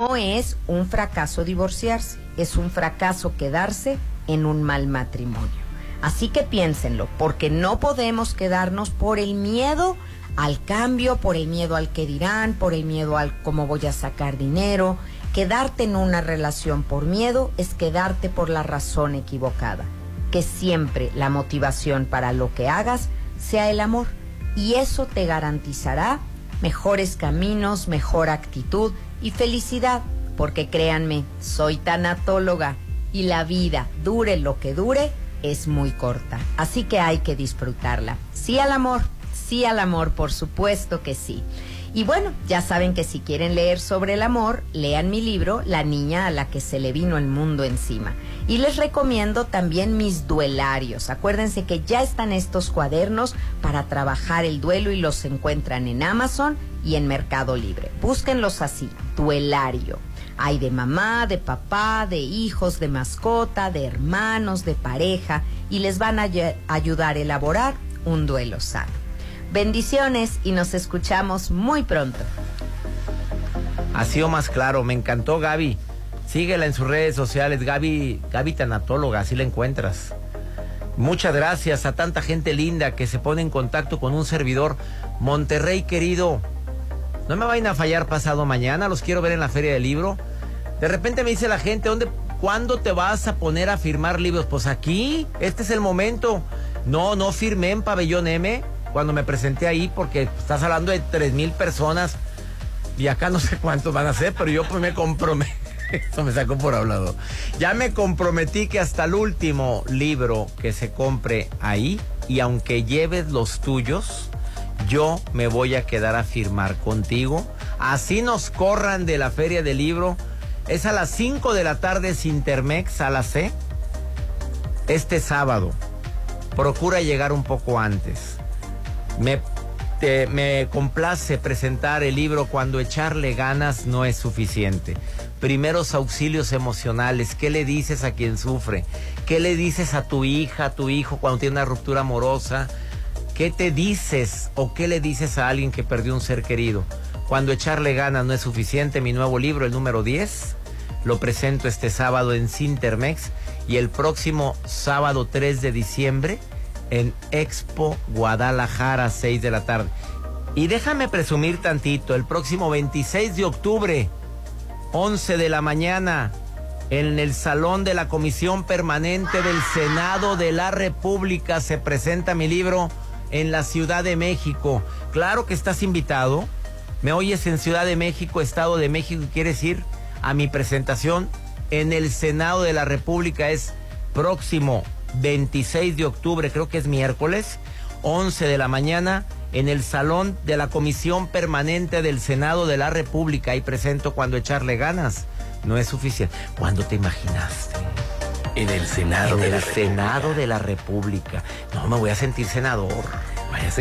No es un fracaso divorciarse, es un fracaso quedarse en un mal matrimonio. Así que piénsenlo, porque no podemos quedarnos por el miedo al cambio, por el miedo al que dirán, por el miedo al cómo voy a sacar dinero. Quedarte en una relación por miedo es quedarte por la razón equivocada. Que siempre la motivación para lo que hagas sea el amor. Y eso te garantizará mejores caminos, mejor actitud y felicidad. Porque créanme, soy tanatóloga y la vida, dure lo que dure, es muy corta. Así que hay que disfrutarla. Sí al amor sí al amor, por supuesto que sí. Y bueno, ya saben que si quieren leer sobre el amor, lean mi libro, La niña a la que se le vino el mundo encima. Y les recomiendo también mis duelarios. Acuérdense que ya están estos cuadernos para trabajar el duelo y los encuentran en Amazon y en Mercado Libre. Búsquenlos así, duelario. Hay de mamá, de papá, de hijos, de mascota, de hermanos, de pareja y les van a ayudar a elaborar un duelo sano. Bendiciones y nos escuchamos muy pronto. Ha sido más claro, me encantó Gaby. Síguela en sus redes sociales, Gaby, Gaby Tanatóloga, así la encuentras. Muchas gracias a tanta gente linda que se pone en contacto con un servidor. Monterrey querido, no me vayan a fallar pasado mañana, los quiero ver en la Feria del Libro. De repente me dice la gente, ¿dónde, ¿cuándo te vas a poner a firmar libros? Pues aquí, este es el momento. No, no firmé en Pabellón M cuando me presenté ahí, porque estás hablando de tres mil personas y acá no sé cuántos van a ser, pero yo pues me comprometí. Esto me sacó por hablado. Ya me comprometí que hasta el último libro que se compre ahí, y aunque lleves los tuyos, yo me voy a quedar a firmar contigo. Así nos corran de la feria del libro. Es a las 5 de la tarde, Sintermex, a la C. Este sábado. Procura llegar un poco antes. Me, me complace presentar el libro Cuando echarle ganas no es suficiente. Primeros auxilios emocionales. ¿Qué le dices a quien sufre? ¿Qué le dices a tu hija, a tu hijo cuando tiene una ruptura amorosa? ¿Qué te dices o qué le dices a alguien que perdió un ser querido? Cuando echarle ganas no es suficiente, mi nuevo libro, el número 10, lo presento este sábado en Sintermex y el próximo sábado 3 de diciembre en Expo Guadalajara, 6 de la tarde. Y déjame presumir tantito, el próximo 26 de octubre, 11 de la mañana, en el Salón de la Comisión Permanente del Senado de la República se presenta mi libro en la Ciudad de México. Claro que estás invitado. Me oyes en Ciudad de México, Estado de México, y quieres ir a mi presentación en el Senado de la República. Es próximo 26 de octubre, creo que es miércoles, 11 de la mañana, en el salón de la Comisión Permanente del Senado de la República. Y presento cuando echarle ganas. No es suficiente. ¿Cuándo te imaginaste? En el Senado. En el Senado de la República. No, me voy a sentir senador.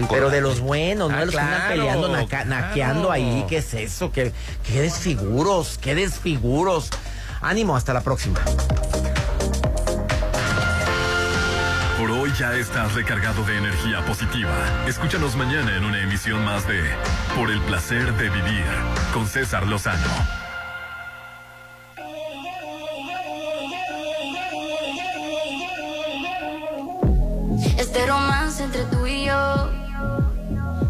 Pero de los buenos, no de los que andan peleando, naqueando ahí. ¿Qué es eso? ¿Qué, qué desfiguros? ¿Qué desfiguros? Ánimo, hasta la próxima. Ya estás recargado de energía positiva. Escúchanos mañana en una emisión más de Por el placer de vivir con César Lozano. Este romance entre tú y yo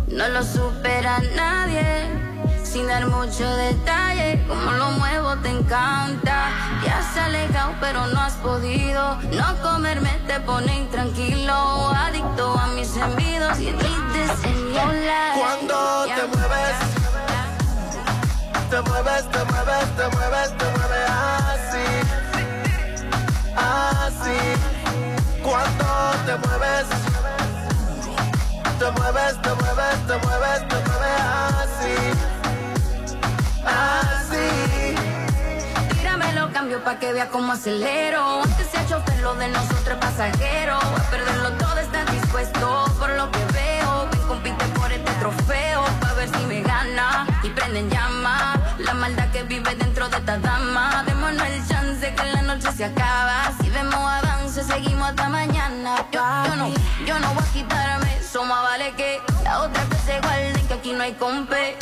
no lo supera nadie sin dar mucho detalle. Como lo muevo te encanta. Ya has alegado, pero no has podido. No comerme te pone intranquilo. Adicto a mis envidos y mi deseniola. Cuando te mueves, te mueves, te mueves, te mueves, te mueves así. Así. Cuando te mueves, te mueves, te mueves, te mueves, te mueves así así. Tíramelo, cambio pa' que vea cómo acelero. Antes se ha chofer lo de nosotros pasajero. A perderlo todo, estás dispuesto por lo que veo. Ven, compite por este trofeo. Pa' ver si me gana y prenden llama. La maldad que vive dentro de esta dama. Démonos el chance que la noche se acaba. Si vemos avance, seguimos hasta mañana. Yo, no, yo no voy a quitarme. Somos vale que la otra que se guarde que aquí no hay compe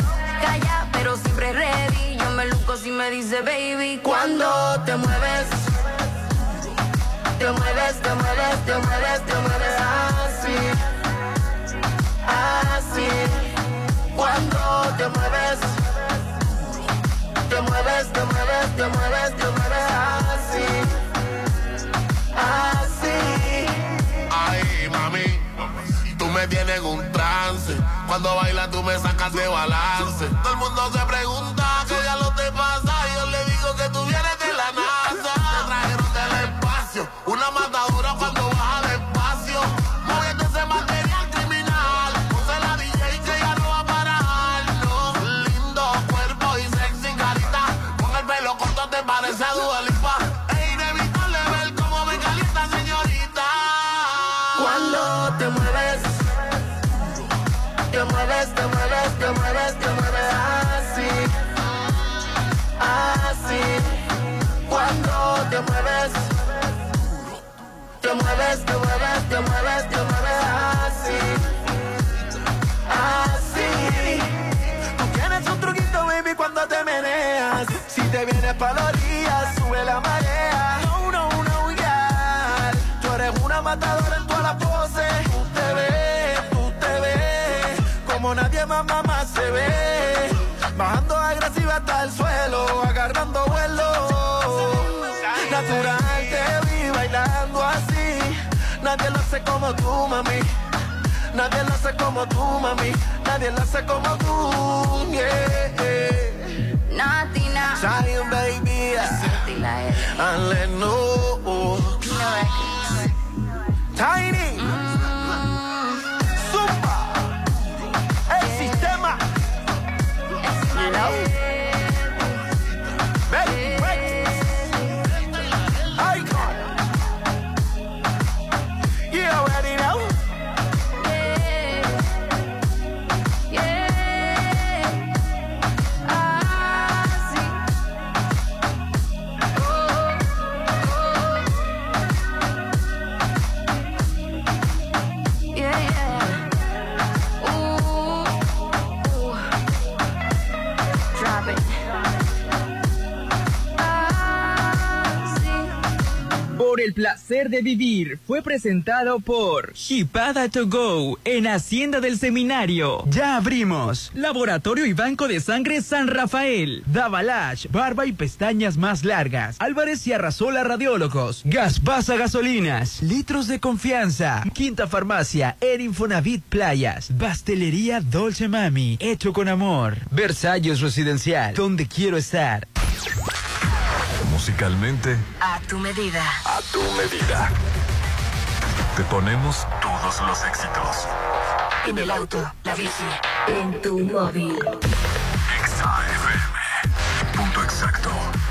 pero siempre ready. Yo me luco y me dice, baby, Cuando te mueves, te mueves, te mueves, te mueves, te mueves así, así. Cuando te mueves, te mueves, te mueves, te mueves, te mueves así, así. Me tienes en un trance. Cuando bailas tú me sacas de balance. Todo el mundo se pregunta te mueves, te como tú, mami. Nadie lo hace como tú, mami. Nadie lo hace como tú. Yeah. Natina. Zion, baby. Know. No es. Tiny. Zumba. El sistema. You know? Por el placer de vivir fue presentado por Hipada to Go en Hacienda del Seminario. Ya abrimos. Laboratorio y Banco de Sangre San Rafael. Davalash, barba y pestañas más largas. Álvarez y Arrasola Radiólogos. Gaspasa Gasolinas. Litros de confianza. Quinta Farmacia. En Infonavit Playas. Pastelería Dolce Mami. Hecho con amor. Versalles Residencial. Donde quiero estar. Musicalmente, A tu medida. a tu medida. Te ponemos todos los éxitos. En el auto, la bici, en tu móvil. Exacto.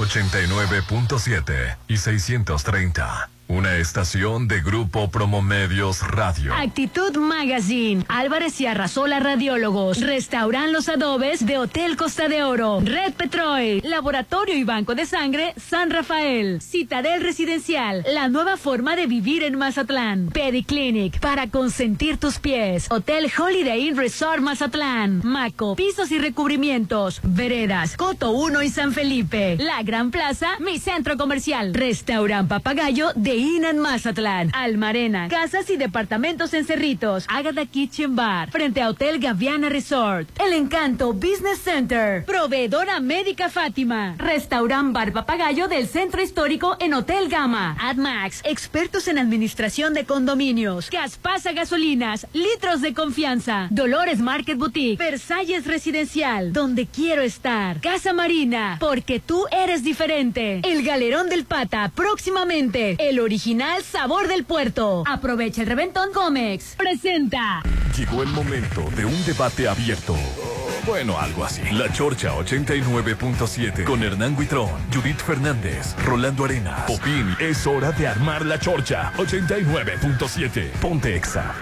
89.7 y 630. Una estación de Grupo Promomedios Radio. Actitud Magazine, Álvarez y Arrasola Radiólogos, Restauran Los Adobes de Hotel Costa de Oro, Red Petrol, Laboratorio y Banco de Sangre San Rafael, Citadel Residencial, la nueva forma de vivir en Mazatlán, Pediclinic, para consentir tus pies, Hotel Holiday Inn Resort Mazatlán, Maco, pisos y recubrimientos, Veredas, Coto 1 y San Felipe, La Gran Plaza, mi centro comercial, Restaurant Papagayo de Inan Mazatlán, Almarena, casas y departamentos en Cerritos, Agada Kitchen Bar, frente a Hotel Gaviana Resort, El Encanto Business Center, Proveedora Médica Fátima, Restaurant Bar Papagayo del Centro Histórico en Hotel Gama, AdMax, expertos en administración de condominios, Gaspasa Gasolinas, litros de confianza, Dolores Market Boutique, Versalles Residencial, donde quiero estar, Casa Marina, porque tú eres diferente, El Galerón del Pata, próximamente, el original sabor del puerto. Aprovecha el reventón Comex. Presenta. Llegó el momento de un debate abierto. Bueno, algo así. La Chorcha 89.7 con Hernán Guitrón, Judith Fernández, Rolando Arenas, Popín. Es hora de armar la Chorcha 89.7. Ponte Exa.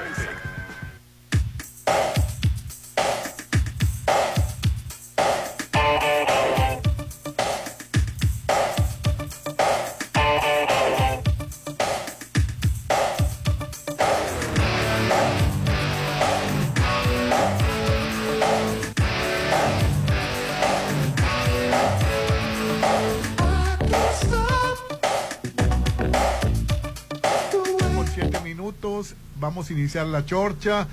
Vamos a iniciar la chorcha.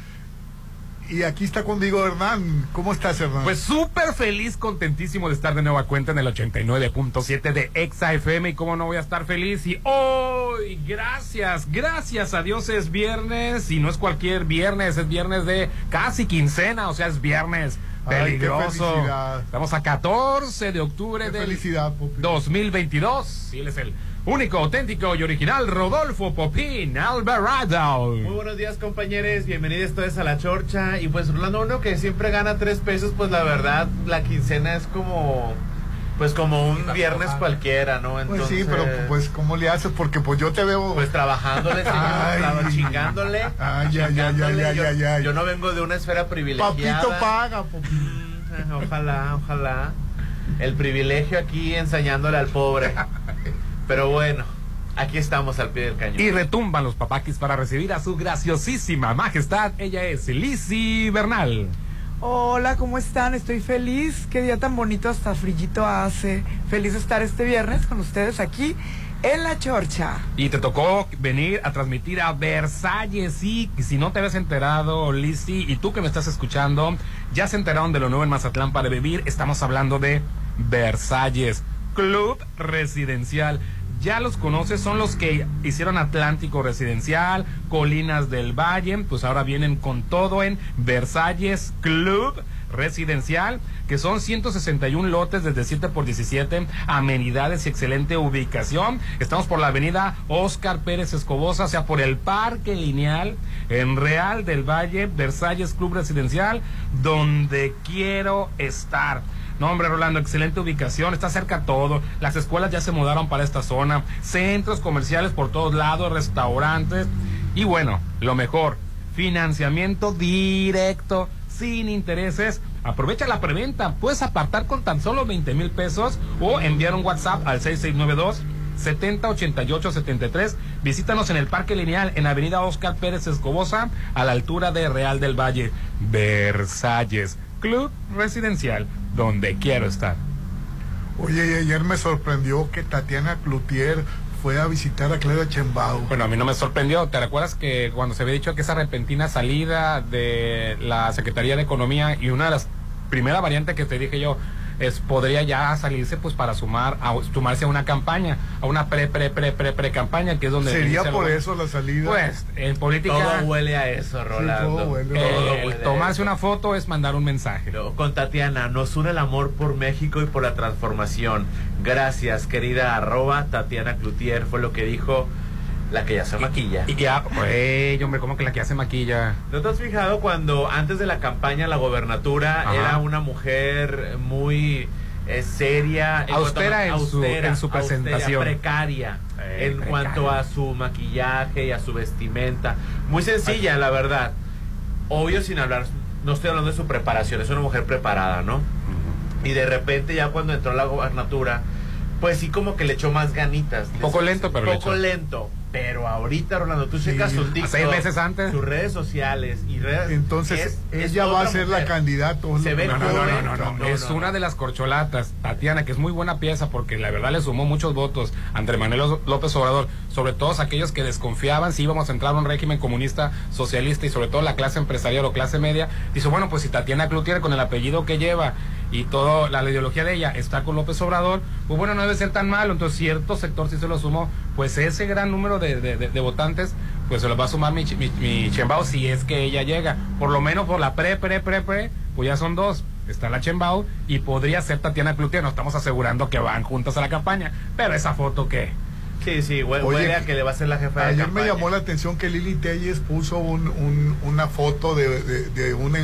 Y aquí está conmigo Hernán. ¿Cómo estás, Hernán? Pues súper feliz, contentísimo de estar de nueva cuenta en el 89.7 de Exa FM. Y cómo no voy a estar feliz. Y hoy, gracias, gracias a Dios es viernes. Y no es cualquier viernes, es viernes de casi quincena. O sea, es viernes Ay, peligroso. felicidad. Estamos a 14 de octubre Popín. 2022. Y él es el único, auténtico y original Rodolfo Popín Alvarado. Muy buenos días compañeros, bienvenidos todos a la chorcha y pues Rolando uno que siempre gana tres pesos, pues la verdad la quincena es como pues como un viernes cualquiera, ¿no? Pues sí, Entonces, pero pues ¿cómo le haces? Porque pues yo te veo... pues trabajándole, señor, Ay. traba- chingándole, Ay, ay, ay, chingándole. ay, yo, ay, ay. yo no vengo de una esfera privilegiada. Papito paga, Popín. Mm, Ojalá, ojalá. El privilegio aquí enseñándole al pobre. Pero bueno, aquí estamos al pie del cañón. Y retumban los papaquis para recibir a su graciosísima majestad. Ella es Lizzy Bernal. Hola, ¿cómo están? Estoy feliz. Qué día tan bonito, hasta frillito hace. Feliz de estar este viernes con ustedes aquí en La Chorcha. Y te tocó venir a transmitir a Versalles. Sí, y si no te habías enterado, Lizzy, y tú que me estás escuchando, ya se enteraron de lo nuevo en Mazatlán para vivir. Estamos hablando de Versalles, Club Residencial. Ya los conoces, son los que hicieron Atlántico Residencial, Colinas del Valle, pues ahora vienen con todo en Versalles Club Residencial, que son 161 lotes desde 7 por 17, amenidades y excelente ubicación. Estamos por la avenida Oscar Pérez Escobosa, o sea, por el Parque Lineal, en Real del Valle, Versalles Club Residencial, donde quiero estar. No, hombre, Rolando, excelente ubicación, está cerca todo. Las escuelas ya se mudaron para esta zona, centros comerciales por todos lados, restaurantes. Y bueno, lo mejor, financiamiento directo, sin intereses. Aprovecha la preventa, puedes apartar con tan solo 20 mil pesos o enviar un WhatsApp al 6692. 708873. Visítanos en el Parque Lineal, en Avenida Oscar Pérez Escobosa, a la altura de Real del Valle, Versalles, Club Residencial, donde quiero estar. Oye, y ayer me sorprendió que Tatiana Cloutier fue a visitar a Clara Chembao. Bueno, a mí no me sorprendió. ¿Te recuerdas que cuando se había dicho que esa repentina salida de la Secretaría de Economía y una de las primeras variantes que te dije yo es podría ya salirse pues para sumar a, sumarse a una campaña, a una pre pre pre pre pre campaña que es donde ¿Sería por eso la salida? Pues en política Todo huele a eso, Rolando. todo huele. eh, Todo tomarse eso. una foto es mandar un mensaje. Pero Con Tatiana, nos une el amor por México y por la transformación. Gracias, querida arroba Tatiana Cloutier, fue lo que dijo la que ya se maquilla. Y ya, güey, hombre, ¿cómo que la que hace maquilla? ¿No te has fijado cuando antes de la campaña la gobernatura Ajá. era una mujer muy eh, seria, en Austera en su- en su austera, presentación. precaria Eh, en precaria. cuanto a su maquillaje y a su vestimenta? Muy sencilla, la verdad. Obvio sin hablar, no estoy hablando de su preparación, es una mujer preparada, ¿no? Y de repente ya cuando entró a la gobernatura, pues sí como que le echó más ganitas. Un poco lento, pero Poco echó. lento. Pero ahorita, Rolando, tú Sí. checas su A TikTok, seis meses antes. sus redes sociales y redes... Entonces, es- es ella va a ser la candidata. Se lo ve No, no, no, no, no, no. No, Es no, una no. de las corcholatas, Tatiana, que es muy buena pieza porque la verdad le sumó muchos votos a Andrés Manuel López Obrador, sobre todo aquellos que desconfiaban si íbamos a entrar a un régimen comunista, socialista y sobre todo la clase empresarial o clase media. Dice, bueno, pues si Tatiana Cloutier con el apellido que lleva y toda la ideología de ella está con López Obrador, pues bueno, no debe ser tan malo. Entonces cierto sector sí se lo sumó, pues ese gran número de, de- votantes, pues se los va a sumar mi, mi, mi Chembao si es que ella llega. Por lo menos por la pre, pre, pre, pre, pues ya son dos. Está la Chembao y podría ser Tatiana Cloutier. No estamos asegurando que van juntas a la campaña. Pero esa foto que Sí, sí, hue- Oye, huele a que le va a ser la jefa de Ayer campaña. me llamó la atención que Lili Telles puso un- un- una foto de, de- de una-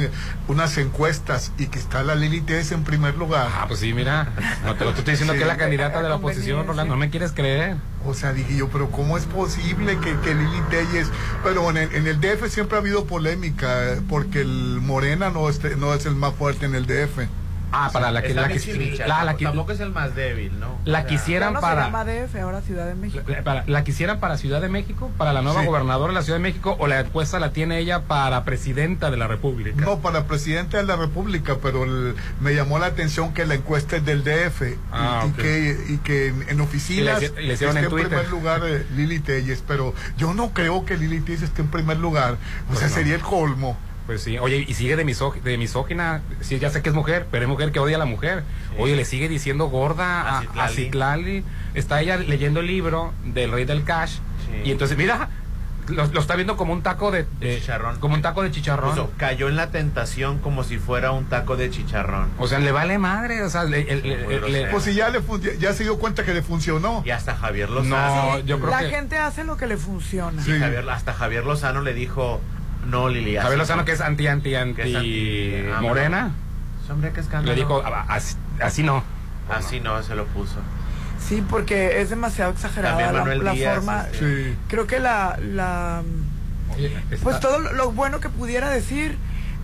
unas encuestas y que está la Lili Telles en primer lugar. Ah, pues sí, mira. No te lo estoy diciendo Sí. que es la candidata de la oposición, Rolando. No me quieres creer. O sea, dije yo, pero ¿cómo es posible que, que Lili Telles... Pero en el, en el DF siempre ha habido polémica, eh, porque el Morena no, este- no es el más fuerte en el DF. Ah, para la que la que la, la tampoco, que tampoco es el más débil, ¿no? la O sea, quisieran no para se llama DF, ahora Ciudad de México. la, para- la quisieran para Ciudad de México, para la nueva Sí. gobernadora de la Ciudad de México o la encuesta la tiene ella para presidenta de la República. No, para presidente de la República, pero el- me llamó la atención que la encuesta es del DF y- Ah, y, ok. que, y que en, en oficinas Y le y le hicieron esté en en Twitter. primer lugar eh, Lili Telles, pero yo no creo que Lili Telles esté en primer lugar. O Pues sea, no. sería el colmo. Pues sí, oye, y sigue de, de misógina, sí, ya sé que es mujer, pero es mujer que odia a la mujer. Oye, le sigue diciendo gorda a, A Citlali. Está ella leyendo el libro del rey del cash. Sí. Y entonces, mira, lo, lo está viendo como un taco de, De chicharrón. Como un taco de chicharrón. Puso, cayó en la tentación como si fuera un taco de chicharrón. O sea, le vale madre, o sea, le- el- grosero. Pues si ya, le ya, se dio cuenta que le funcionó. Y hasta Javier No, Lozano. yo creo la que gente hace lo que le funciona. Sí. Javier- hasta Javier Lozano le dijo, no, Lili. Javier no". Lozano que es anti, anti, anti, Que es anti- ah, morena, Ese Hombre, qué escándalo. le dijo, "Ah, así, así no. Así no, se lo puso. Sí, porque es demasiado exagerada También la, Manuel la Díaz, forma. este, Sí. Creo que la, la Oye, está- pues todo lo, bueno que pudiera decir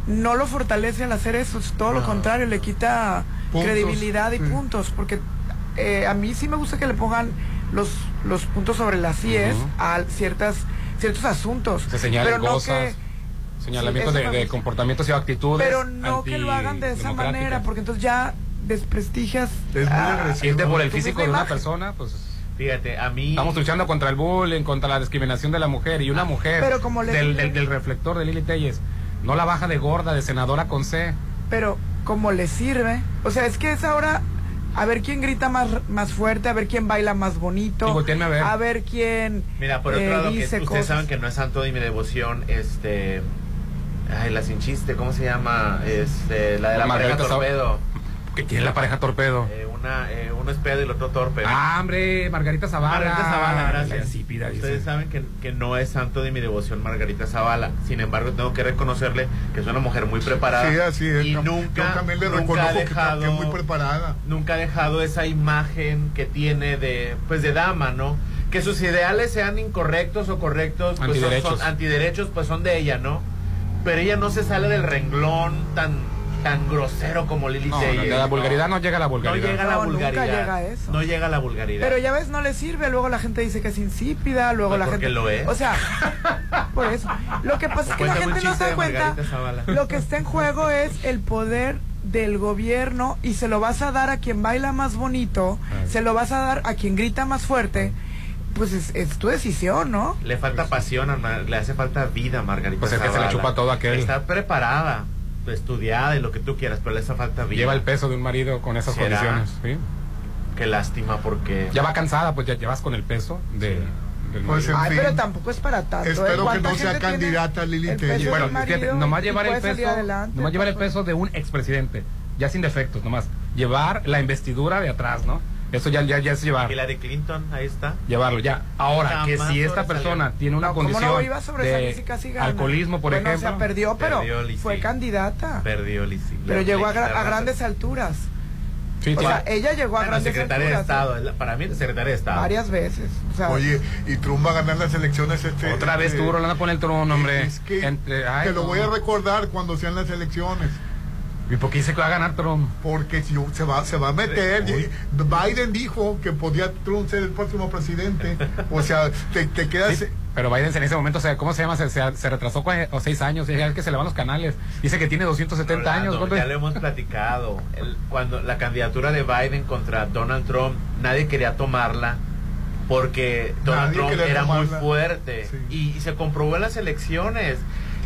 no lo fortalece al hacer eso, es todo lo contrario, le quita Puntos, credibilidad y sí. puntos, porque eh, a mí sí me gusta que le pongan los los puntos sobre las IES a ciertas ciertos asuntos, Se señalen pero no cosas, que señalamientos Sí, de, de comportamientos y actitudes. pero no que lo hagan de esa manera, porque entonces ya desprestigias Es muy a-. Irte por el físico de una imagen. persona, pues Fíjate, a mí... estamos luchando contra el bullying, contra la discriminación de la mujer y una mujer Pero como le del, del, del reflector de Lili Telles no la baja de gorda, de senadora con C. pero como le sirve, o sea, es que es ahora a ver quién grita más, más fuerte, a ver quién baila más bonito, Y voltéenme a ver. quién Mira, por otro eh, lado, que ustedes cosas. saben que no es santo de mi devoción, este... Ay, la sin chiste, ¿cómo se llama? Este, la de la Margarita pareja torpedo. ¿Qué es la pareja torpedo? Eh, una, eh, uno es pedo y el otro torpe. Ah, hombre, Margarita Zavala. Margarita Zavala, La gracias. insípida, dice. Ustedes saben que, que no es santo de mi devoción Margarita Zavala. Sin embargo, tengo que reconocerle que es una mujer muy preparada. Sí, así es. Y nunca, yo también le nunca ha que, dejado, que es muy preparada. nunca ha dejado esa imagen que tiene de, pues, de dama, ¿no? Que sus ideales sean incorrectos o correctos, pues son- son, antiderechos, pues son de ella, ¿no? Pero ella no se sale del renglón tan tan grosero como Lili No, Telles, de la vulgaridad no llega a la No vulgaridad. llega a la No, nunca vulgaridad. llega a eso. No llega a la vulgaridad. Pero ya ves, no le sirve, luego la gente dice que es insípida, luego Pues la porque gente... lo es. O sea, por eso. Lo que pasa es que la gente no se da cuenta, lo que está en juego es el poder del gobierno y se lo vas a dar a quien baila más bonito, se lo vas a dar a quien grita más fuerte, pues es, es tu decisión, ¿no? Le falta pasión, a Mar- le hace falta vida a Margarita Pues es que se le Zavala. chupa todo aquel. Está preparada, estudiada y lo que tú quieras, pero le hace falta vida. Lleva el peso de un marido con esas ¿Será? condiciones. ¿sí? Qué lástima porque... Ya va cansada, pues ya llevas con el peso de, del Pues, Ay, fin. pero tampoco es para tanto. ¿eh? Espero que ¿Cuánta no sea candidata Lili Bueno, fíjate, nomás llevar el peso, adelante, nomás llevar el peso de un expresidente, ya sin defectos, nomás. Llevar la investidura de atrás, ¿no? Eso ya, ya, ya es llevar. Hillary Clinton, ahí está. Llevarlo, ya. Ahora, que si esta persona tiene una No, ¿cómo condición no iba de si casi gana? alcoholismo, por Bueno, ejemplo. O sea, perdió, pero Perdió, fue candidata. Perdió Lizzy. Pero Le- llegó a, gra- grandes alturas. Sí, O sea, ella llegó a Bueno, grandes secretaria de alturas. Estado, es la- para mí es secretaria de Estado. Varias veces. O sea, Oye, y Trump va a ganar las elecciones este. Otra vez este- tú, Rolando, pon el trono, hombre. Es que Entre- ay, te lo no. voy a recordar cuando sean las elecciones. ¿Y por qué dice que va a ganar Trump? Porque si se va, se va a meter. Uy. Biden dijo que podía Trump ser el próximo presidente. O sea, te, te quedas. Sí, pero Biden en ese momento, o sea, ¿cómo se llama? Se, se- se retrasó cua- o seis años, ya es que se le van los canales. Dice que tiene 270 años. Rolando, ¿cuánto ya lo hemos platicado. El- cuando la candidatura de Biden contra Donald Trump, nadie quería tomarla porque Donald Nadie Trump era muy fuerte. Sí. Y, y se comprobó en las elecciones.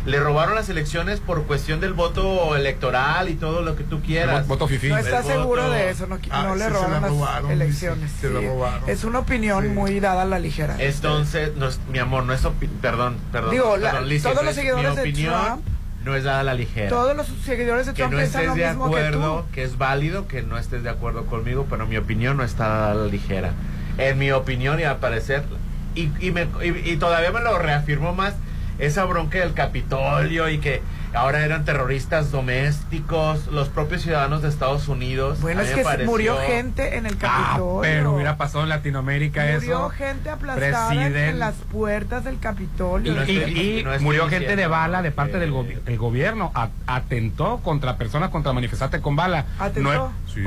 Le robaron las elecciones por cuestión del voto electoral y todo lo que tú quieras. El voto fifí. no El está voto- seguro de eso, no, Ah, no le robaron la las elecciones. sí, se la sí. robaron. Es una opinión Sí. muy dada a la ligera. Entonces, no es- mi amor, no es perdón, perdón. Digo, la- perdón, todos no los es- seguidores de opinión Trump- no es dada a la ligera. Todos los seguidores de que Trump no piensan estés lo de mismo acuerdo, que que, es válido, que no estés de acuerdo conmigo, pero mi opinión no está a la ligera. En mi opinión y al parecer. Y, y, me- y- y todavía me lo reafirmó más esa bronca del Capitolio y que ahora eran terroristas domésticos, los propios ciudadanos de Estados Unidos. Bueno, es que pareció- murió gente en el Ah, Capitolio. pero hubiera pasado en Latinoamérica Murió eso. gente aplastada en- las puertas del Y, Capitolio. no y- estoy- y no estoy murió gente de bala de parte que- del gobi- el gobierno. A- atentó contra personas, contra manifestantes con bala. ¿Atentó? No, sí,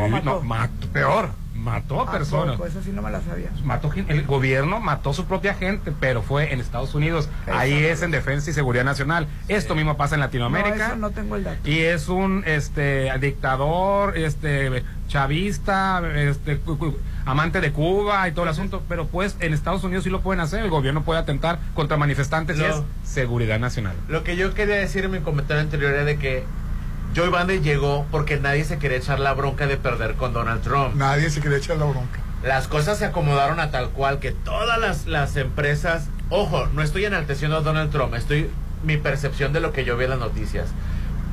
peor, mató ¿A personas. poco? Eso sí no me la sabía. Mató el gobierno mató su propia gente, pero fue en Estados Unidos. Eso Ahí no es en defensa y seguridad nacional. Esto mismo pasa en No, Latinoamérica. eso no tengo el dato. Y es un este dictador, este chavista, este amante de Cuba y todo el asunto, pero pues en Estados Unidos sí lo pueden hacer, el gobierno puede atentar contra manifestantes y No. es seguridad nacional. Lo que yo quería decir en mi comentario anterior era de que Joe Biden llegó porque nadie se quería echar la bronca de perder con Donald Trump. Nadie se quería echar la bronca. Las cosas se acomodaron a tal cual que todas las, las empresas, ojo, no estoy enalteciendo a Donald Trump, estoy mi percepción de lo que yo vi en las noticias.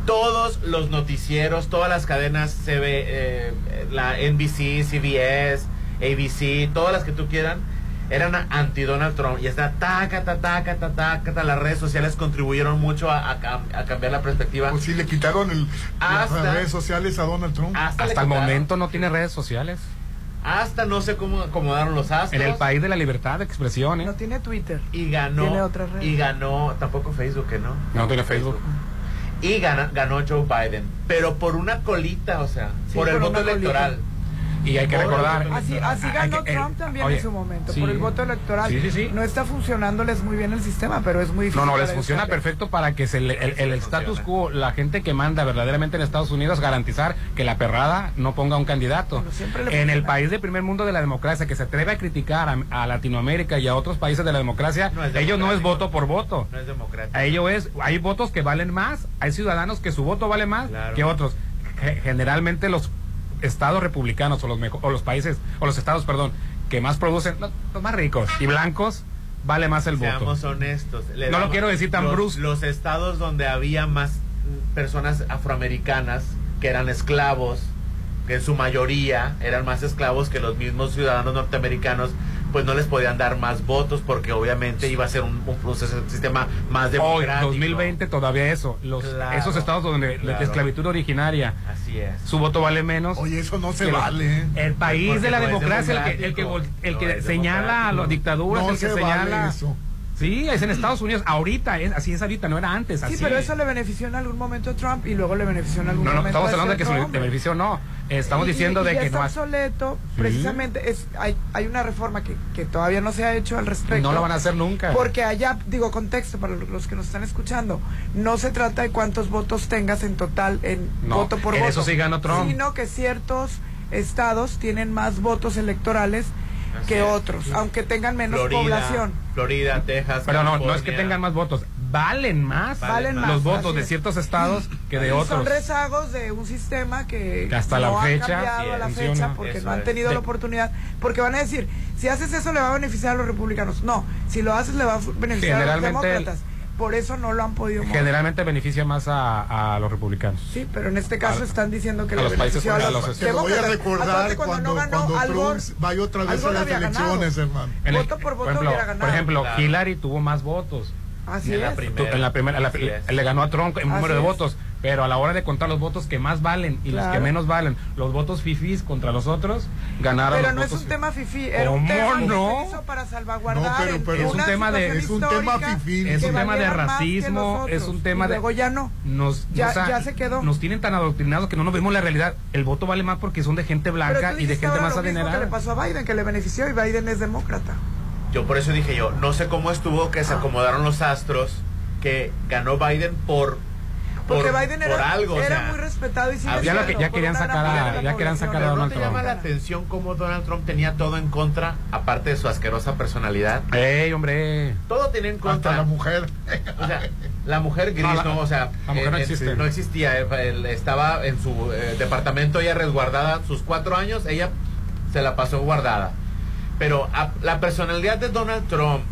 Todos los noticieros, todas las cadenas CB, eh, la NBC, CBS, ABC, todas las que tú quieran, eran anti Donald Trump y está taca, ta, taca, ta, taca, ta. las redes sociales contribuyeron mucho a, a cam- a cambiar la perspectiva. Pues sí, le quitaron el, Hasta- las redes sociales a Donald Trump. Hasta, el momento no tiene redes sociales. hasta no sé cómo acomodaron los astros. En el país de la libertad de expresión, ¿eh? No tiene Twitter. y ganó Tiene otras redes. y ganó tampoco Facebook ¿eh, no No tiene Facebook. y gana- ganó Joe Biden pero por una colita o sea Sí, por el voto una colita. Y hay que recordar. Así, así ganó que- Trump también oye, en su momento, sí. por el voto electoral. Sí, sí, sí. No está funcionándoles muy bien el sistema, pero es muy difícil. No, no, les ellos funciona perfecto para que se le- el, el status quo, la gente que manda verdaderamente en Estados Unidos, garantizar que la perrada no ponga un candidato. En el país de primer mundo de la democracia, que se atreve a criticar a, a Latinoamérica y a otros países de la democracia, No ellos no es voto por voto. no es democrático A ello es, hay votos que valen más, hay ciudadanos que su voto vale más Claro. que otros. Ge- Generalmente los estados republicanos o los o los países o los estados, perdón, que más producen los, los más ricos y blancos vale más el voto. seamos honestos Le No lo quiero decir tan los, brusco. los estados donde había más personas afroamericanas que eran esclavos que en su mayoría eran más esclavos que los mismos ciudadanos norteamericanos pues no les podían dar más votos porque obviamente iba a ser un, un proceso un sistema más Hoy, democrático 2020, todavía eso. Los, Claro, esos estados donde claro. de esclavitud originaria, así es su voto vale menos. Oye, eso no se vale. ¿eh? El país Porque de la no democracia, el que, el que, el que señala a las dictaduras, No el que se señala. vale eso. Sí, es en Estados Unidos. Ahorita, es, así es ahorita, no era antes. Sí, así. pero eso le benefició en algún momento a Trump y luego le benefició en algún No, no, momento estamos a hablando de que hombre. de beneficio no. Estamos Y- diciendo y de ya que está no. obsoleto, Sí. precisamente es hay, hay una reforma que, que todavía no se ha hecho al respecto. No lo van a hacer nunca. Porque allá, digo, contexto para los que nos están escuchando, no se trata de cuántos votos tengas en total en No, voto por en voto. eso sí ganó Trump. Sino que ciertos estados tienen más votos electorales Así que es. otros, aunque tengan menos Florida, población. Florida, Texas, Pero no, no es que tengan más votos. Valen más, Valen más, los votos de ciertos estados que de otros. Son rezagos de un sistema que, Que hasta no la ha fecha cambiado a la funciona. fecha porque Eso no han tenido la oportunidad. Porque van a decir, si haces eso le va a beneficiar a los republicanos. No, si lo haces le va a beneficiar a los el- demócratas. Por eso no lo han podido mover. Generalmente beneficia más a, a los republicanos. Sí, pero en este caso A- están diciendo que a los países a a los, los- Te lo voy a recordar Acuérdate cuando, no ganó cuando Al Gore, Trump vaya otra vez a Gore las había ganado. elecciones, hermano. En el- Voto por voto ejemplo, hubiera ganado. Por ejemplo, Claro. Hillary tuvo más votos. Así En la es. primera. Tu- En la primera, la- le ganó a Trump en Así número de es. Pero a la hora de contar los votos que más valen y los que menos valen, los votos fifís contra los otros, ganaron Pero los no es un tema fifí, era un ¿Cómo tema que no? se hizo para salvaguardar No, pero- Es un tema de- es un tema histórica fifí. Es un tema de racismo, es un tema Y de- luego ya no. Nos, Ya- o sea, ya se quedó. Nos tienen tan adoctrinados que no nos vemos la realidad. El voto vale más porque son de gente blanca y de gente más lo mismo que le adinerada. pasó a Biden, que le benefició y Biden es demócrata. Yo por eso dije yo, no sé cómo estuvo que Ah. se acomodaron los astros, que ganó Biden por, Porque por, Biden por era, algo. o era sea, muy respetado y sigue había lo que- ya por querían sacar a- ya querían sacar a pero ¿no Donald te llama Trump. la atención cómo Donald Trump tenía todo en contra, aparte de su asquerosa personalidad? ¡Ey, hombre! Todo tenía en Hasta contra. la mujer. O sea, la mujer gris, No, ¿no? la- O sea, la mujer no eh, existe. no existía. eh, él estaba en su eh, departamento ella resguardada sus cuatro años, ella se la pasó guardada. Pero a- la personalidad de Donald Trump,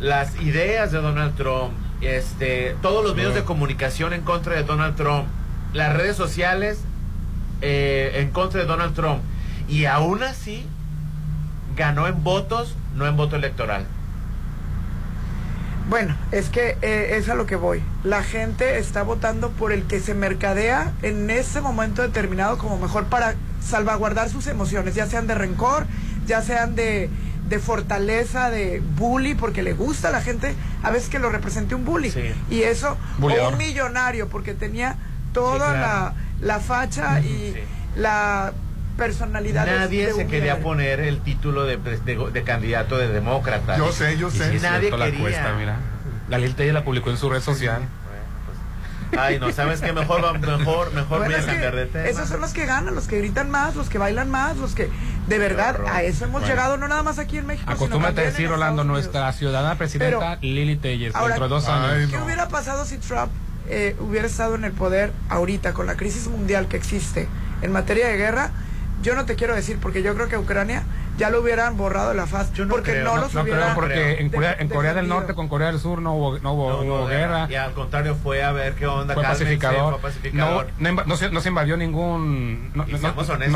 las ideas de Donald Trump, este, todos los medios de comunicación en contra de Donald Trump, las redes sociales eh, en contra de Donald Trump, y aún así ganó en votos, no en voto electoral. Bueno, es que eh, es a lo que voy. La gente está votando por el que se mercadea en ese momento determinado como mejor para salvaguardar sus emociones, ya sean de rencor, ya sean de, de fortaleza, de bully, porque le gusta a la gente a veces que lo represente un bully. Sí. Y eso, o un millonario, porque tenía toda Sí, claro. la, la facha y Sí. la personalidad de- Nadie de se quería millonario. poner el título de, de- de candidato de demócrata. Yo sé, yo Y sé. es Nadie cierto la quería. mira. La Lil la publicó en su red social. Ay, no, ¿sabes qué? Mejor, mejor, mejor Bueno, voy a es que cambiar de tema. esos son los que ganan, los que gritan más, los que bailan más, los que de verdad a eso hemos Bueno. llegado no nada más aquí en México. sino Acostúmbrate a decir, Rolando, nuestra ciudadana presidenta Lili Telles, Ahora, dentro de dos Ay, años. ¿Qué hubiera pasado si Trump eh, hubiera estado en el poder ahorita con la crisis mundial que existe en materia de guerra? Yo no te quiero decir porque yo creo que Ucrania ya lo hubieran borrado de la faz Yo no porque creo, no, no- los No creo porque en de- Corea, en Corea del. Norte con Corea del Sur no hubo, no hubo, No, no, hubo guerra. Y al contrario, fue a ver qué onda. Fue cálmense, pacificador. fue pacificador. No, no, inva- no se, no se invadió ningún. No,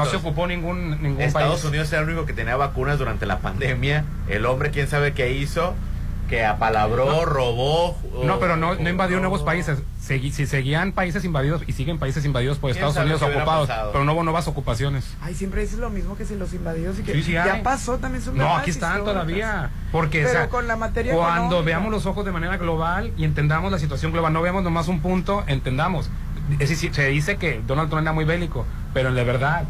se ocupó ningún, ningún Estados país. Unidos era el único que tenía vacunas durante la pandemia. El hombre, quién sabe qué hizo, que apalabró, robó. No, pero no, no invadió robó. nuevos países. Segui- si seguían países invadidos y siguen países invadidos por ¿Quién Estados Unidos ocupados, pero no hubo nuevas ocupaciones. Ay, siempre dices lo mismo que si los invadidos y que Sí, sí ya hay. pasó también son No, aquí están históricas. todavía. Porque, Pero o sea, con la materia cuando económica. veamos los ojos de manera global y entendamos la situación global, no veamos nomás un punto, entendamos. Es decir, se dice que Donald Trump era muy bélico, pero en la verdad,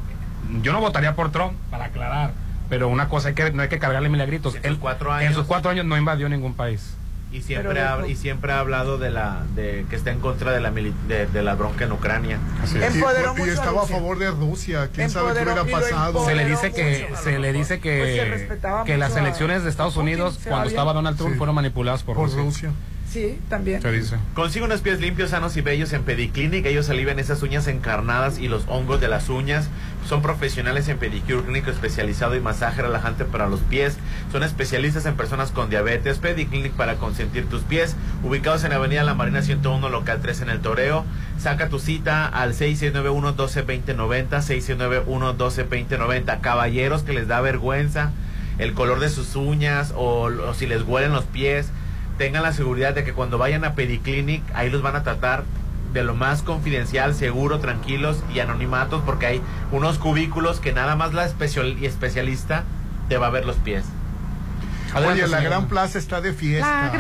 yo no votaría por Trump, para aclarar. Pero una cosa, hay que, no hay que cargarle milagritos. En sus Él- cuatro en años. sus cuatro años no invadió ningún país. Y siempre, ha, y siempre ha hablado de la de que está en contra de la de, de la bronca en Ucrania. Y, Empoderó y mucho a estaba a Rusia. favor de Rusia. ¿Quién sabe qué hubiera y pasado? Se le dice que mucho. se le dice Pues se que, respetaba que las elecciones de Estados Unidos cuando estaba. Donald Trump Sí. fueron manipuladas por, Por Rusia. Rusia. Sí, también. Se dice. Consigue unos pies limpios, sanos y bellos en Pediclinic. Ellos alivian esas uñas encarnadas y los hongos de las uñas. Son profesionales en pedicure clínico especializado y masaje relajante para los pies. Son especialistas en personas con diabetes. Pediclinic para consentir tus pies. Ubicados en Avenida La Marina 101, local 3 en el Toreo. Saca tu cita al 6691-122090. 6691-122090. Caballeros que les da vergüenza el color de sus uñas o, o si les huelen los pies tengan la seguridad de que cuando vayan a Pediclinic, ahí los van a tratar de lo más confidencial, seguro, tranquilos y anonimatos, porque hay unos cubículos que nada más la especial, y especialista te va a ver los pies. Adelante, Oye, la señor. Gran Plaza está de fiesta.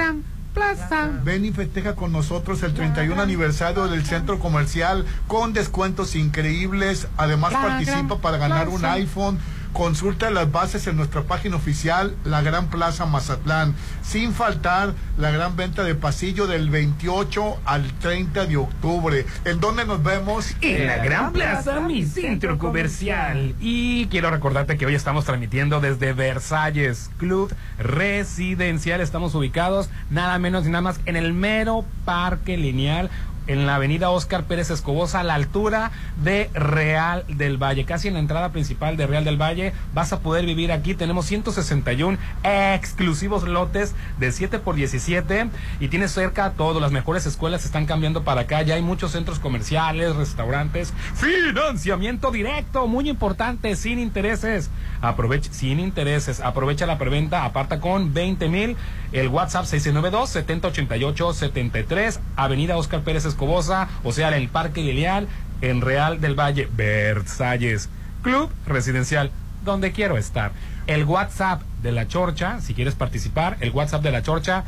Plaza. Ven y festeja con nosotros el 31 aniversario del centro comercial con descuentos increíbles. Además La participa Gran para ganar un iPhone. Consulta las bases en nuestra página oficial, La Gran Plaza Mazatlán. Sin faltar la gran venta de pasillo del 28 al 30 de octubre. ¿En dónde nos vemos? En la Gran Plaza, mi centro comercial. Y quiero recordarte que hoy estamos transmitiendo desde Versalles Club Residencial. Estamos ubicados nada menos y nada más en el mero parque lineal. En la avenida Oscar Pérez Escobosa, a la altura de Real del Valle, casi en la entrada principal de Real del Valle, vas a poder vivir aquí. Tenemos 161 exclusivos lotes de 7 por 17 y tienes cerca todo. Las mejores escuelas están cambiando para acá. Ya hay muchos centros comerciales, restaurantes, financiamiento directo, muy importante, sin intereses. Aprovecha, sin intereses, aprovecha la preventa, aparta con 20 mil. El WhatsApp 692-7088-73, Avenida Oscar Pérez Escobosa, o sea, en el Parque Lilial, en Real del Valle, Versalles. Club Residencial, donde quiero estar. El WhatsApp de la Chorcha, si quieres participar, el WhatsApp de la Chorcha,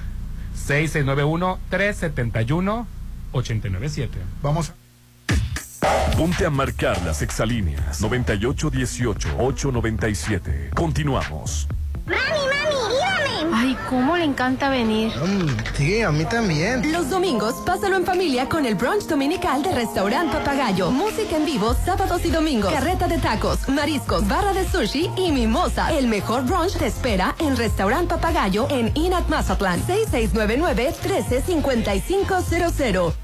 6691-371-897. Vamos. Ponte a marcar las exalíneas 9818-897. Continuamos. Ay, cómo le encanta venir. Sí, a mí también. Los domingos, pásalo en familia con el brunch dominical de Restaurant Papagayo. Música en vivo sábados y domingos. Carreta de tacos, mariscos, barra de sushi y mimosa. El mejor brunch te espera en Restaurant Papagayo en Inat Mazatlán. 6699-135500.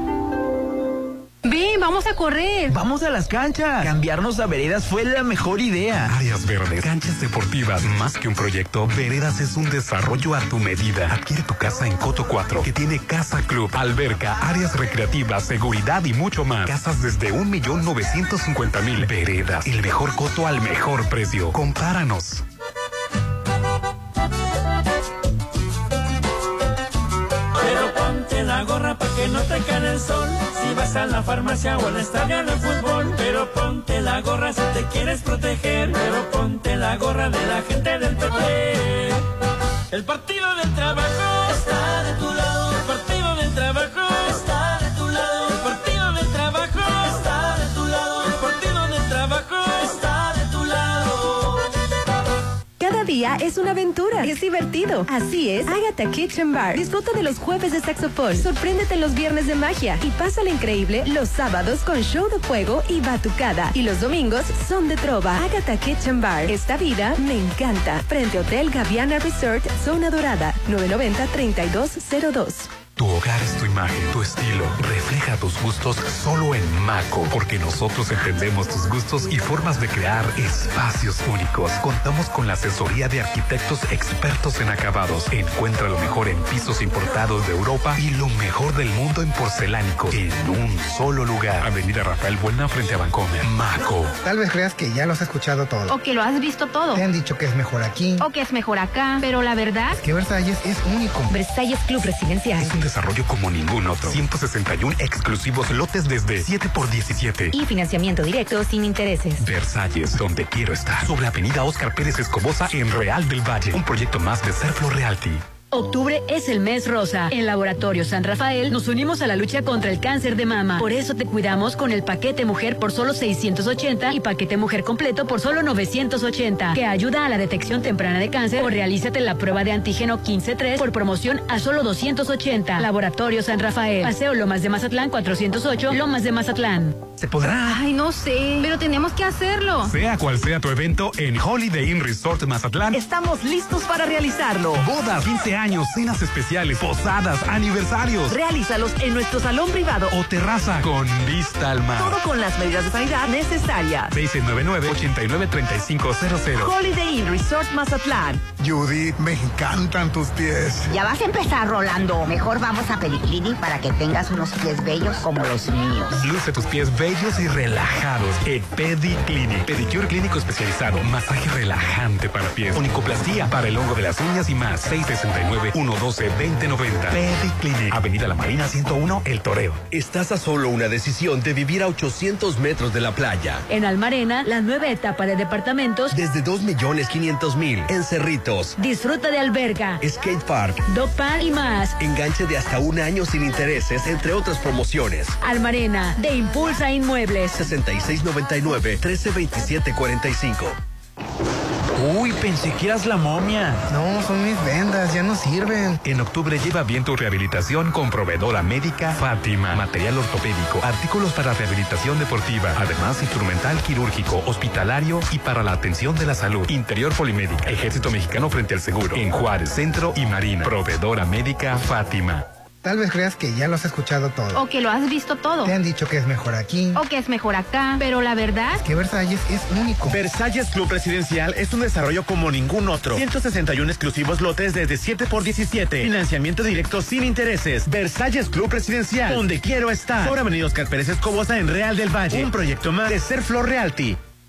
Ven, vamos a correr. Vamos a las canchas. Cambiarnos a veredas fue la mejor idea. Áreas verdes, canchas deportivas, más que un proyecto, Veredas es un desarrollo a tu medida. Adquiere tu casa en Coto 4, que tiene casa club, alberca, áreas recreativas, seguridad y mucho más. Casas desde 1.950.000. Veredas, el mejor coto al mejor precio. Compáranos. Que no te caiga el sol. Si vas a la farmacia o al estadio de fútbol. Pero ponte la gorra si te quieres proteger. Pero ponte la gorra de la gente del PP. El partido día es una aventura. Es divertido. Así es, Agatha Kitchen Bar. Disfruta de los jueves de saxofón. Sorpréndete los viernes de magia. Y pásala increíble los sábados con show de fuego y batucada. Y los domingos son de trova. Agatha Kitchen Bar. Esta vida me encanta. Frente Hotel Gaviana Resort, Zona Dorada. 990-3202. Tu hogar es tu imagen, tu estilo. Refleja tus gustos solo en Maco, porque nosotros entendemos tus gustos y formas de crear espacios únicos. Contamos con la asesoría de arquitectos expertos en acabados. Encuentra lo mejor en pisos importados de Europa y lo mejor del mundo en porcelánicos en un solo lugar. Avenida Rafael Buena frente a Bancomer. Maco. Tal vez creas que ya lo has escuchado todo. O que lo has visto todo. Te han dicho que es mejor aquí. O que es mejor acá. Pero la verdad. Que Versalles es único. Versalles Club Residencial. Es un desarrollo como ningún otro. 161 exclusivos lotes desde 7 por 17. Y financiamiento directo sin intereses. Versalles, donde quiero estar. Sobre Avenida Oscar Pérez Escobosa en Real del Valle. Un proyecto más de Serflo Realty. Octubre es el mes rosa. En Laboratorio San Rafael nos unimos a la lucha contra el cáncer de mama. Por eso te cuidamos con el paquete mujer por solo 680 y paquete mujer completo por solo 980, que ayuda a la detección temprana de cáncer o realízate la prueba de antígeno 15-3 por promoción a solo 280. Laboratorio San Rafael. Paseo Lomas de Mazatlán 408, Lomas de Mazatlán. ¿Se podrá? Ay, no sé, pero tenemos que hacerlo. Sea cual sea tu evento en Holiday Inn Resort Mazatlán, Estamos listos para realizarlo. bodas, 15 años, cenas especiales, posadas, aniversarios Realízalos en nuestro salón privado o terraza con vista al mar. Todo con las medidas de sanidad necesarias. 699-893500. Holiday Inn Resort Mazatlán. Judy, me encantan tus pies. Ya vas a empezar, Rolando. Mejor vamos a Pediclinic para que tengas unos pies bellos como los míos. Luce tus pies bellos y relajados en Pediclinic. Pedicure clínico especializado, masaje relajante para pies, onicoplastía para el hongo de las uñas y más. 669-112-2090. Pediclinic. Avenida La Marina 101, El Toreo. Estás a solo una decisión de vivir a 800 metros de la playa. En Almarena, la nueva etapa de departamentos. Desde 2.500.000 en Cerritos. Disfruta de alberga, Skate Park. dog park y más. Enganche de hasta un año sin intereses, entre otras promociones. Almarena, de Impulsa Inmuebles. 6699-132745. Uy, pensé que eras la momia. No, son mis vendas, ya no sirven. En octubre lleva bien tu rehabilitación con proveedora médica Fátima. Material ortopédico, artículos para rehabilitación deportiva, además instrumental quirúrgico, hospitalario y para la atención de la salud. Interior Polimédica, Ejército Mexicano frente al Seguro. En Juárez, Centro y Marina. Proveedora médica Fátima. Tal vez creas que ya lo has escuchado todo. O que lo has visto todo. Te han dicho que es mejor aquí. O que es mejor acá. Pero la verdad. Que Versalles es único. Versalles Club Residencial es un desarrollo como ningún otro. 161 exclusivos lotes desde 7 por 17. Financiamiento directo sin intereses. Versalles Club Residencial, donde quiero estar. Sobre Avenida Oscar Pérez Escobosa en Real del Valle. Un proyecto más de Ser Flor Realty.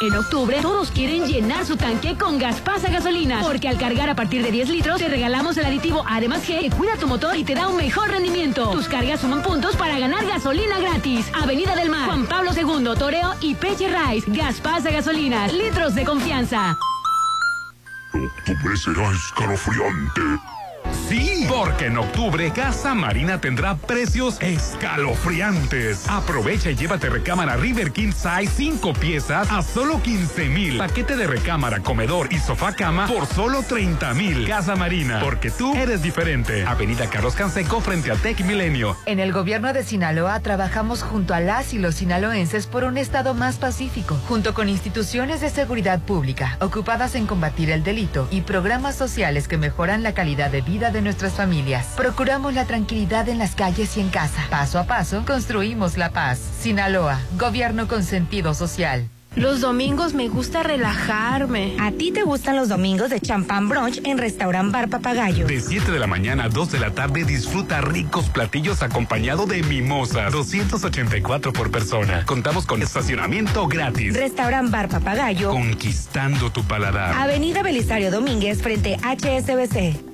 En octubre, todos quieren llenar su tanque con Gaspasa Gasolina, porque al cargar a partir de 10 litros, te regalamos el aditivo Además G que cuida tu motor y te da un mejor rendimiento. Tus cargas suman puntos para ganar gasolina gratis. Avenida del Mar, Juan Pablo II, Toreo y Peche Rice. Gaspasa Gasolinas, litros de confianza. Octubre será escalofriante. Sí, porque en octubre Casa Marina tendrá precios escalofriantes. Aprovecha y llévate recámara River King Size 5 piezas a solo 15 mil. Paquete de recámara, comedor y sofá cama por solo 30 mil. Casa Marina, porque tú eres diferente. Avenida Carlos Canseco frente a Tech Milenio. En el gobierno de Sinaloa trabajamos junto a las y los sinaloenses por un estado más pacífico, junto con instituciones de seguridad pública ocupadas en combatir el delito y programas sociales que mejoran la calidad de vida de nuestras familias. Procuramos la tranquilidad en las calles y en casa. Paso a paso, construimos la paz. Sinaloa, gobierno con sentido social. Los domingos me gusta relajarme. ¿A ti te gustan los domingos de champán brunch en Restaurant Bar Papagayo? De 7 de la mañana a 2 de la tarde disfruta ricos platillos acompañado de mimosas. 284 por persona. Contamos con estacionamiento gratis. Restaurant Bar Papagayo. Conquistando tu paladar. Avenida Belisario Domínguez frente a HSBC.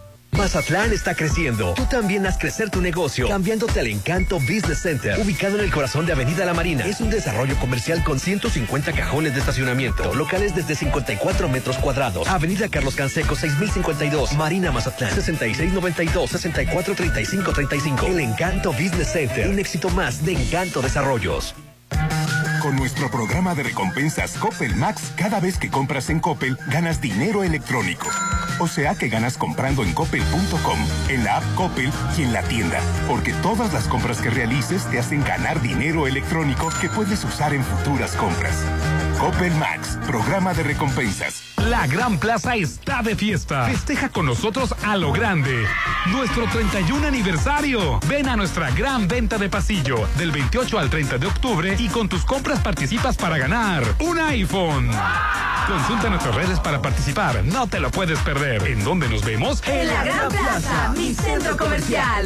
Mazatlán está creciendo. Tú también haz crecer tu negocio cambiándote al Encanto Business Center, ubicado en el corazón de Avenida La Marina. Es un desarrollo comercial con 150 cajones de estacionamiento, locales desde 54 metros cuadrados. Avenida Carlos Canseco 6052, Marina Mazatlán 6692-643535. El Encanto Business Center, un éxito más de Encanto Desarrollos. Con nuestro programa de recompensas Coppel Max, cada vez que compras en Coppel, ganas dinero electrónico. O sea que ganas comprando en coppel.com, en la app Coppel y en la tienda. Porque todas las compras que realices te hacen ganar dinero electrónico que puedes usar en futuras compras. Coppel Max, programa de recompensas. La Gran Plaza está de fiesta. Festeja con nosotros a lo grande. Nuestro 31 aniversario. Ven a nuestra gran venta de pasillo del 28 al 30 de octubre y con tus compras participas para ganar un iPhone. Consulta nuestras redes para participar. No te lo puedes perder. ¿En dónde nos vemos? En la Gran Plaza, mi centro comercial.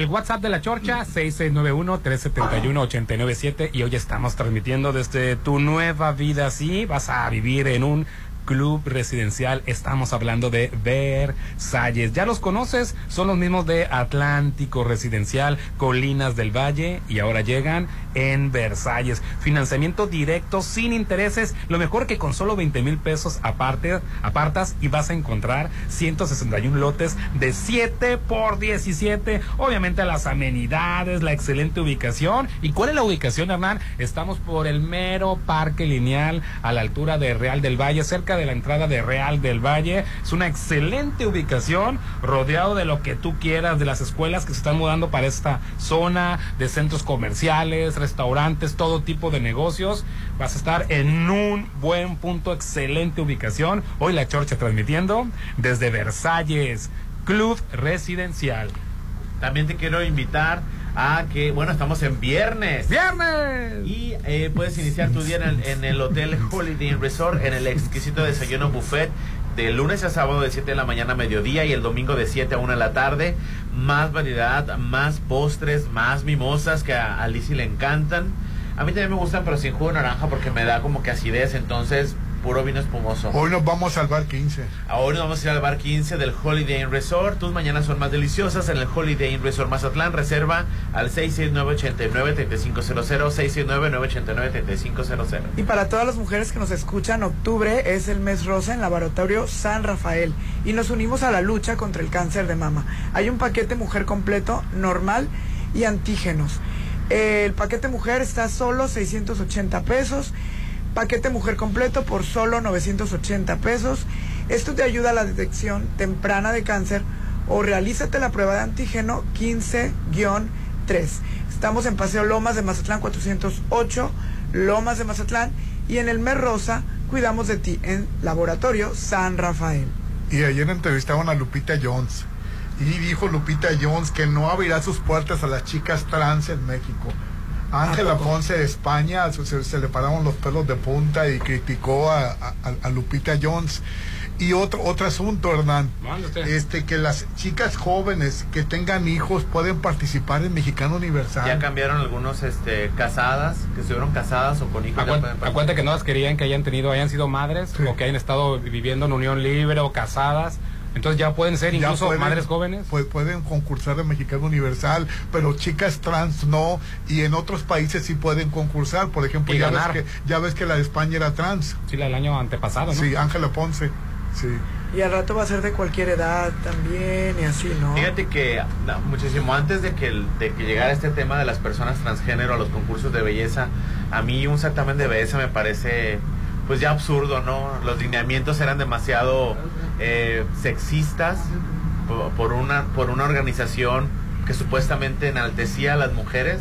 El WhatsApp de la Chorcha, 6691-371-897. Y hoy estamos transmitiendo desde tu nueva vida. Sí, vas a vivir en un club residencial. Estamos hablando de Versalles. ¿Ya los conoces? Son los mismos de Atlántico Residencial, Colinas del Valle. Y ahora llegan en Versalles. Financiamiento directo, sin intereses. Lo mejor que con solo 20 mil pesos aparte, apartas y vas a encontrar 161 lotes de 7 por 17. Obviamente las amenidades, la excelente ubicación. ¿Y cuál es la ubicación, Hernán? Estamos por el mero parque lineal a la altura de Real del Valle, cerca de la entrada de Real del Valle. Es una excelente ubicación, rodeado de lo que tú quieras, de las escuelas que se están mudando para esta zona, de centros comerciales, restaurantes, todo tipo de negocios. Vas a estar en un buen punto, excelente ubicación. Hoy la Chorcha transmitiendo desde Versalles, Club Residencial. También te quiero invitar a que, bueno, estamos en viernes. ¡Viernes! Y eh, puedes iniciar tu día en el, en el Hotel Holiday Inn Resort, en el exquisito desayuno buffet de lunes a sábado de 7 de la mañana a mediodía y el domingo de 7 a 1 de la tarde. Más variedad, más postres, más mimosas que a, a Lizzie le encantan. A mí también me gustan, pero sin jugo de naranja porque me da como que acidez, entonces puro vino espumoso. Hoy nos vamos al bar 15. Ahora nos vamos a ir al bar 15 del Holiday Inn Resort. Tus mañanas son más deliciosas en el Holiday Inn Resort Mazatlán. Reserva al 669-89-3500, 669-989-3500. Y para todas las mujeres que nos escuchan, octubre es el mes rosa en Laboratorio San Rafael y nos unimos a la lucha contra el cáncer de mama. Hay un paquete mujer completo, normal y antígenos. El paquete mujer está solo 680 pesos, paquete mujer completo por solo 980 pesos. Esto te ayuda a la detección temprana de cáncer o realízate la prueba de antígeno 15-3. Estamos en Paseo Lomas de Mazatlán 408, Lomas de Mazatlán y en el mes rosa cuidamos de ti en Laboratorio San Rafael. Y ayer entrevistaron a Lupita Jones. Y dijo Lupita Jones que no abrirá sus puertas a las chicas trans en México. Ángela Ponce de España se, se le pararon los pelos de punta y criticó a, a- a Lupita Jones. Y otro, otro asunto, Hernán, este que las chicas jóvenes que tengan hijos pueden participar en Mexicano Universal. Ya cambiaron algunos este, casadas, que estuvieron casadas o con hijos. acuérdate que no las querían que hayan tenido, hayan sido madres o que hayan estado viviendo en unión libre o casadas. Entonces ya pueden ser incluso pueden- madres jóvenes. Pues pueden concursar en Mexicano Universal, pero chicas trans no, y en otros países sí pueden concursar. Por ejemplo, ya ves, ganar. que, ya ves que la de España era trans. Sí, la del año antepasado, ¿no? Sí, Ángela Ponce. Sí. Y al rato va a ser de cualquier edad también y así, ¿no? Fíjate que no, muchísimo antes de que, el- de que llegara este tema de las personas transgénero a los concursos de belleza, a mí un certamen de belleza me parece pues ya absurdo, ¿no? Los lineamientos eran demasiado eh, sexistas por, por una, por una organización que supuestamente enaltecía a las mujeres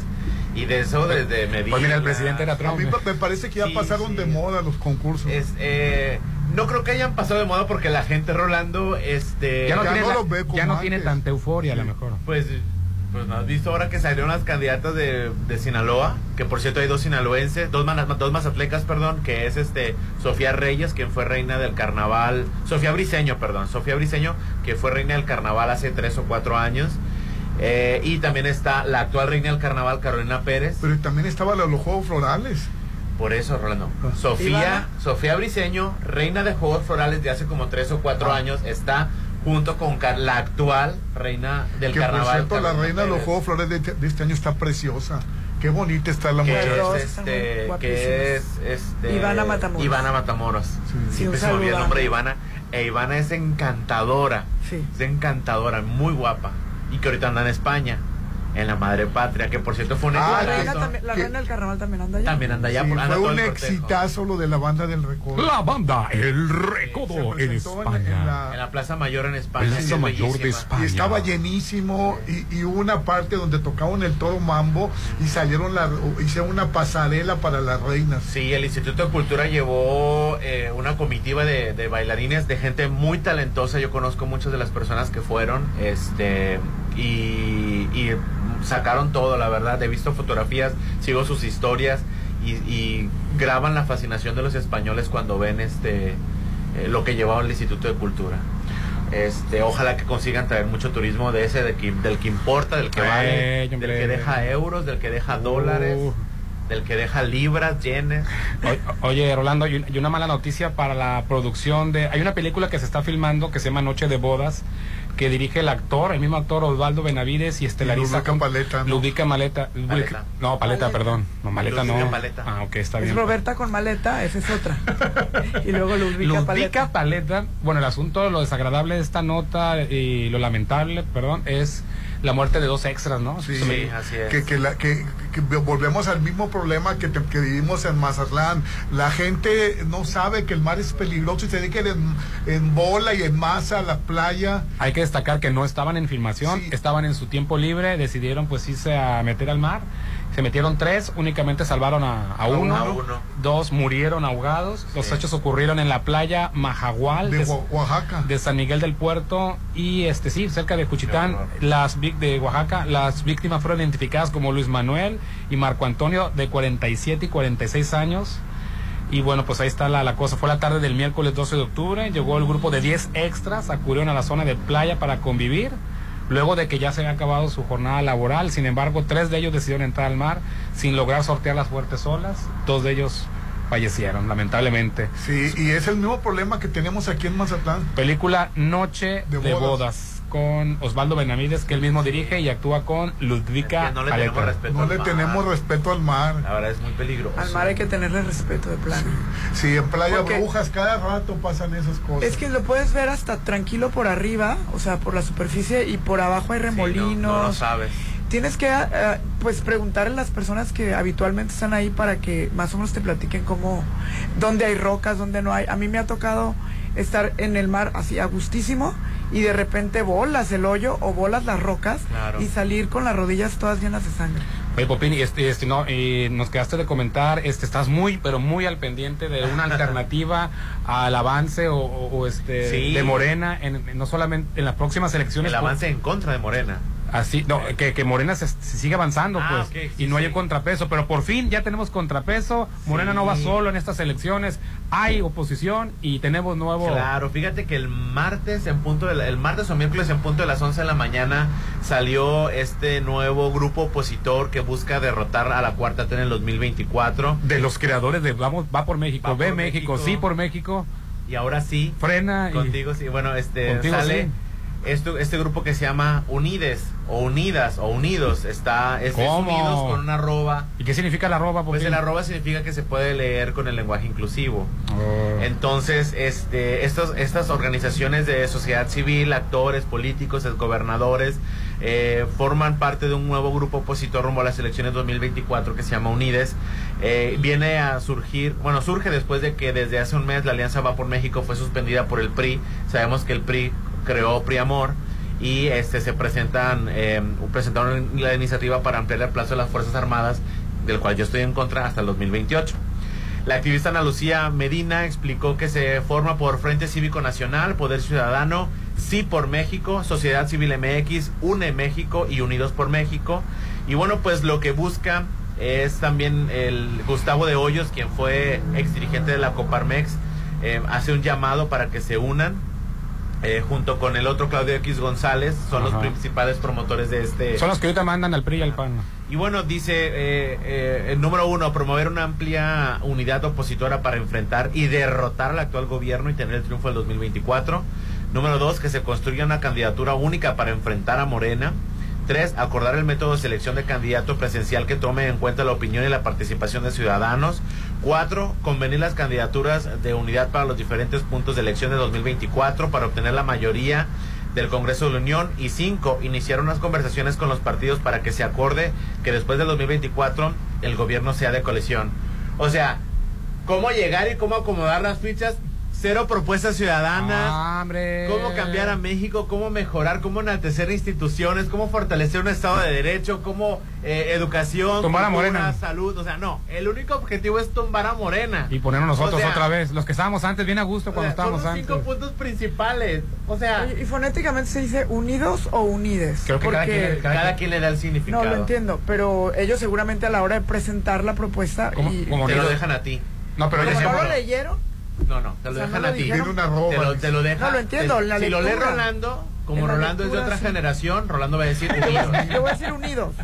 y de eso desde Medina. Pues mira, el presidente era Trump. A mí me parece que ya Sí, pasaron sí. de moda los concursos. Es, eh, no creo que hayan pasado de moda porque la gente Rolando este Ya no, Ya tiene, no la- lo ve como ya no tiene tanta euforia a lo mejor. Pues, pues no has visto ahora que salieron las candidatas de, de Sinaloa, que por cierto hay dos sinaloenses, dos, dos mazatlecas, perdón, que es este Sofía Reyes, quien fue reina del carnaval, Sofía Briseño, perdón, Sofía Briseño, que fue reina del carnaval hace tres o cuatro años. Eh, y también está la actual reina del carnaval, Carolina Pérez. Pero también estaban los, los Juegos Florales. Por eso, Rolando. Sofía, Ivana. Sofía Briseño, reina de Juegos Florales de hace como tres o cuatro años, está junto con la actual reina del que carnaval. por cierto, la reina de los. Juegos Florales de, de este año está preciosa. Qué bonita está la muchacha. es, este, que es este, Ivana Matamoros. Ivana Matamoros. Sí, Siempre un se me olvida el nombre de Ana. Ivana. E Ivana es encantadora. Sí. Es encantadora, muy guapa. Y que ahorita anda en España, en la madre patria, que por cierto fue un Ah, la reina, también, la reina del carnaval también anda allá. También anda allá Sí, por anda fue un exitazo lo de la banda del Recodo. La banda El Recodo en España. en la- En la Plaza Mayor en España. Plaza es Mayor de. España. Y estaba llenísimo y, y hubo una parte donde tocaban el toro mambo y salieron la hicieron una pasarela para las reinas. Sí, el Instituto de Cultura llevó eh, una comitiva de, de bailarines, de gente muy talentosa. Yo conozco muchas de las personas que fueron, este, y, y sacaron todo, la verdad. He visto fotografías, sigo sus historias y, y graban la fascinación de los españoles cuando ven este eh, lo que llevaba el Instituto de Cultura. Este, ojalá que consigan traer mucho turismo de ese, de que- del que importa, del que vale, del que deja euros, del que deja Uh. dólares, del que deja libras, yenes. Oye, Rolando, y una mala noticia para la producción de... Hay una película que se está filmando que se llama Noche de Bodas, que dirige el actor, el mismo actor Osvaldo Benavides y estelariza... Ludovica Paleta, ¿no? Ludica Maleta. Paleta. No, Paleta, Paleta. perdón. No, Maleta Ludica no. Paleta. Ah, ok, está Es bien. Roberta con maleta, esa es otra. y luego Ludwika Ludica Paleta. Paleta. Bueno, el asunto, lo desagradable de esta nota y lo lamentable, perdón, es la muerte de dos extras, ¿no? Sí, Sí, así es. Que, que, la- que- que volvemos al mismo problema que, te- que vivimos en Mazatlán. La gente no sabe que el mar es peligroso y se dedica en, en bola y en masa a la playa. Hay que destacar que no estaban en filmación, Sí. estaban en su tiempo libre, decidieron pues irse a meter al mar. Se metieron tres, únicamente salvaron a, a uno, dos murieron ahogados. Los Sí. hechos ocurrieron en la playa Majagual De de, Oa- Oaxaca. de San Miguel del Puerto y este sí, cerca de horror. las de Oaxaca. Las víctimas fueron identificadas como Luis Manuel y Marco Antonio de 47 y 46 años. Y bueno, pues ahí está la, la cosa. Fue la tarde del miércoles 12 de octubre. Llegó el grupo de 10 extras, acudieron a la zona de playa para convivir. Luego de que ya se había acabado su jornada laboral, sin embargo, tres de ellos decidieron entrar al mar sin lograr sortear las fuertes olas. Dos de ellos fallecieron, lamentablemente. Sí, y es el mismo problema que tenemos aquí en Mazatlán. Película Noche de, De bodas. Con Osvaldo Benavides, que él mismo dirige y actúa con Ludvika no le Paleta. tenemos respeto No al le mar. tenemos respeto al mar. La verdad es muy peligroso. Al mar hay que tenerle respeto de plano. Sí, en Playa Porque- Brujas cada rato pasan esas cosas. Es que lo puedes ver hasta tranquilo por arriba, o sea, por la superficie y por abajo hay remolinos. no lo sabes. Tienes que eh, pues preguntarle a las personas que habitualmente están ahí para que más o menos te platiquen cómo, dónde hay rocas, dónde no hay. A mí me ha tocado estar en el mar así a gustísimo y de repente bolas el hoyo o bolas las rocas Claro. y salir con las rodillas todas llenas de sangre. Oye, Popín, y este, este, no, y nos quedaste de comentar, este, estás muy, pero muy al pendiente de una alternativa al avance o, o- o, este, Sí. de Morena, en, en- no solamente en las próximas elecciones. El avance en contra de Morena. Así, no, que, que Morena se, se sigue avanzando, Ah, pues, y no haya contrapeso, pero por fin ya tenemos contrapeso, Morena no va Sí. solo en estas elecciones, hay oposición y tenemos nuevo... Claro, fíjate que el martes en punto de la- el martes o miércoles en punto de las 11 de la mañana salió este nuevo grupo opositor que busca derrotar a la cuarta T en el 2024 De los creadores de Vamos, va por México, Va ve por México, México. sí por México, y ahora sí frena y... contigo sí, bueno, este sale sí. esto, este grupo que se llama Unides o Unidas o Unidos está es. Unidos con una arroba ¿Y qué significa la arroba, Pues el arroba significa que se puede leer con el lenguaje inclusivo. Oh. Entonces, este, estos, estas organizaciones de sociedad civil, actores, políticos, gobernadores, eh, forman parte de un nuevo grupo opositor rumbo a las elecciones 2024 que se llama Unides. Eh, viene a surgir, bueno, surge después de que desde hace un mes la Alianza Va por México fue suspendida por el PRI. Sabemos que el PRI creó PRI Amor y este se presentan eh, presentaron la iniciativa para ampliar el plazo de las Fuerzas Armadas, del cual yo estoy en contra, hasta el 2028. La activista Ana Lucía Medina explicó que se forma por Frente Cívico Nacional, Poder Ciudadano, Sí por México, Sociedad Civil MX, UNE México y Unidos por México. Y bueno, pues lo que busca es también el Gustavo de Hoyos, quien fue ex dirigente de la Coparmex, eh, hace un llamado para que se unan eh, junto con el otro Claudio X González, son Ajá. los principales promotores de este... Son los que ahorita mandan al PRI y al PAN. Y bueno, dice eh, eh, el número uno, promover una amplia unidad opositora para enfrentar y derrotar al actual gobierno y tener el triunfo del 2024. Número dos, que se construya una candidatura única para enfrentar a Morena. Tres, acordar el método de selección de candidato presencial que tome en cuenta la opinión y la participación de ciudadanos. Cuatro, convenir las candidaturas de unidad para los diferentes puntos de elección de 2024 para obtener la mayoría del Congreso de la Unión. Y cinco, iniciar unas conversaciones con los partidos para que se acorde que después del 2024 el gobierno sea de coalición. O sea, cómo llegar y cómo acomodar las fichas. Cero propuestas ciudadanas. Ah, hombre. Cómo cambiar a México, cómo mejorar, cómo enaltecer instituciones, cómo fortalecer un Estado de Derecho, cómo eh, educación, Tumbar a cultura, Morena. salud. O sea, no, el único objetivo es tumbar a Morena. Y ponernos nosotros O sea, otra vez, los que estábamos antes, bien a gusto o cuando sea, son estábamos los antes. cinco puntos principales. O sea, Oye, y fonéticamente se dice unidos o unides. Creo que cada Porque- quien, cada quien le da el significado. No, lo entiendo, pero ellos seguramente a la hora de presentar la propuesta y... te lo dejan a ti. No, pero ¿Como Por no ejemplo- lo leyeron? No, no, te lo O sea, dejan no a ti. Tiene una arroba. Te lo, te lo dejan. No, lo entiendo, Te- la si lo lee lectura. Rolando, como En la Rolando es de lectura, otra sí. generación, Rolando va a decir unidos. yo voy a decir unidos.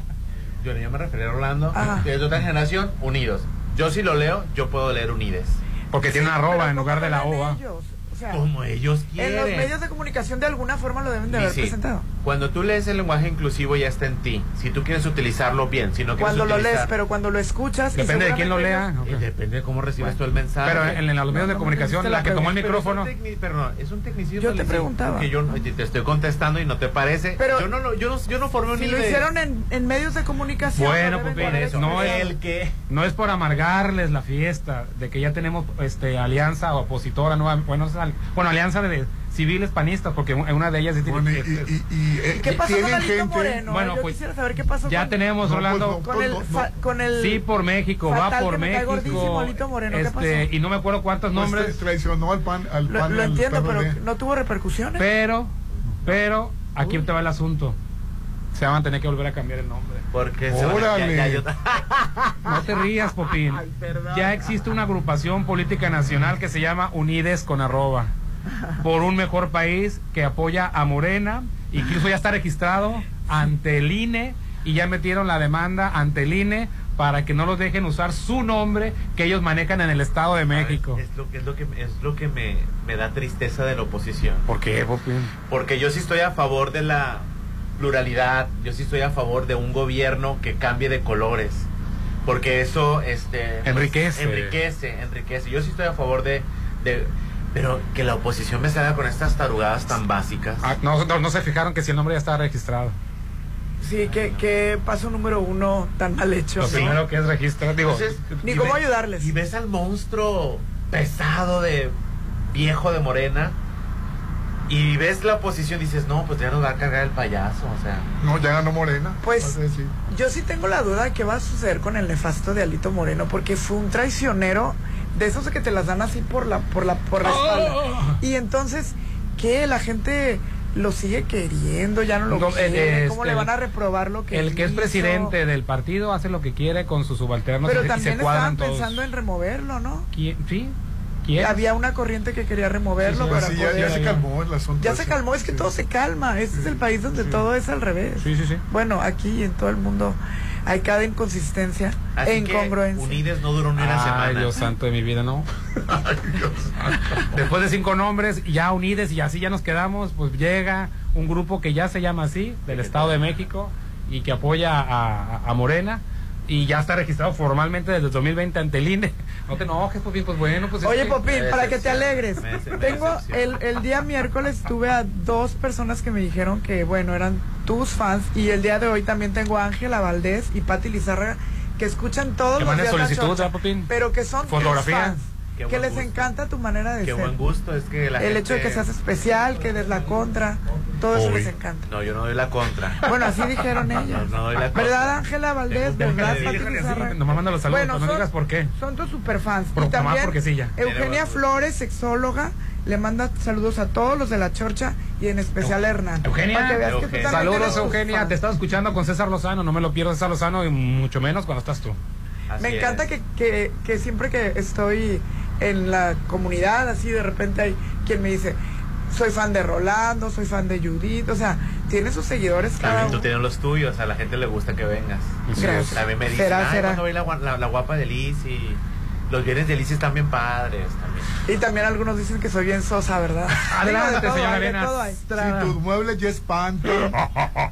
Yo, yo me refería a Rolando, Ajá. que es de otra generación, unidos. Yo si lo leo, yo puedo leer unides. Porque tiene una arroba en lugar de la ova. O sea, Como ellos en quieren. los medios de comunicación de alguna forma lo deben de haber Sí, sí. presentado. Cuando tú lees el lenguaje inclusivo ya está en ti. Si tú quieres utilizarlo bien, si no Cuando lo lees, utilizar- pero cuando lo escuchas... y Depende de quién lo lea. Eh, Depende de cómo recibes tú el mensaje. Pero en, en los medios de comunicación, la que tomó el Pero micrófono. es un tecni- Pero no, es un tecnicismo. Yo te preguntaba. porque yo no- te estoy contestando y no te parece. Pero- yo no, lo- yo no, yo no formé un Si lo IDE. hicieron en, en medios de comunicación... Bueno, pues de eso, no es, el que no es por amargarles la fiesta de que ya tenemos este alianza opositora nueva, bueno, bueno alianza de civiles panistas, porque en una de ellas es Bueno, y, este, y- y, eh, ¿Y qué pasó con Alito gente- Moreno? Bueno, Yo pues, quisiera saber qué pasó ya con, tenemos No, Rolando pues, con el, fa- con el sí por México, va por México, Alito Moreno, ¿qué este pasó? y no me acuerdo cuántos Pues, nombres, traicionó al pan al Lo, pan lo al entiendo, pero no tuvo repercusiones. pero, pero aquí te va el asunto, se van a tener que volver a cambiar el nombre. Porque Órale. ya- ya yo- No te rías, Popín. Ya existe una agrupación política nacional que se llama Unides con arroba. Por un mejor país que apoya a Morena. Incluso ya está registrado ante el INE y ya metieron la demanda ante el INE para que no los dejen usar su nombre que ellos manejan en el Estado de México. Es lo, que- es lo que, es lo que me, me da tristeza de la oposición. ¿Por qué? Porque yo sí estoy a favor de la pluralidad, yo sí estoy a favor de un gobierno que cambie de colores. Porque eso este, pues, Enriquece. enriquece, enriquece. Yo sí estoy a favor de, de... Pero que la oposición me salga con estas tarugadas tan básicas. Ah, no, no, no se fijaron que si el nombre ya está registrado. Sí, qué, qué paso número uno tan mal hecho. Lo primero que es registrar, digo, Entonces, Ni cómo ve- ayudarles. Y ves al monstruo pesado de viejo de morena y ves la oposición y dices, no, pues ya nos va a cargar el payaso, o sea. No, ya ganó Morena. Pues yo sí tengo la duda de qué va a suceder con el nefasto de Alito Moreno, porque fue un traicionero de esos que te las dan así por la, por la, por la espalda. Y entonces, ¿qué? La gente lo sigue queriendo, ya no lo No, quiere, el- ¿cómo este, le van a reprobar lo que el que es presidente del partido hace lo que quiere con sus subalternos Pero y, se- y también se cuadran estaban todos. pensando en removerlo, ¿no? ¿Quién? ¿Sí? ¿Quién? Había una corriente que quería removerlo Sí, para Sí, poder... ya se calmó el asunto. Ya ese. se calmó, es que todo se calma. Este es el país donde todo es al revés. Sí, sí, sí. Bueno, aquí y en todo el mundo hay cada inconsistencia Así e que incongruencia. Unides no duró ni una Ay, semana. Dios santo de mi vida, ¿no? Después de cinco nombres, ya unides y así ya nos quedamos, pues llega un grupo que ya se llama así, del Estado de México, y que apoya a, a Morena, y ya está registrado formalmente desde el 2020 ante el INE. No te enojes, Popín, pues bueno, pues es Oye, Popín, para que te alegres. me dece- me Tengo decepciona. el, el día miércoles tuve a dos personas que me dijeron que, bueno, eran tus fans. Y el día de hoy también tengo a Ángela Valdés y Patti Lizarra que escuchan todos Que los manden días la solicitud, Chorcha, ¿verdad, Popín? Pero que son tus Fotografía. fans. Qué Que les gusto. encanta tu manera de Qué ser. buen gusto, es que la el gente... hecho de que seas especial, que des la contra, todo eso les encanta. No, yo no doy la contra. Bueno, así dijeron ellos. No, no doy la contra. ¿Verdad, Ángela Valdés? ¿Verdad, Pati nomás manda los saludos, Bueno, pero no son- digas por qué. Son tus superfans. Por- y también porque sí, ya. Eugenia Flores, sexóloga, le manda saludos a todos los de la chorcha y en especial a Hernán. Eugenia, Para que veas que tú Eugenia. también Saludos, Eugenia. Te estaba escuchando con César Lozano. No me lo pierdas, César Lozano, y mucho menos cuando estás tú. Así Me encanta es. que, que, que siempre que estoy en la comunidad, así de repente hay quien me dice, soy fan de Rolando, soy fan de Judith, o sea, tiene sus seguidores cada También tú uno. tienes los tuyos, a la gente le gusta que vengas. Gracias. También me dicen, Será, "Ay, será. cuando la, gua- la, la guapa de Liz y los viernes de Liz están bien padres también. Y también algunos dicen que soy bien sosa, ¿verdad? Adelante, señora. Si tus muebles ya espantan,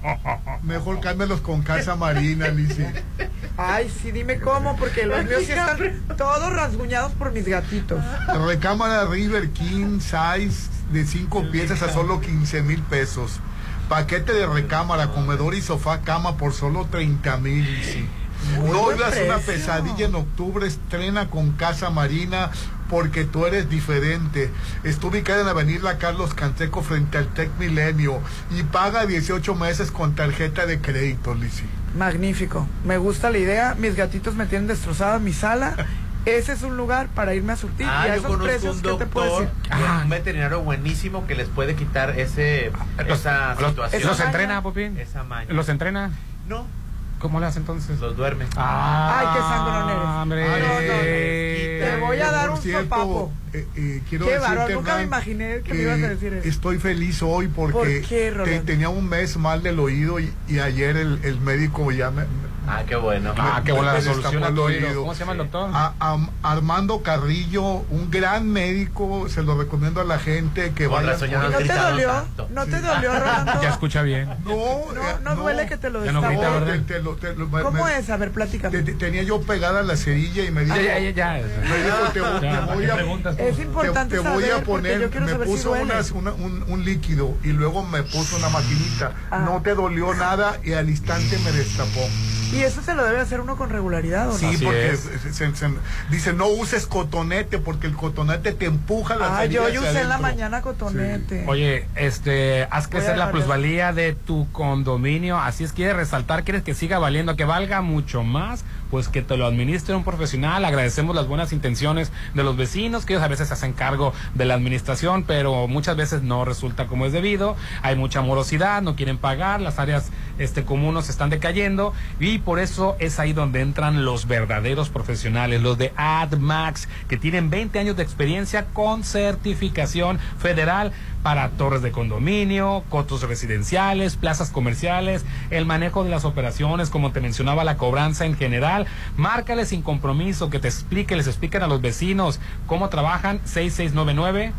mejor cámbialos con casa marina, Lizzy. Ay, sí, dime cómo, porque los míos sí están todos rasguñados por mis gatitos. Recámara River King Size de 5 piezas a solo 15 mil pesos. Paquete de recámara, comedor y sofá cama por solo 30 mil. No buen vivas una pesadilla en octubre, estrena con Casa Marina porque tú eres diferente. Está ubicada en la avenida Carlos Canseco frente al Tec Milenio y paga 18 meses con tarjeta de crédito, Lizzy. Magnífico. Me gusta la idea. Mis gatitos me tienen destrozada mi sala. Ese es un lugar para irme a surtir. y Ah, a yo esos conozco precios, un ¿qué te doctor, decir? un veterinario buenísimo que les puede quitar ese Los, esa los- situación. los entrena, Popín. Esa maña. ¿Los entrena? No, ¿Cómo le hace entonces? los duerme. Ah, Ay, qué sangrón eres. hombre. Ah, no, no, Te voy a dar un cierto, sopapo. eh, eh, quiero Qué bárbaro, nunca me imaginé que me ibas a decir eso. Estoy feliz hoy porque ¿Por qué, te- Rolando? tenía un mes mal del oído y, y ayer el, el médico ya me, Ah, qué bueno. Ah, qué buena me la solución destapó a el tu oído. oído. ¿Cómo se llama el doctor? A- Armando Carrillo, un gran médico, se lo recomiendo a la gente que vaya. no ¿No te dolió? tanto. ¿No te dolió, Rolando? Ya escucha bien. No, No, no duele que te lo. ¿verdad? te- te lo- te lo- me- ¿Cómo me- es? A ver, platícame. te- te- tenía yo pegada la cerilla y me dijo, Ya, ya, ya, ya. me dijo, te, vo- te Ya, voy ¿qué a preguntas? Es te, importante te voy a poner, me puso duele. unas- una- un, un líquido y luego me puso una maquinita. Ah. No te dolió nada y al instante me destapó. ¿Y eso se lo debe hacer uno con regularidad o no? Sí, Así porque es. se- se- se- dice no uses cotonete porque el cotonete te empuja la Ah, yo, yo usé en la mañana cotonete. Oye, este, haz crecer la plusvalía de tu condominio, así es, quieres resaltar, quieres que siga valiendo, que valga mucho más, pues que te lo administre un profesional, agradecemos las buenas intenciones de los vecinos, que ellos a veces se hacen cargo de la administración, pero muchas veces no resulta como es debido, hay mucha morosidad, no quieren pagar, las áreas este comunes están decayendo. Y por eso es ahí donde entran los verdaderos profesionales, los de AdMax, que tienen 20 años de experiencia con certificación federal para torres de condominio, cotos residenciales, plazas comerciales, el manejo de las operaciones, como te mencionaba, la cobranza en general. Márcale sin compromiso, que te explique, les expliquen a los vecinos cómo trabajan 6699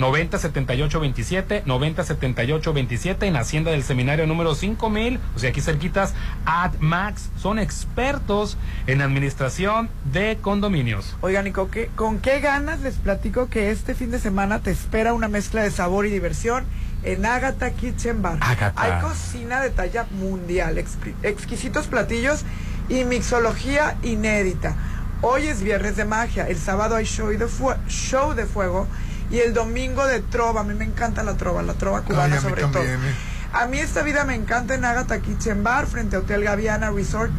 907827, 907827 en Hacienda del Seminario número 5000, o sea, aquí cerquitas, AdMax, son expertos en administración de condominios. Oigan, ¿y con qué, con qué ganas les platico que este fin de semana te espera una mezcla de sabor y diversión en Agatha Kitchen Bar? Agatha. Hay cocina de talla mundial, exqui- exquisitos platillos y mixología inédita. Hoy es viernes de magia, el sábado hay show de, show de fuego y el domingo de trova. A mí me encanta la trova, la trova cubana Ay, sobre también, todo. eh. A mí esta vida me encanta en Agatha Kitchen Bar frente a Hotel Gaviana Resort.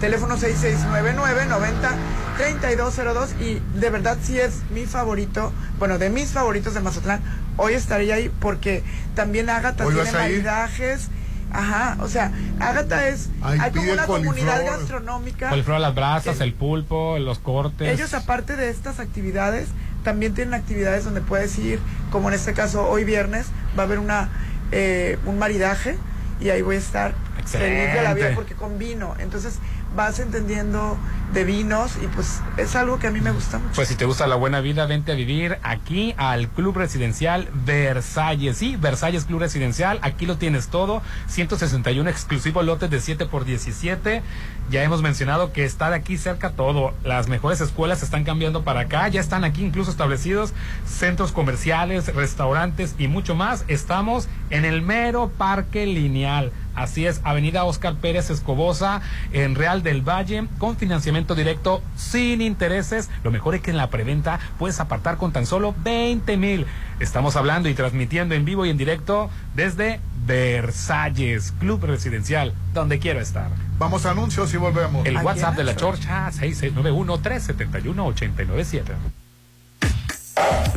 Teléfono 6699-90-3202 y de verdad sí es mi favorito, bueno, de mis favoritos de Mazatlán. Hoy estaré ahí porque también Agatha ¿Hoy tiene maridajes. Ajá, o sea, Agatha es, Ay, hay como una comunidad gastronómica. Coliflor a las brasas, el pulpo, los cortes. Ellos aparte de estas actividades, también tienen actividades donde puedes ir, como en este caso hoy viernes, va a haber una eh, un maridaje y ahí voy a estar feliz de la vida Excelente. porque con vino. Entonces vas entendiendo de vinos y pues es algo que a mí me gusta mucho. Pues si te gusta la buena vida, vente a vivir aquí al Club Residencial Versalles. Sí, Versalles Club Residencial, aquí lo tienes todo. 161 exclusivos lotes de 7 por 17. Ya hemos mencionado que está de aquí cerca todo. Las mejores escuelas están cambiando para acá, ya están aquí incluso establecidos centros comerciales, restaurantes y mucho más. Estamos en el mero parque lineal. Así es, Avenida Oscar Pérez Escobosa, en Real del Valle, con financiamiento directo, sin intereses. Lo mejor es que en la preventa puedes apartar con tan solo 20 mil. Estamos hablando y transmitiendo en vivo y en directo desde Versalles, Club Residencial, donde quiero estar. Vamos a anuncios y volvemos. El WhatsApp de la la Chorcha, 6691-371-897.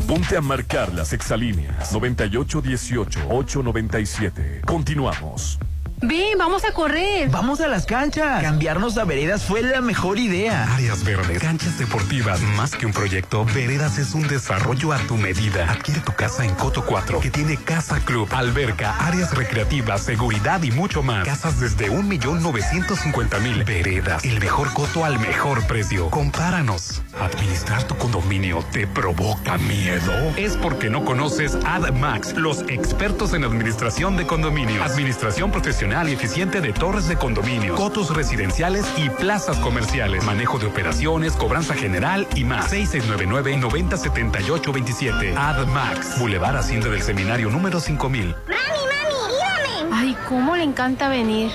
Ponte a marcar las exalíneas 9818-897. Continuamos. Ven, vamos a correr. Vamos a las canchas. Cambiarnos a veredas fue la mejor idea. Áreas verdes, canchas deportivas, más que un proyecto, Veredas es un desarrollo a tu medida. Adquiere tu casa en Coto 4, que tiene casa club, alberca, áreas recreativas, seguridad y mucho más. Casas desde un millón novecientos cincuenta mil. Veredas, el mejor coto al mejor precio. Compáranos. Administrar tu condominio te provoca miedo. Es porque no conoces AdMax, los expertos en administración de condominios. Administración profesional y eficiente de torres de condominio, cotos residenciales y plazas comerciales. Manejo de operaciones, cobranza general y más. 6699-907827. AdMax. Boulevard Hacienda del Seminario número 5000. Ay, cómo le encanta venir.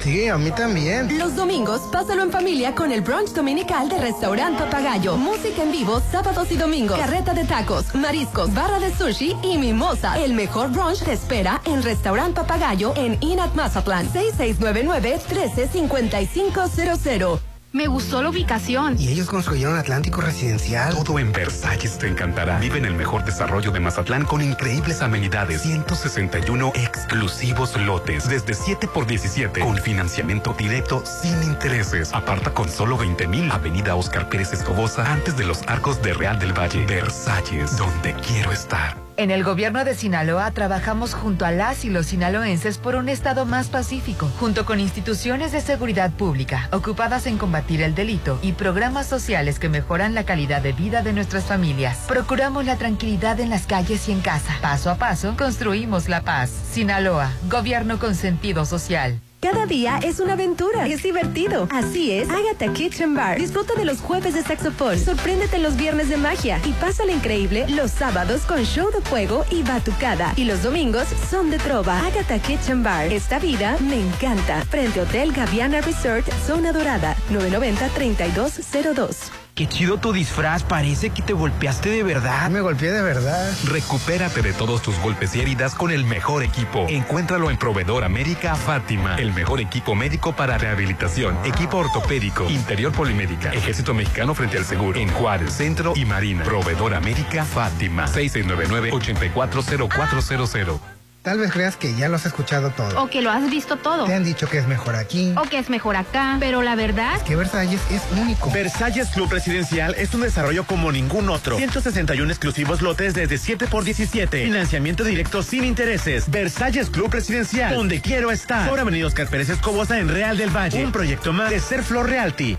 sí, a mí también. Los domingos, pásalo en familia con el brunch dominical de Restaurante Papagayo. Música en vivo sábados y domingos. Carreta de tacos, mariscos, barra de sushi y mimosa. El mejor brunch te espera en Restaurante Papagayo en Inat Mazatlán. 6699-135500. Me gustó la ubicación. Y ellos construyeron Atlántico Residencial. Todo en Versalles te encantará. Vive en el mejor desarrollo de Mazatlán con increíbles amenidades. 161 exclusivos lotes. Desde 7 por 17. Con financiamiento directo sin intereses. Aparta con solo 20 mil. Avenida Oscar Pérez Escobosa. Antes de los arcos de Real del Valle. Versalles. Donde quiero estar. En el gobierno de Sinaloa trabajamos junto a las y los sinaloenses por un estado más pacífico, junto con instituciones de seguridad pública ocupadas en combatir el delito y programas sociales que mejoran la calidad de vida de nuestras familias. Procuramos la tranquilidad en las calles y en casa. Paso a paso, construimos la paz. Sinaloa, gobierno con sentido social. Cada día es una aventura. Es divertido. Así es, Agatha Kitchen Bar. Disfruta de los jueves de saxofón. Sorpréndete los viernes de magia. Y pásala increíble los sábados con show de fuego y batucada. Y los domingos son de trova. Agatha Kitchen Bar. Esta vida me encanta. Frente Hotel Gaviana Resort, Zona Dorada. 990-3202. Qué chido tu disfraz, parece que te golpeaste de verdad. Me golpeé de verdad. Recupérate de todos tus golpes y heridas con el mejor equipo. Encuéntralo en Proveedor América Fátima. El mejor equipo médico para rehabilitación. Equipo ortopédico. Interior Polimédica. Ejército Mexicano frente al seguro. En Juárez, Centro y Marina. Proveedor América Fátima. 6699-840400. Tal vez creas que ya lo has escuchado todo. O que lo has visto todo. Te han dicho que es mejor aquí. O que es mejor acá. Pero la verdad. Que Versalles es único. Versalles Club Residencial es un desarrollo como ningún otro. 161 exclusivos lotes desde 7 por 17. Financiamiento directo sin intereses. Versalles Club Residencial. Donde quiero estar. Sobre Avenida Oscar Pérez Escobosa en Real del Valle. Un proyecto más de Ser Flor Realty.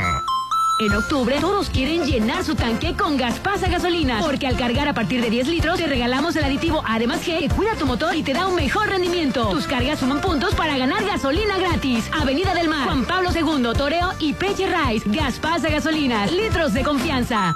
En octubre, todos quieren llenar su tanque con Gaspasa Gasolina, porque al cargar a partir de 10 litros, te regalamos el aditivo Además G que cuida tu motor y te da un mejor rendimiento. Tus cargas suman puntos para ganar gasolina gratis. Avenida del Mar, Juan Pablo II, Toreo y Peche Rice. Gaspasa Gasolina, litros de confianza.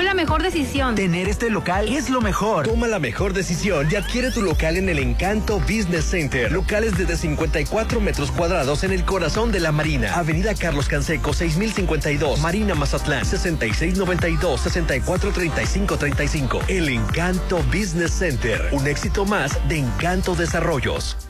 Fue la mejor decisión. Tener este local es lo mejor. Toma la mejor decisión y adquiere tu local en el Encanto Business Center. Locales desde 54 metros cuadrados en el corazón de la Marina. Avenida Carlos Canseco, 6052. Marina Mazatlán, 6692-643535. El Encanto Business Center. Un éxito más de Encanto Desarrollos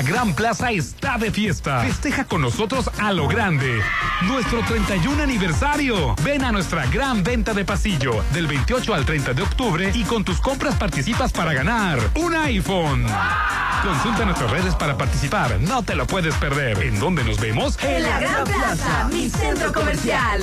Gran Plaza está de fiesta. Festeja con nosotros a lo grande. Nuestro 31 aniversario. Ven a nuestra gran venta de pasillo del 28 al 30 de octubre y con tus compras participas para ganar un iPhone. Consulta nuestras redes para participar. No te lo puedes perder. ¿En dónde nos vemos? En la Gran Plaza, mi centro comercial.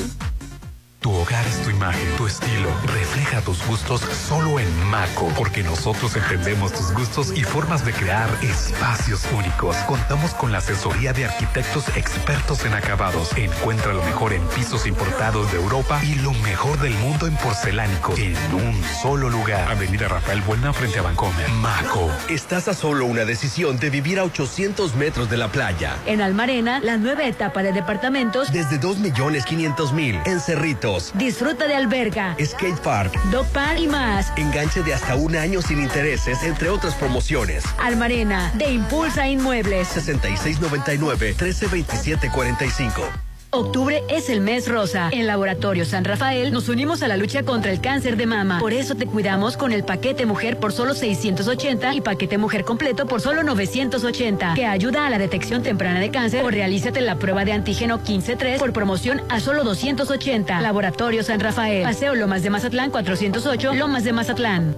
Tu hogar es tu imagen, tu estilo. Refleja tus gustos solo en Maco, porque nosotros entendemos tus gustos y formas de crear espacios únicos. Contamos con la asesoría de arquitectos expertos en acabados. Encuentra lo mejor en pisos importados de Europa y lo mejor del mundo en porcelánicos en un solo lugar. Avenida Rafael Buena frente a Bancomer. Maco. Estás a solo una decisión de vivir a 800 metros de la playa. En Almarena, la nueva etapa de departamentos desde 2 millones 500 mil en Cerrito. Disfruta de alberga, skate park, dog park y más. Enganche de hasta un año sin intereses, entre otras promociones. Almarena, de Impulsa Inmuebles. 6699-132745. Octubre es el mes rosa. En Laboratorio San Rafael nos unimos a la lucha contra el cáncer de mama. Por eso te cuidamos con el paquete mujer por solo 680 y paquete mujer completo por solo 980, que ayuda a la detección temprana de cáncer o realízate la prueba de antígeno 153 por promoción a solo 280. Laboratorio San Rafael. Paseo Lomas de Mazatlán 408, Lomas de Mazatlán.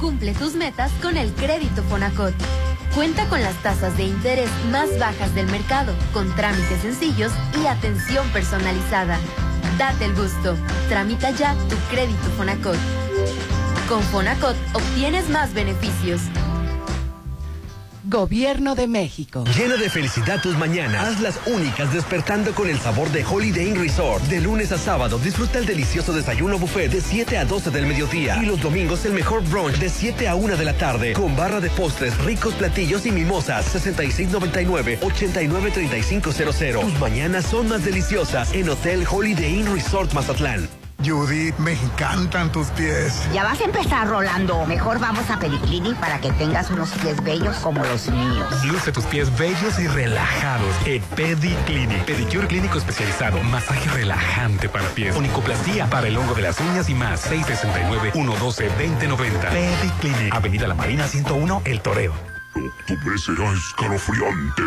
Cumple tus metas con el crédito Fonacot. Cuenta con las tasas de interés más bajas del mercado, con trámites sencillos y atención personalizada. Date el gusto. Tramita ya tu crédito Fonacot. Con Fonacot obtienes más beneficios. Gobierno de México. Llena de felicidad tus mañanas. Hazlas únicas despertando con el sabor de Holiday Inn Resort. De lunes a sábado disfruta el delicioso desayuno buffet de 7 a 12 del mediodía. Y los domingos el mejor brunch de 7 a 1 de la tarde. Con barra de postres, ricos platillos y mimosas. 6699-893500. Tus mañanas son más deliciosas en Hotel Holiday Inn Resort Mazatlán. Judy, me encantan tus pies. Ya vas a empezar, Rolando. Mejor vamos a Pediclinic para que tengas unos pies bellos como los míos. Luce tus pies bellos y relajados en Pediclinic. Pedicure clínico especializado. Masaje relajante para pies. Onicoplastía para el hongo de las uñas y más. 669-112-2090. Pediclinic. Avenida La Marina 101, El Toreo. Octubre será escalofriante.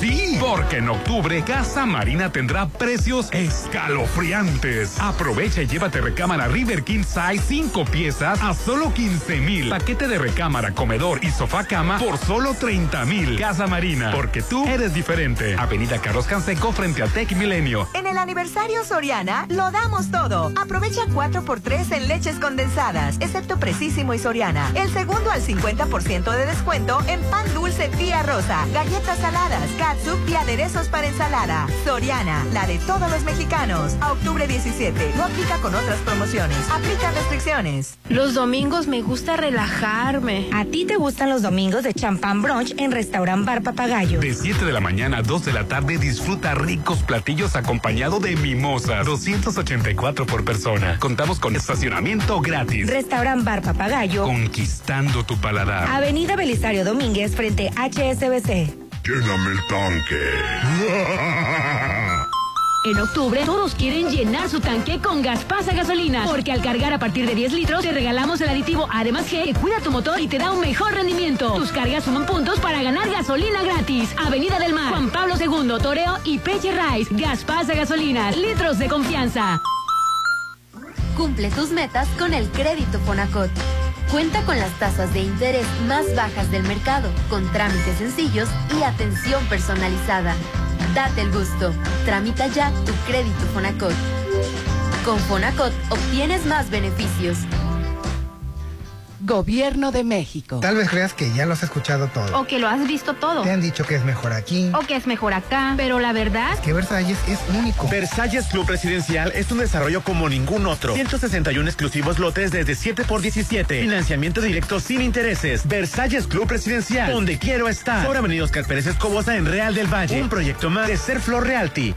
Sí, porque en octubre Casa Marina tendrá precios escalofriantes. Aprovecha y llévate recámara River King Size 5 piezas a solo 15 mil. Paquete de recámara, comedor y sofá cama por solo 30 mil. Casa Marina, porque tú eres diferente. Avenida Carlos Canseco frente al Tech Milenio. En el aniversario Soriana lo damos todo. Aprovecha 4x3 en leches condensadas, excepto Precisísimo y Soriana. El segundo al 50% de descuento en pan dulce tía rosa, galletas saladas, catsup y aderezos para ensalada. Soriana, la de todos los mexicanos. A octubre 17. No aplica con otras promociones. Aplica restricciones. Los domingos me gusta relajarme. A ti te gustan los domingos de champán brunch en Restaurant Bar Papagayo. De 7 de la mañana a 2 de la tarde disfruta ricos platillos acompañado de mimosas. 284 por persona. Contamos con estacionamiento gratis. Restaurant Bar Papagayo. Conquistando tu paladar. Avenida Belisario Domínguez frente a HSBC. Lléname el tanque. En octubre, todos quieren llenar su tanque con Gaspasa Gasolina, porque al cargar a partir de 10 litros, te regalamos el aditivo Además G que cuida tu motor y te da un mejor rendimiento. Tus cargas suman puntos para ganar gasolina gratis. Avenida del Mar, Juan Pablo II, Toreo y Peche Rice. Gaspasa Gasolinas, litros de confianza. Cumple tus metas con el crédito Fonacot. Cuenta con las tasas de interés más bajas del mercado, con trámites sencillos y atención personalizada. Date el gusto. Tramita ya tu crédito Fonacot. Con Fonacot obtienes más beneficios. Gobierno de México. Tal vez creas que ya lo has escuchado todo. O que lo has visto todo. Te han dicho que es mejor aquí. O que es mejor acá. Pero la verdad. Que Versalles es único. Versalles Club Residencial es un desarrollo como ningún otro. 161 exclusivos lotes desde 7 por 17. Financiamiento directo sin intereses. Versalles Club Residencial. Donde quiero estar. Sobre Avenida Oscar Pérez Escobosa en Real del Valle. Un proyecto más de Ser Flor Realty.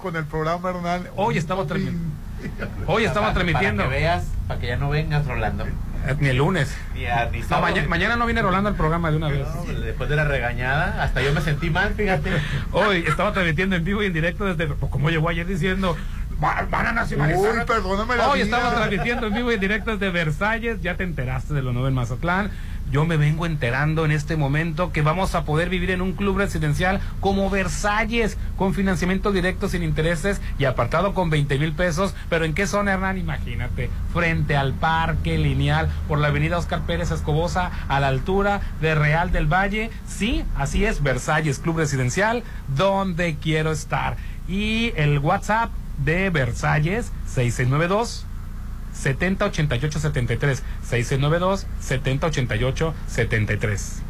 con el programa, Hernán. Hoy estamos transmitiendo. Hoy estamos transmitiendo. Para que veas, para que ya no vengas, Rolando. Eh, Ni el lunes. Ni a- ni No, maña- mañana no viene Rolando al programa de una vez. No, después de la regañada, hasta yo me sentí mal, fíjate. Hoy estaba transmitiendo en vivo y en directo desde. pues, como llegó ayer diciendo. "Va- Van a nacionalizar. Uy, perdóname la Hoy vida. estamos transmitiendo en vivo y en directo desde Versalles. Ya te enteraste de lo nuevo en Mazatlán. Yo me vengo enterando en este momento que vamos a poder vivir en un club residencial como Versalles, con financiamiento directo sin intereses y apartado con 20 mil pesos. Pero ¿en qué zona, Hernán? Imagínate, frente al parque lineal, por la avenida Oscar Pérez Escobosa, a la altura de Real del Valle. Sí, así es, Versalles Club Residencial, donde quiero estar. Y el WhatsApp de Versalles, 6692. 708873 6692 708873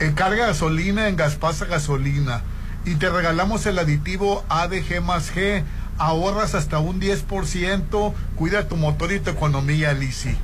Eh, carga gasolina en Gaspasa Gasolina y te regalamos el aditivo ADG más G. Ahorras hasta un 10%. Cuida tu motor y tu economía, Lisi.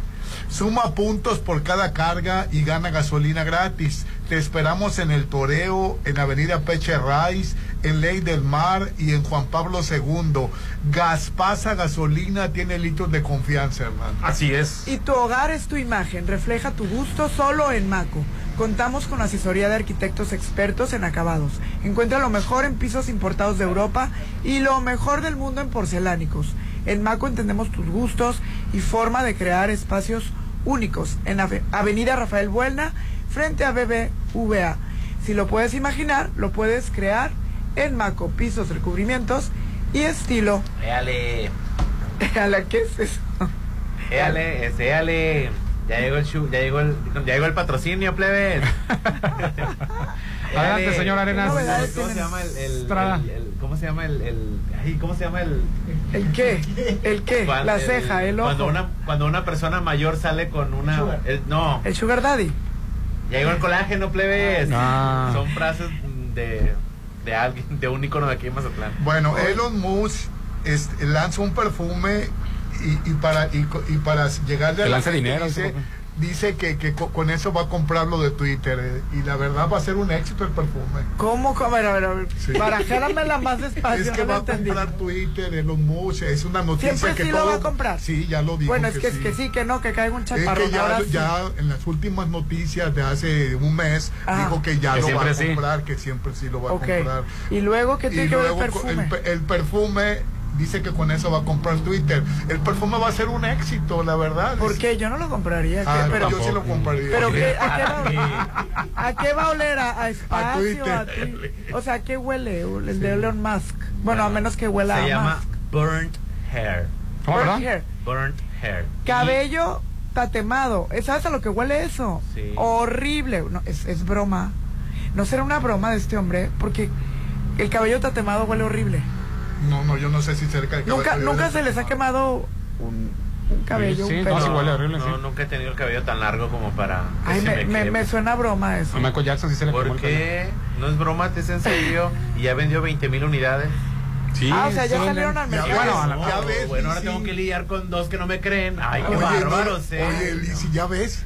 Suma puntos por cada carga y gana gasolina gratis. Te esperamos en el Toreo, en Avenida Peche Rice, en Ley del Mar y en Juan Pablo II. Gaspasa Gasolina tiene litros de confianza, hermano. Así es. Y tu hogar es tu imagen, refleja tu gusto solo en Maco. Contamos con asesoría de arquitectos expertos en acabados. Encuentra lo mejor en pisos importados de Europa y lo mejor del mundo en porcelánicos. En Maco entendemos tus gustos y forma de crear espacios únicos en Ave- Avenida Rafael Buelna, frente a BBVA. Si lo puedes imaginar, lo puedes crear en Maco, pisos, recubrimientos y estilo. Éale, ¿A la qué es eso? éale, este, éale. Ya llegó el, chu- ya llegó el, ya llegó el patrocinio, plebes. Adelante, señor Arenas. ¿Cómo se llama el, el- Estrada. el- el- ¿Cómo se llama el, el- ay, ¿Cómo se llama el? ¿El qué? ¿El qué? La ceja, el ojo. Cuando una, cuando una persona mayor sale con una, el- no, ¿El sugar daddy? Ya llegó el colágeno, plebes. Ah. Son frases de, de alguien, de un icono de aquí en Mazatlán. Bueno, Elon Musk este, lanza un perfume y, y para y, y para llegarle a la gente dinero, dice. Dice que, que co- con eso va a comprar lo de Twitter eh, y la verdad va a ser un éxito el perfume. ¿Cómo? A ver, a ver, a ver. Sí. Barajéramela más despacio. Es que no va lo a comprar Twitter, Elon Musk, es una noticia Siempre que sí todo lo va a comprar. Sí, ya lo dijo. Bueno, es que, es que sí, que no, que caiga un Es chaparrón. que ya, sí. en las últimas noticias de hace un mes Ah. dijo que ya Que lo va a sí. comprar, que siempre sí lo va a comprar. Y luego, ¿qué tiene Y que ver el perfume? pe- el perfume dice que con eso va a comprar Twitter. El perfume va a ser un éxito, la verdad. ¿Por qué? Yo no lo compraría. ¿qué? Ah, pero, yo sí lo compraría. pero ¿qué? ¿a, qué va, a qué va a oler? ¿A, a espacio? Twitter. a Twi- o sea, ¿a qué huele el de Elon Musk? Bueno, a menos que huela Se a llama Musk. burnt hair. ¿Cómo, Burnt hair. Burnt hair. Cabello tatemado. ¿Sabes a lo que huele eso? Sí. Horrible. No, es, es broma. ¿No será una broma de este hombre? Porque el cabello tatemado huele horrible. No, no, yo no sé si cerca de Nunca, cabello nunca de- se les ha quemado un, un cabello, Sí, un no, pelo. sí huele horrible, No, sí. nunca he tenido el cabello tan largo como para. que Ay, se me, me, queme. me suena a broma eso. A Michael Jackson sí se le quemó ¿Por el qué? No es broma, es en serio. Y ya vendió 20 mil unidades. Sí, Ah, o sea, ya sí, salieron al mercado. bueno, ya ves, bueno, ahora tengo que lidiar con dos que no me creen. Ay, qué Oye, no, bárbaros, eh. Oye, Lizzy, ya ves.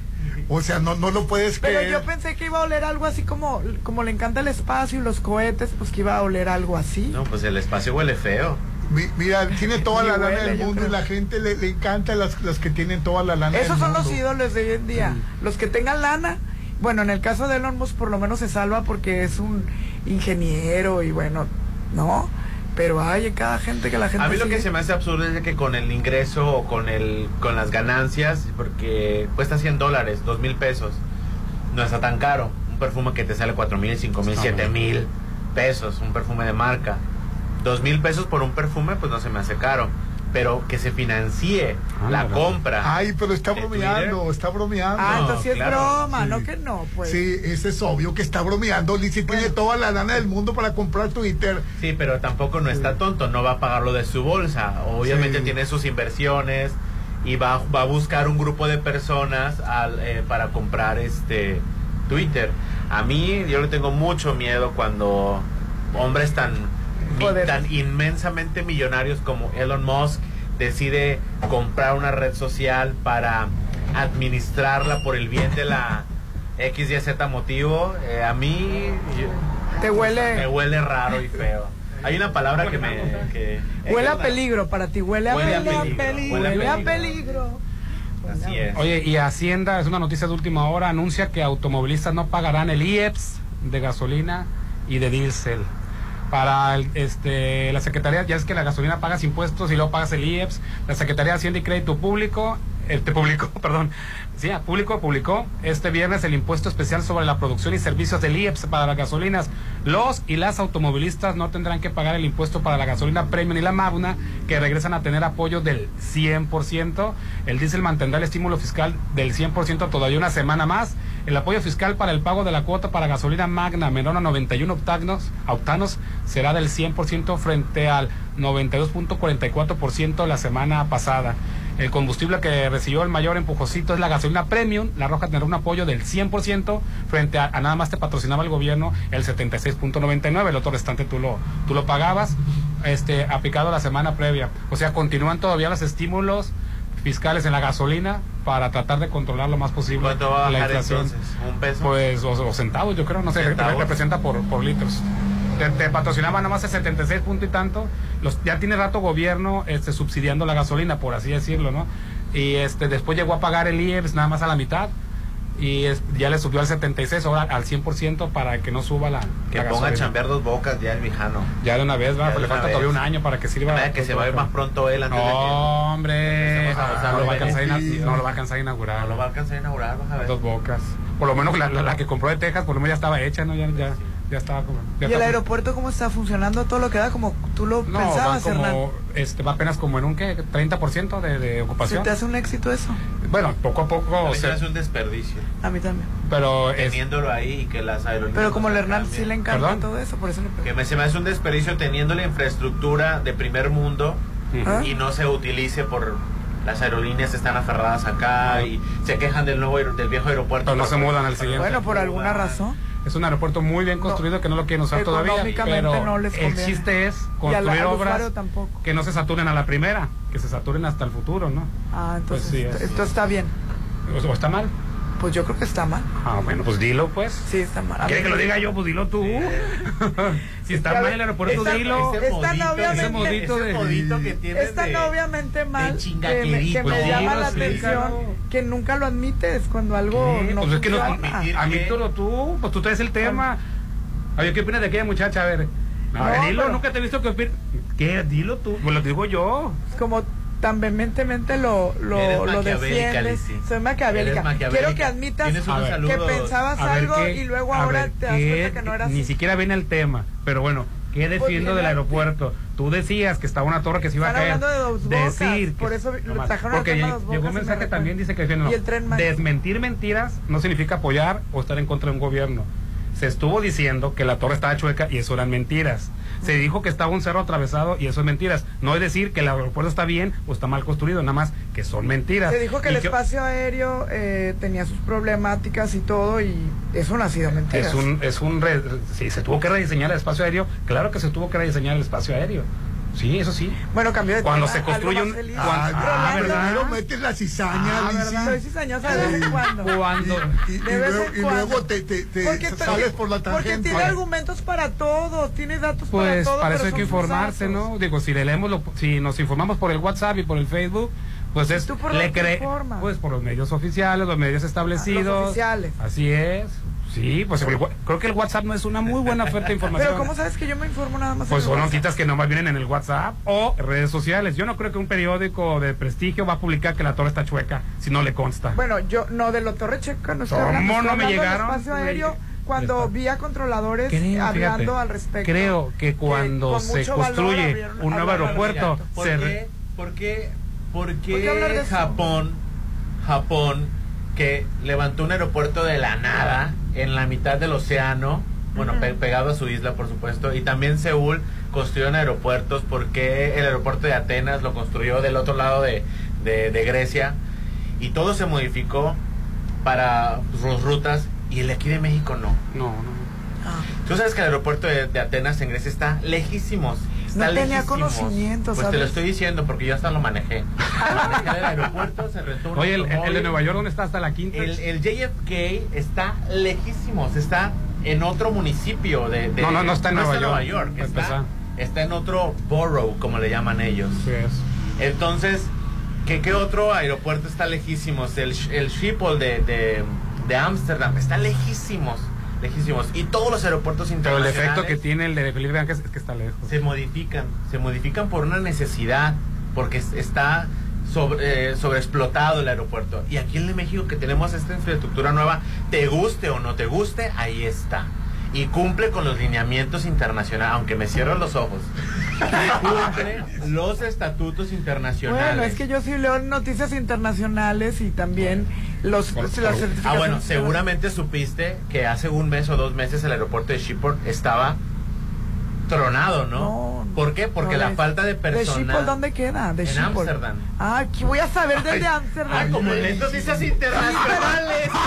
O sea, no, no lo puedes Pero creer. yo pensé que iba a oler algo así como, como le encanta el espacio y los cohetes, pues que iba a oler algo así. No, pues el espacio huele feo. Mi- Mira, tiene toda la lana del mundo y la gente le, le encanta las, las que tienen toda la lana Esos del son los ídolos de hoy en día. Los que tengan lana, bueno, en el caso de Elon Musk por lo menos se salva porque es un ingeniero y bueno, ¿no? Pero hay cada gente que la gente A mí lo que se me hace absurdo es que con el ingreso o con el con las ganancias, porque cuesta 100 dólares, 2 mil pesos, no está tan caro. Un perfume que te sale 4 mil, 5 mil, Está 7 bueno. mil pesos, un perfume de marca. 2 mil pesos por un perfume, pues no se me hace caro. Pero que se financie Ah, la verdad. compra. Ay, pero está bromeando, Twitter. está bromeando. Ah, No, entonces sí es broma, sí. no que no, pues. Sí, ese es obvio que está bromeando. Lizzy tiene toda la lana del mundo para comprar Twitter. Sí, pero tampoco no está tonto, no va a pagarlo de su bolsa. Obviamente Sí. tiene sus inversiones y va, va a buscar un grupo de personas al, eh, para comprar este Twitter. A mí yo le tengo mucho miedo cuando hombres tan, tan inmensamente millonarios como Elon Musk decide comprar una red social para administrarla por el bien de la X, Y, Z motivo. Eh, a mí yo- Te huele- me huele raro y feo. Hay una palabra que me que Huele a peligro para ti, huele a Huele a peligro. peligro, Huele, a peligro. Así es. Oye, y Hacienda, es una noticia de última hora, anuncia que automovilistas no pagarán el IEPS de gasolina y de diésel. Para este, la Secretaría, ya es que la gasolina pagas impuestos y luego pagas el IEPS. La Secretaría de Crédito Público, este público, perdón, sí, a público publicó este viernes el impuesto especial sobre la producción y servicios del IEPS para las gasolinas. Los y las automovilistas no tendrán que pagar el impuesto para la gasolina premium y la magna, que regresan a tener apoyo del 100%. El diésel mantendrá el estímulo fiscal del 100% todavía una semana más. El apoyo fiscal para el pago de la cuota para gasolina magna menor a 91 octanos, octanos será del 100% frente al 92.44% la semana pasada. El combustible que recibió el mayor empujocito es la gasolina premium. La roja tendrá un apoyo del 100% frente a, a nada más te patrocinaba el gobierno el 76.99. El otro restante tú lo, tú lo pagabas este, aplicado la semana previa. O sea, continúan todavía los estímulos fiscales en la gasolina para tratar de controlar lo más posible ¿Cuánto va a la inflación. entonces? ¿Un peso? Pues, o, o centavos, yo creo, no sé, ¿Centavos? representa por, por litros. Te, te patrocinaba nada más el 76 punto y tanto. Los, ya tiene rato gobierno este, subsidiando la gasolina, por así decirlo, ¿no? Y este, después llegó a pagar el IEPS nada más a la mitad. Y es- ya le subió al 76, ahora al 100% para que no suba la, que la ponga a chambear dos bocas ya el viejano. Ya de una vez, va, pues le falta vez. todavía un año para que sirva. Vaya que se va a ir más pronto él antes de que... No, hombre. A gozar No lo, va a a no lo va a alcanzar a inaugurar. No lo va a alcanzar a inaugurar, vas a ver. Dos bocas. Por lo menos la, la- la que compró de Texas, por lo menos ya estaba hecha, ¿no? Ya, ya, Ya estaba como. ya ¿Y el aeropuerto cómo está funcionando? Todo lo que da como tú lo No, pensabas, Hernán. como, este, va apenas como en un ¿qué? 30% de, de ¿Se ocupación. te hace un éxito eso? Bueno, poco a poco. A mí se se- me hace un desperdicio. A mí también. pero es, Teniéndolo ahí y que las aerolíneas. Pero como no el se Hernán sí le encanta ¿Perdón? todo eso, por eso le Que me, se me hace un desperdicio teniendo la infraestructura de primer mundo ¿Ah? y no se utilice por las aerolíneas están aferradas acá y se quejan del nuevo del viejo aeropuerto. Pero no se mudan al siguiente. Bueno, por alguna razón. Es un aeropuerto muy bien construido que no lo quieren usar todavía. Pero no les el chiste es construir obras que no se saturen a la primera, que se saturen hasta el futuro, ¿no? Ah, entonces Pues sí, esto, es- esto está bien. ¿O o está mal? Pues yo creo que está mal. Ah, bueno, pues dilo, pues. Sí, está mal. A ¿Quiere mí- que lo diga yo? Pues dilo tú. si está a mal ver, el aeropuerto, esta- dilo. modito, obviamente- ese modito de... ese modito que tiene Está de- obviamente mal que me, que me Pues llama dilo, la sí, atención claro. que nunca lo admites cuando algo ¿Qué? no Pues es que no, admítelo tú, pues tú traes el tema. Oye, ¿qué opinas de aquella muchacha? A ver, a ver, No, dilo, pero- nunca te he visto que opinas. ¿Qué? Dilo tú, pues lo digo yo. Es como tan vehementemente lo, lo, lo defiendes. Lizzy. Soy maquiavélica. Quiero que admitas que pensabas algo ¿qué? y luego ahora ver, te das ¿qué? cuenta que no era Ni así. siquiera viene el tema, pero bueno, ¿qué defiendo del aeropuerto? Tú decías que estaba una torre que se iba a caer. hablando de dos bocas, Decir por eso lo no más. trajeron Porque llegó un me mensaje también, dice que no. Y el Tren Maya. Desmentir mentiras no significa apoyar o estar en contra de un gobierno. Se estuvo diciendo que la torre estaba chueca y eso eran mentiras. Se dijo que estaba un cerro atravesado y eso es mentiras. No es decir que el aeropuerto está bien o está mal construido, nada más que son mentiras. Se dijo que Y el espacio aéreo eh, tenía sus problemáticas y todo y eso no ha sido mentira. Es un, es un re- sí, se tuvo que rediseñar el espacio aéreo. Claro que se tuvo que rediseñar el espacio aéreo. Sí, eso sí. Bueno, cambió de Cuando tema, se construye un. cuando- ah, Ah, ¿verdad? primero metes la cizaña, Ah, Lizzy. Soy cizañosa de vez en cuando. Cuando. Y, y De vez luego, en y cuando. luego te, te, te Porque sales por la Porque tangente. tiene argumentos para todo, tiene datos para Pues todo. para eso hay que informarse. ¿no? Digo, si le leemos, lo- si nos informamos por el WhatsApp y por el Facebook, pues es. ¿Tú por le dónde te cre- informas? Pues por los medios oficiales, los medios establecidos. Los oficiales. Así es. Sí, pues el creo que el WhatsApp no es una muy buena fuente de información. Pero ¿cómo sabes que yo me informo nada más? Pues en el son WhatsApp? notitas que nomás vienen en el WhatsApp o redes sociales. Yo no creo que un periódico de prestigio va a publicar que la torre está chueca si no le consta. Bueno, yo no de lo Torre Checa no estoy ¿Cómo hablando, estoy no me llegaron? espacio aéreo cuando vi a controladores Creo, hablando fíjate, al respecto. Creo que cuando con se construye abrieron- un nuevo aeropuerto. ¿Por se qué, por qué, por ¿Por qué? Japón, Japón, que levantó un aeropuerto de la nada en la mitad del océano, bueno, pe- pegado a su isla, por supuesto, y también Seúl construyeron aeropuertos, porque el aeropuerto de Atenas lo construyó del otro lado de, de- de Grecia, y todo se modificó para sus rutas, y el de aquí de México no. No, no. Tú sabes que el aeropuerto de, de Atenas en Grecia está lejísimos. Está No tenía lejísimos. conocimiento, Pues te lo estoy diciendo porque yo hasta lo manejé. manejé el aeropuerto, se Oye, el, de Nueva York, ¿dónde está? Hasta la quinta. El, el JFK está lejísimos, está en otro municipio de... de- No, no, no está en Nueva York, York, para está, está en otro borough, como le llaman ellos. Sí es. Entonces, ¿qué, qué otro aeropuerto está lejísimos? El, el Schiphol de, de, de Ámsterdam está lejísimos, lejísimos. Y todos los aeropuertos Pero el internacionales efecto que tiene el de Felipe Ángeles es que está lejos. se modifican, se modifican por una necesidad, porque es- está sobre, eh, sobreexplotado el aeropuerto. Y aquí en el de México que tenemos esta infraestructura nueva, te guste o no te guste, ahí está. Y cumple con los lineamientos internacionales, aunque me cierro los ojos. Y cumple los estatutos internacionales. Bueno, es que yo sí leo noticias internacionales y también los, las certificaciones. Ah, bueno, seguramente supiste que hace un mes o dos meses el aeropuerto de Schiphol estaba tronado, ¿no? ¿Por qué? Porque no, la de- falta de ¿De personal. Schiphol dónde queda? De En Schiphol. Ámsterdam. Ah, aquí voy a saber del de Ámsterdam. Ah, como noticias internacionales.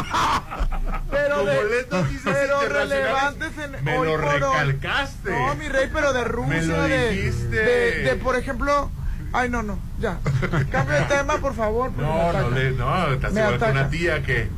Pero de, pero relevantes en me hoy lo por recalcaste. No, mi rey, pero de Rusia, Me lo de, de, de, por ejemplo, ay no, no, ya. Cambio de tema, por favor. No, no, le, no, te aseguro que una tía que,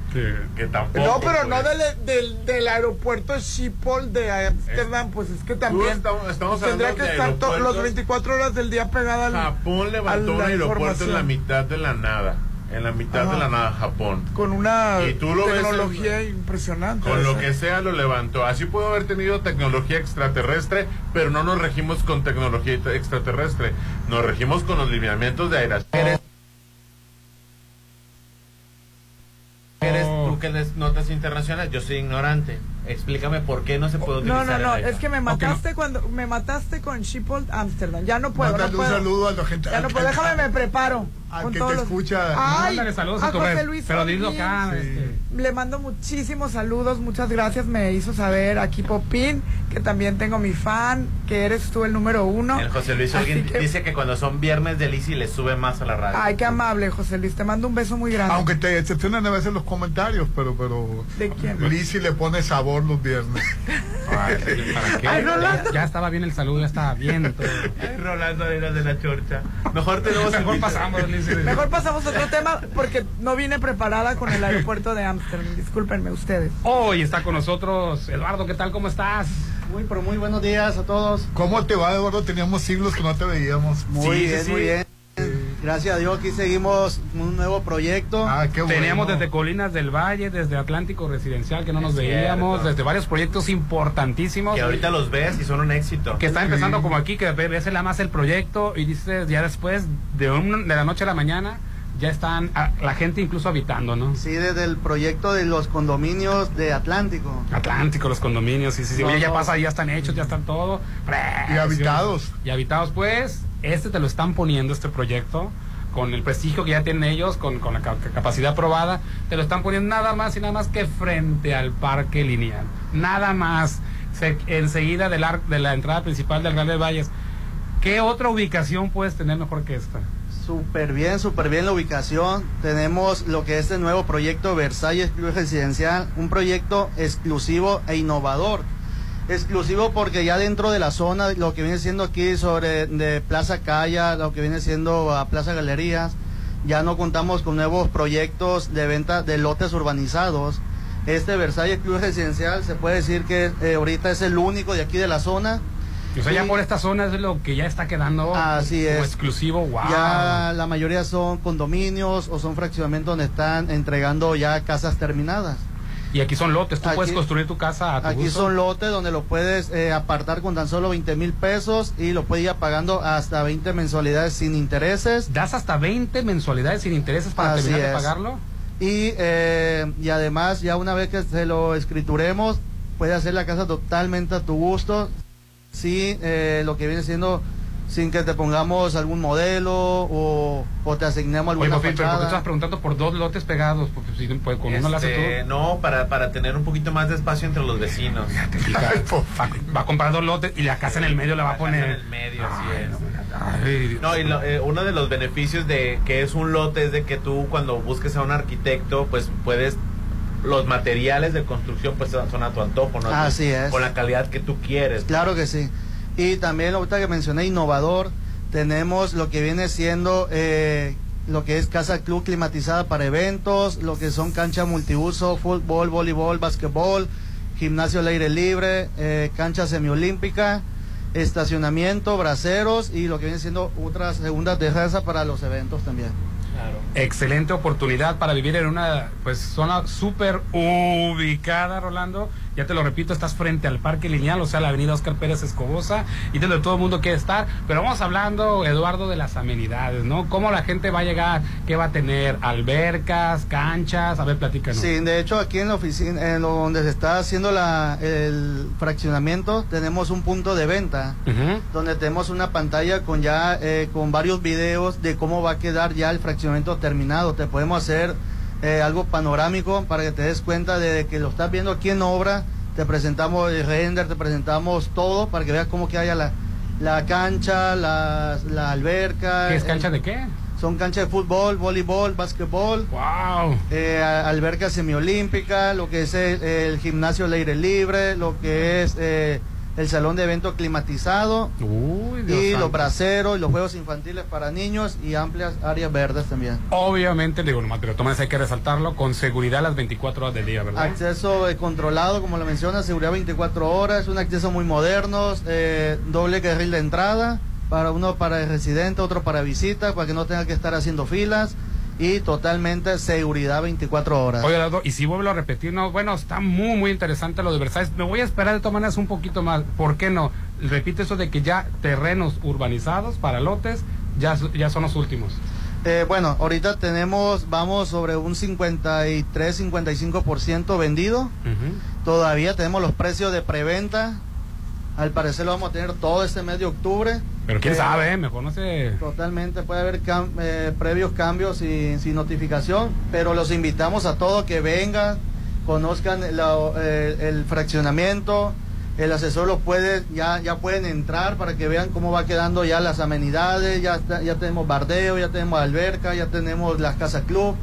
que tampoco. No, pero no pues. del, del, del aeropuerto Schiphol de Amsterdam, pues es que también estamos- estamos tendría hablando que de estar los 24 horas del día pegada al Japón levantó un aeropuerto en la mitad de la nada. En la mitad Ajá. de la nada, Japón. con una Y tú lo ves en- tecnología impresionante. Con lo que sea lo levantó. Así pudo haber tenido tecnología extraterrestre, pero no nos regimos con tecnología extraterrestre. Nos regimos con los lineamientos de aire. ¿Eres, eres tú que lees notas internacionales? Yo soy ignorante. Explícame por qué no se puede No, utilizar. no, no, el es que me mataste cuando me mataste con Schiphol Amsterdam. Ya no puedo, no Mándale un saludo a la gente. Ya no puedo, déjame me preparo. Al con que todos te los- escucha. Ay, Mándale saludos a tu José red, Luis pero dilo acá, este. Le mando muchísimos saludos, muchas gracias. Me hizo saber aquí Popín que también tengo mi fan, que eres tú el número uno. El José Luis que- dice que cuando son viernes de Lizzy le sube más a la radio. Ay, qué amable, José Luis. Te mando un beso muy grande. Aunque te decepcionan a veces los comentarios, pero, pero. ¿De quién? Lizzy le pone sabor los viernes. ¿Para qué? Ay, Rolando. ya, ya estaba bien el saludo, ya estaba bien todo. Ay, Rolando era de la chorcha. Mejor tenemos Mejor pasamos. Mejor pasamos a otro tema porque no vine preparada con el aeropuerto de Amsterdam. Discúlpenme ustedes. Hoy está con nosotros Eduardo, ¿qué tal? ¿Cómo estás? Muy, pero muy buenos días a todos. ¿Cómo te va, Eduardo? Teníamos siglos que no te veíamos. Muy Sí, bien, sí, sí. muy bien. Gracias a Dios, aquí seguimos un nuevo proyecto. Ah, qué bueno. Teníamos desde Colinas del Valle, desde Atlántico Residencial, que no nos veíamos, desde varios proyectos importantísimos. Que ahorita los ves y son un éxito. que está empezando como aquí, que ve- ves la más el proyecto y dices ya después de, un- de la noche a la mañana ya están a- la gente incluso habitando, ¿no? Sí, desde el proyecto de los condominios de Atlántico. Atlántico, los condominios, sí, sí, sí. No, Oye, ya no. pasa, ya están hechos, ya están todo. Y habitados. Y habitados, pues, este te lo están poniendo, este proyecto, con el prestigio que ya tienen ellos, con, con la ca- capacidad probada, te lo están poniendo nada más y nada más que frente al parque lineal. Nada más. Se- enseguida del ar- de la entrada principal del Real de Valles. ¿Qué otra ubicación puedes tener mejor que esta? Súper bien, súper bien la ubicación. Tenemos lo que es el nuevo proyecto Versalles Club Residencial, un proyecto exclusivo e innovador. Exclusivo porque ya dentro de la zona, lo que viene siendo aquí sobre de Plaza Calla, lo que viene siendo a Plaza Galerías, ya no contamos con nuevos proyectos de venta de lotes urbanizados. Este Versalles Club Residencial se puede decir que eh, ahorita es el único de aquí de la zona. O sea, ya Sí. por esta zona es lo que ya está quedando Así como es. exclusivo. ¡Wow! Ya la mayoría son condominios o son fraccionamientos donde están entregando ya casas terminadas. Y aquí son lotes, tú Aquí- puedes construir tu casa a tu Aquí gusto. son lotes donde lo puedes eh, apartar con tan solo 20 mil pesos y lo puedes ir pagando hasta 20 mensualidades sin intereses. Das hasta 20 mensualidades sin intereses para Así terminar de pagarlo. Y, eh, y además, ya una vez que se lo escrituremos, puedes hacer la casa totalmente a tu gusto. Sí, eh, lo que viene siendo sin que te pongamos algún modelo o, o te asignemos Oye, alguna Popín, pero ¿por qué estás preguntando por dos lotes pegados? Porque si, pues, con uno lo haces Este, tú. no, para, para tener un poquito más de espacio entre los vecinos. Va, va a comprar dos lotes y la casa en el medio la va a En poner. el medio, así es. Ay, No, y lo- eh, uno de los beneficios de que es un lote es de que tú cuando busques a un arquitecto, pues puedes los materiales de construcción pues son a tu antojo, ¿no? Así es. Con la calidad que tú quieres. Claro que sí. Y también ahorita que mencioné innovador, tenemos lo que viene siendo eh, lo que es casa club climatizada para eventos, lo que son cancha multiuso, fútbol, voleibol, basquetbol, gimnasio al aire libre, eh, cancha semiolímpica, estacionamiento, braceros y lo que viene siendo otra segunda terraza para los eventos también. Excelente oportunidad para vivir en una pues zona súper ubicada, Rolando. Ya te lo repito, estás frente al Parque Lineal, o sea, la avenida Oscar Pérez Escobosa, y donde todo el mundo quiere estar. Pero vamos hablando, Eduardo, de las amenidades, ¿no? ¿Cómo la gente va a llegar? ¿Qué va a tener? ¿Albercas? ¿Canchas? A ver, platícanos. Sí, de hecho aquí en la oficina, en donde se está haciendo la, el fraccionamiento, tenemos un punto de venta. Donde tenemos una pantalla con ya eh, con varios videos de cómo va a quedar ya el fraccionamiento terminado. Te podemos hacer eh, algo panorámico para que te des cuenta de que lo estás viendo aquí en obra. Te presentamos el render, te presentamos todo para que veas cómo queda ya la, la cancha, la, la alberca. ¿Qué es el- cancha de qué? son canchas de fútbol, voleibol, básquetbol. ¡Wow! Eh, alberca semiolímpica, lo que es el, el gimnasio al aire libre, lo que es eh, el salón de evento climatizado. Uy, y santo. los braceros y los juegos infantiles para niños y amplias áreas verdes también. Obviamente, digo, nomás, pero tomas hay que resaltarlo, con seguridad las 24 horas del día, ¿verdad? Acceso eh, controlado, como lo menciona, seguridad 24 horas, un acceso muy moderno, eh, doble carril de entrada, para uno para el residente, otro para visita, para que no tenga que estar haciendo filas y totalmente seguridad 24 horas. Oye, Eduardo, y si vuelvo a repetir, no, bueno, está muy, muy interesante lo de Versalles. Me voy a esperar de todas maneras un poquito más. ¿Por qué no? Repito eso de que ya terrenos urbanizados para lotes ya, ya son los últimos. Eh, bueno, ahorita tenemos, vamos sobre un 53-55% vendido. Todavía tenemos los precios de preventa. Al parecer lo vamos a tener todo este mes de octubre. Pero quién sabe, ¿eh? mejor no sé. Totalmente, puede haber cam- eh, previos cambios sin, sin notificación, pero los invitamos a todos que vengan, conozcan la- eh, el fraccionamiento, el asesor los puede, ya, ya pueden entrar para que vean cómo va quedando ya las amenidades, ya, está- ya tenemos bardeo, ya tenemos alberca, ya tenemos las casas club,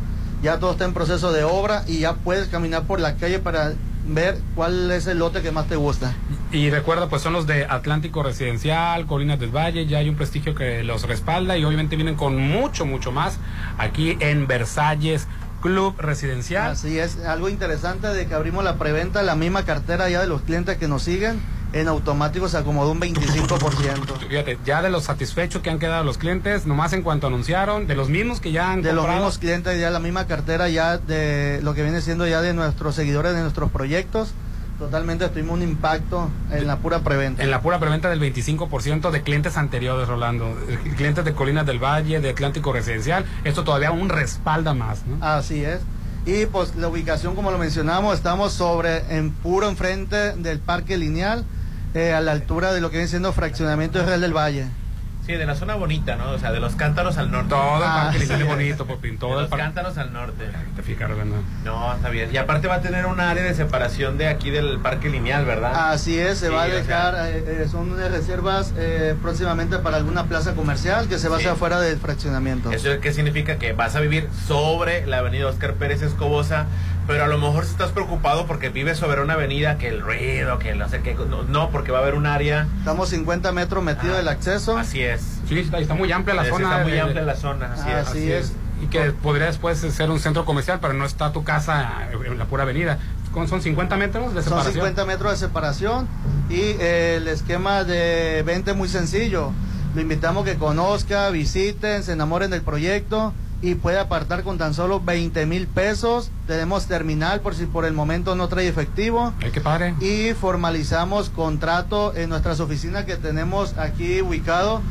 ya todo está en proceso de obra y ya puedes caminar por la calle para ver cuál es el lote que más te gusta. Y recuerda, pues son los de Atlántico Residencial, Colinas del Valle, ya hay un prestigio que los respalda y obviamente vienen con mucho, mucho más aquí en Versalles Club Residencial. Así es, algo interesante de que abrimos la preventa, la misma cartera ya de los clientes que nos siguen, en automático se acomodó un 25%. Fíjate, ya de los satisfechos que han quedado los clientes, nomás en cuanto anunciaron, de los mismos que ya han De los comprado. mismos clientes, ya la misma cartera ya de lo que viene siendo ya de nuestros seguidores de nuestros proyectos, totalmente tuvimos un impacto en la pura preventa. En la pura preventa del 25% de clientes anteriores, Rolando. Clientes de Colinas del Valle, de Atlántico Residencial. Esto todavía aún respalda más, ¿no? Así es. Y pues la ubicación, como lo mencionamos, estamos sobre, en puro enfrente del Parque Lineal, eh, a la altura de lo que viene siendo fraccionamiento de Real del Valle. Sí, de la zona bonita, ¿no? O sea, de los cántaros al norte. Todo el Ah, parque lineal sí. bonito, Popín. Todo de el los parque. cántaros al norte. Te fijas, Rolando. No, está bien. Y aparte va a tener un área de separación de aquí del parque lineal, ¿verdad? Así es, se Sí, va a o sea, dejar, eh, eh, son unas reservas eh, próximamente para alguna plaza comercial que se va a Sí. hacer afuera del fraccionamiento. ¿Eso qué significa? Que vas a vivir sobre la avenida Oscar Pérez Escobosa, pero a lo mejor si estás preocupado porque vives sobre una avenida que el ruido, que no sé qué. No, no, porque va a haber un área. Estamos 50 metros metido del acceso. Así es. Sí, está, está muy amplia la Sí, zona. Está muy de- amplia la zona, así, es. Así es. Y que podría después ser un centro comercial, pero no está tu casa en la pura avenida. ¿Con- ¿Son 50 metros de Son separación? 50 metros de separación y eh, el esquema de venta es muy sencillo. Lo invitamos que conozca, visiten, se enamoren del proyecto y puede apartar con tan solo 20 mil pesos. Tenemos terminal por si por el momento no trae efectivo. Padre. Y formalizamos contrato en nuestras oficinas que tenemos aquí ubicado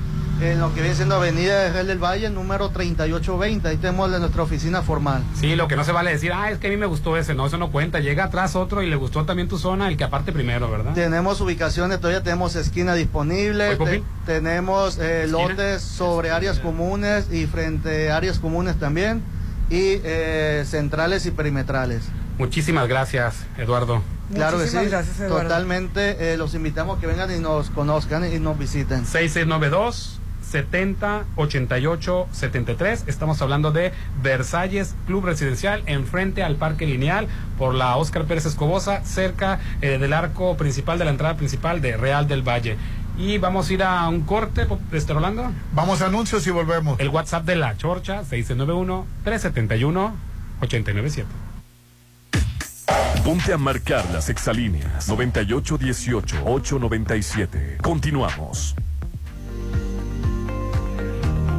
en lo que viene siendo Avenida de Real del Valle, número 3820. Ahí tenemos la- nuestra oficina formal. Sí, lo que no se vale decir, ah, es que a mí me gustó ese. No, eso no cuenta. Llega atrás otro y le gustó también tu zona, el que aparte primero, ¿verdad? Tenemos ubicaciones, todavía tenemos esquina disponible, te- tenemos eh, lotes sobre áreas comunes y frente a áreas comunes también, y eh, centrales y perimetrales. Muchísimas gracias, Eduardo. Claro que sí, Muchísimas gracias, Eduardo. totalmente eh, los invitamos a que vengan y nos conozcan y nos visiten. 6692 70 88 73. Estamos hablando de Versalles Club Residencial, enfrente al Parque Lineal, por la Oscar Pérez Escobosa, cerca eh, del arco principal de la entrada principal de Real del Valle. Y vamos a ir a un corte, este Rolando. Vamos a anuncios y volvemos. El WhatsApp de la Chorcha, 691 371 897. Ponte a marcar las exalíneas 9818-897. Continuamos.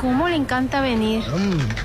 Cómo le encanta venir.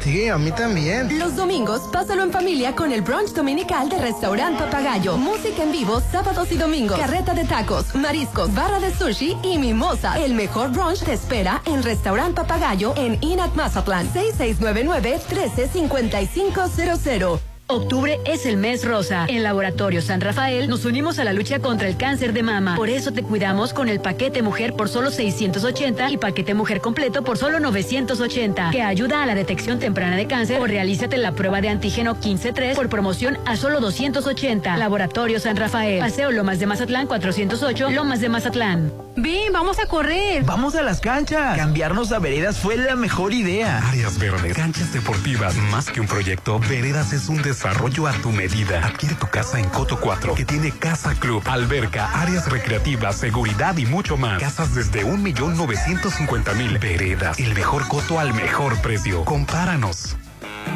sí, a mí también. Los domingos, pásalo en familia con el brunch dominical de Restaurant Papagayo. Música en vivo sábados y domingos. Carreta de tacos, mariscos, barra de sushi y mimosa. El mejor brunch te espera en Restaurant Papagayo en Inat Mazatlán. 6699-135500. Octubre es el mes rosa. En Laboratorio San Rafael nos unimos a la lucha contra el cáncer de mama. Por eso te cuidamos con el paquete mujer por solo 680 y paquete mujer completo por solo 980, que ayuda a la detección temprana de cáncer o realízate la prueba de antígeno 15-3 por promoción a solo 280. Laboratorio San Rafael. Paseo Lomas de Mazatlán 408, Lomas de Mazatlán. Ven, vamos a correr. Vamos a las canchas. Cambiarnos a veredas fue la mejor idea. Áreas verdes, canchas deportivas, más que un proyecto, Veredas es un desarrollo a tu medida. Adquiere tu casa en Coto 4, que tiene Casa Club, alberca, áreas recreativas, seguridad y mucho más. Casas desde 1.950.000. Veredas, el mejor coto al mejor precio. Compáranos.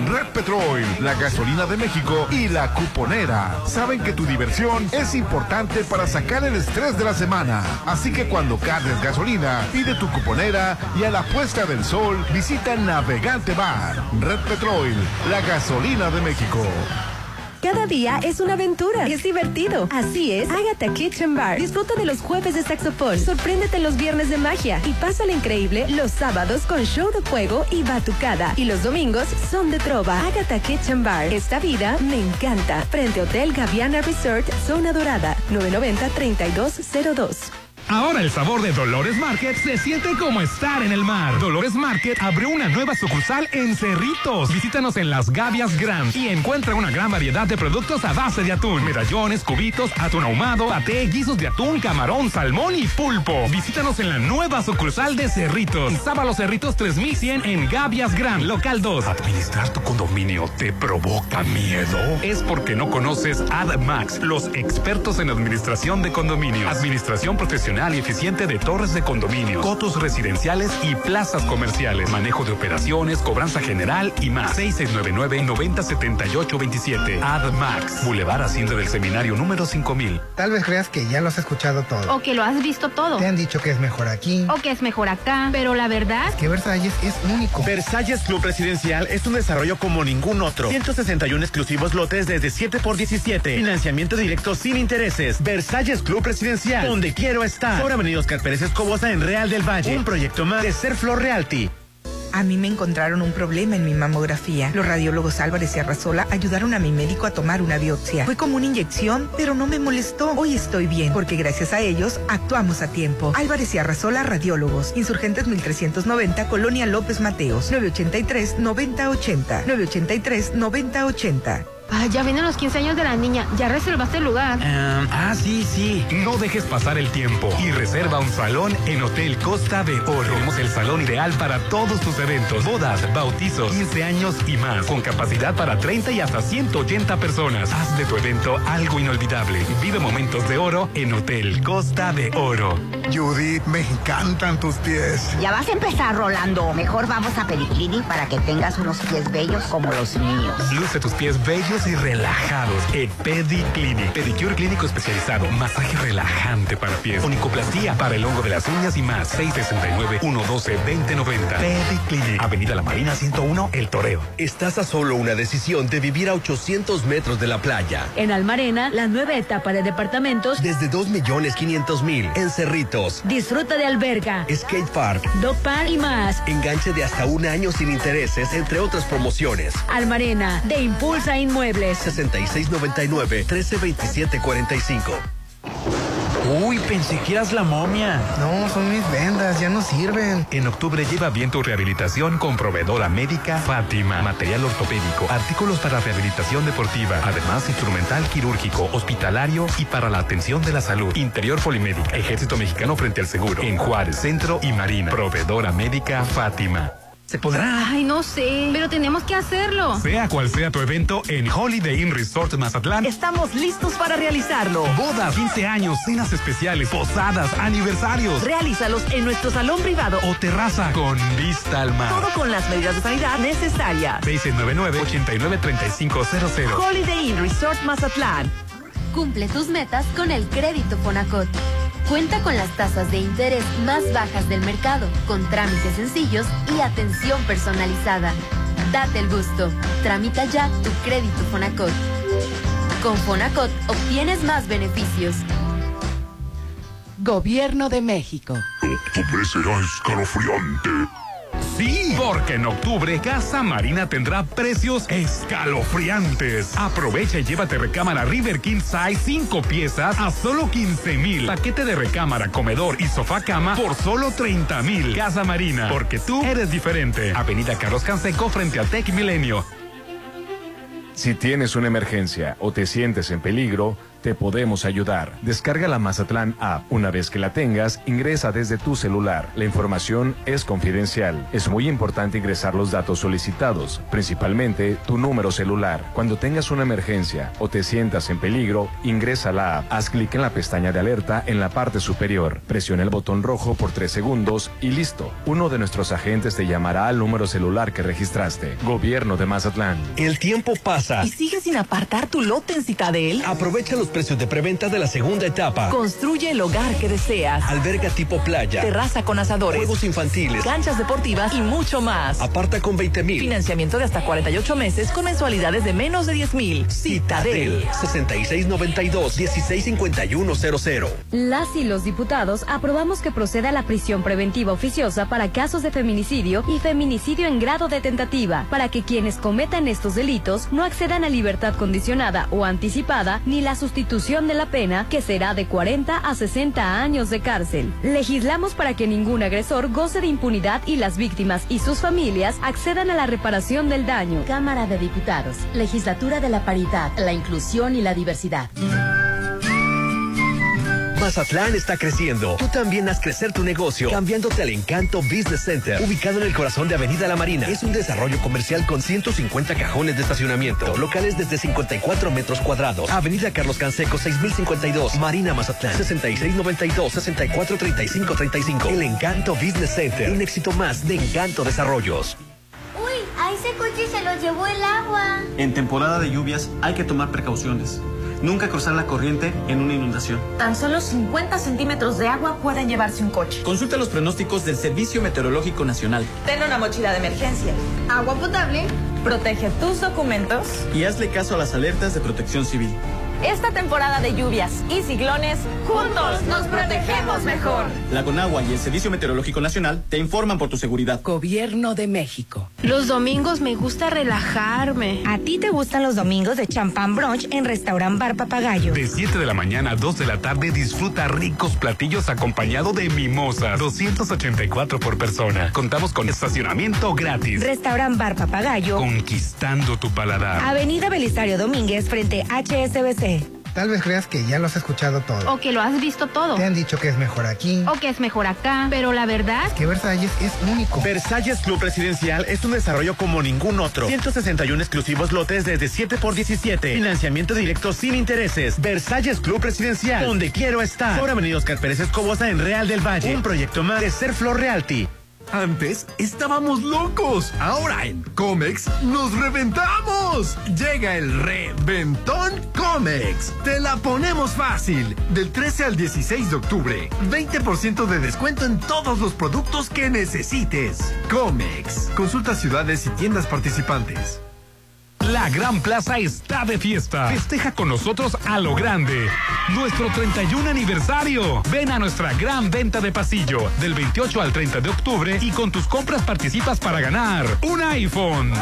Red Petrol, la gasolina de México y la cuponera. Saben que tu diversión es importante para sacar el estrés de la semana. Así que cuando cargues gasolina, pide tu cuponera y a la puesta del sol visita Navegante Bar. Red Petrol, la gasolina de México. Cada día es una aventura. Es divertido. Así es, Agatha Kitchen Bar. Disfruta de los jueves de saxofón. Sorpréndete los viernes de magia. Y pásale increíble los sábados con show de fuego y batucada. Y los domingos son de trova. Agatha Kitchen Bar. Esta vida me encanta. Frente Hotel Gaviana Resort, Zona Dorada. 990-3202. Ahora el sabor de Dolores Market se siente como estar en el mar. Dolores Market abrió una nueva sucursal en Cerritos. Visítanos en Las Gavias Grand y encuentra una gran variedad de productos a base de atún, medallones, cubitos, atún ahumado, paté, guisos de atún, camarón, salmón y pulpo. Visítanos en la nueva sucursal de Cerritos. Sábalo Cerritos 3100 en Gavias Grand, local 2. ¿Administrar tu condominio te provoca miedo? Es porque no conoces AdMax, los expertos en administración de condominio. Administración profesional y eficiente de torres de condominio, cotos residenciales y plazas comerciales, manejo de operaciones, cobranza general y más. 6699-907827. AdMax, Boulevard Hacienda del Seminario número 5000. Tal vez creas que ya lo has escuchado todo. O que lo has visto todo. Te han dicho que es mejor aquí. O que es mejor acá. Pero la verdad. Que Versalles es único. Versalles Club Residencial es un desarrollo como ningún otro. 161 exclusivos lotes desde 7 por 17. Financiamiento directo sin intereses. Versalles Club Residencial. Donde quiero estar. Por Avenida Oscar Pérez Escobosa en Real del Valle. Un proyecto más de Ser Flor Realty. A mí me encontraron un problema en mi mamografía. Los radiólogos Álvarez y Arrasola ayudaron a mi médico a tomar una biopsia. Fue como una inyección, pero no me molestó. Hoy estoy bien, porque gracias a ellos actuamos a tiempo. Álvarez y Arrasola Radiólogos. Insurgentes 1390, Colonia López Mateos. 983-9080. 983-9080. Ah, ya vienen los 15 años de la niña. ¿Ya reservaste el lugar? ah, sí, sí. No dejes pasar el tiempo y reserva un salón en Hotel Costa de Oro. Tenemos el salón ideal para todos tus eventos, bodas, bautizos, 15 años y más, con capacidad para 30 y hasta 180 personas. Haz de tu evento algo inolvidable. Vive momentos de oro en Hotel Costa de Oro. Judith, me encantan tus pies. Ya vas a empezar, Rolando. Mejor vamos a Pediclinic para que tengas unos pies bellos como los míos. Luce tus pies bellos y relajados en Pediclinic. Pedicure clínico especializado, masaje relajante para pies, onicoplastía para el hongo de las uñas y más. 669-112-2090. Pediclinic. Avenida La Marina 101, El Toreo. Estás a solo una decisión de vivir a 800 metros de la playa. En Almarena, la nueva etapa de departamentos Desde 2.500.000 en Cerritos. Disfruta de alberga, Skate Park. dog park y más. Enganche de hasta un año sin intereses, entre otras promociones. Almarena, de Impulsa Inmuebles. 6699-132745. Uy, pensé que eras la momia. No, son mis vendas, ya no sirven. En octubre lleva bien tu rehabilitación con proveedora médica Fátima. Material ortopédico, artículos para rehabilitación deportiva, además instrumental quirúrgico, hospitalario y para la atención de la salud. Interior Polimédica, Ejército Mexicano frente al seguro. En Juárez, Centro y Marina. Proveedora médica Fátima. ¿Se podrá? Ay, no sé, pero tenemos que hacerlo. Sea cual sea tu evento, en Holiday Inn Resort Mazatlán Estamos listos para realizarlo. Bodas, 15 años, cenas especiales, posadas, aniversarios Realízalos en nuestro salón privado o terraza con vista al mar. Todo con las medidas de sanidad necesarias. 699-893500. Holiday Inn Resort Mazatlán. Cumple tus metas con el crédito Fonacot. Cuenta con las tasas de interés más bajas del mercado, con trámites sencillos y atención personalizada. Date el gusto. Tramita ya tu crédito Fonacot. Con Fonacot obtienes más beneficios. Gobierno de México. Octubre será escalofriante. Sí, porque en octubre Casa Marina tendrá precios escalofriantes. Aprovecha y llévate recámara River King Size 5 piezas a solo 15 mil. Paquete de recámara, comedor y sofá cama por solo 30 mil. Casa Marina, porque tú eres diferente. Avenida Carlos Canseco frente a Tech Milenio. Si tienes una emergencia o te sientes en peligro, te podemos ayudar. Descarga la Mazatlán App. Una vez que la tengas, ingresa desde tu celular. La información es confidencial. Es muy importante ingresar los datos solicitados, principalmente tu número celular. Cuando tengas una emergencia o te sientas en peligro, ingresa a la app. Haz clic en la pestaña de alerta en la parte superior. Presiona el botón rojo por tres segundos y listo. Uno de nuestros agentes te llamará al número celular que registraste. Gobierno de Mazatlán. El tiempo pasa. ¿Y sigues sin apartar tu lote en Citadel? Aprovecha los precios de preventa de la segunda etapa. Construye el hogar que deseas. Alberga tipo playa. Terraza con asadores. Juegos infantiles. Canchas deportivas y mucho más. Aparta con 20 mil. Financiamiento de hasta 48 meses con mensualidades de menos de 10 mil. Citadel. 6692-165100. Las y los diputados aprobamos que proceda la prisión preventiva oficiosa para casos de feminicidio y feminicidio en grado de tentativa, para que quienes cometan estos delitos no accedan a libertad condicionada o anticipada ni la sustitución de la pena, que será de 40 a 60 años de cárcel. Legislamos para que ningún agresor goce de impunidad y las víctimas y sus familias accedan a la reparación del daño. Cámara de Diputados, Legislatura de la Paridad, la Inclusión y la Diversidad. Mazatlán está creciendo. Tú también haz crecer tu negocio cambiándote al Encanto Business Center, ubicado en el corazón de Avenida La Marina. Es un desarrollo comercial con 150 cajones de estacionamiento, locales desde 54 metros cuadrados. Avenida Carlos Canseco 6052, Marina Mazatlán 6692-643535. El Encanto Business Center, un éxito más de Encanto Desarrollos. Uy, a ese coche se lo llevó el agua. En temporada de lluvias hay que tomar precauciones. Nunca cruzar la corriente en una inundación. Tan solo 50 centímetros de agua pueden llevarse un coche. Consulta los pronósticos del Servicio Meteorológico Nacional. Ten una mochila de emergencia. Agua potable. Protege tus documentos. Y hazle caso a las alertas de protección civil. Esta temporada de lluvias y ciclones, juntos nos protegemos mejor. La Conagua y el Servicio Meteorológico Nacional te informan por tu seguridad. Gobierno de México. Los domingos me gusta relajarme. ¿A ti te gustan los domingos de champán brunch en Restaurant Bar Papagayo? De 7 de la mañana a 2 de la tarde disfruta ricos platillos acompañado de mimosas. 284 por persona. Contamos con estacionamiento gratis. Restaurant Bar Papagayo. Conquistando tu paladar. Avenida Belisario Domínguez frente a HSBC. Tal vez creas que ya lo has escuchado todo. O que lo has visto todo. Te han dicho que es mejor aquí. O que es mejor acá. Pero la verdad. Que Versalles es único. Versalles Club Residencial es un desarrollo como ningún otro. 161 exclusivos lotes desde 7 por 17. Financiamiento directo sin intereses. Versalles Club Residencial. Donde quiero estar. Por Avenida Oscar Pérez Escobosa en Real del Valle. Un proyecto más de Ser Flor Realty. Antes estábamos locos. Ahora en Comex nos reventamos. Llega el reventón Comex. Te la ponemos fácil. Del 13 al 16 de octubre, 20% de descuento en todos los productos que necesites. Comex. Consulta ciudades y tiendas participantes. La Gran Plaza está de fiesta. Festeja con nosotros a lo grande. Nuestro 31 aniversario. Ven a nuestra gran venta de pasillo del 28 al 30 de octubre y con tus compras participas para ganar un iPhone.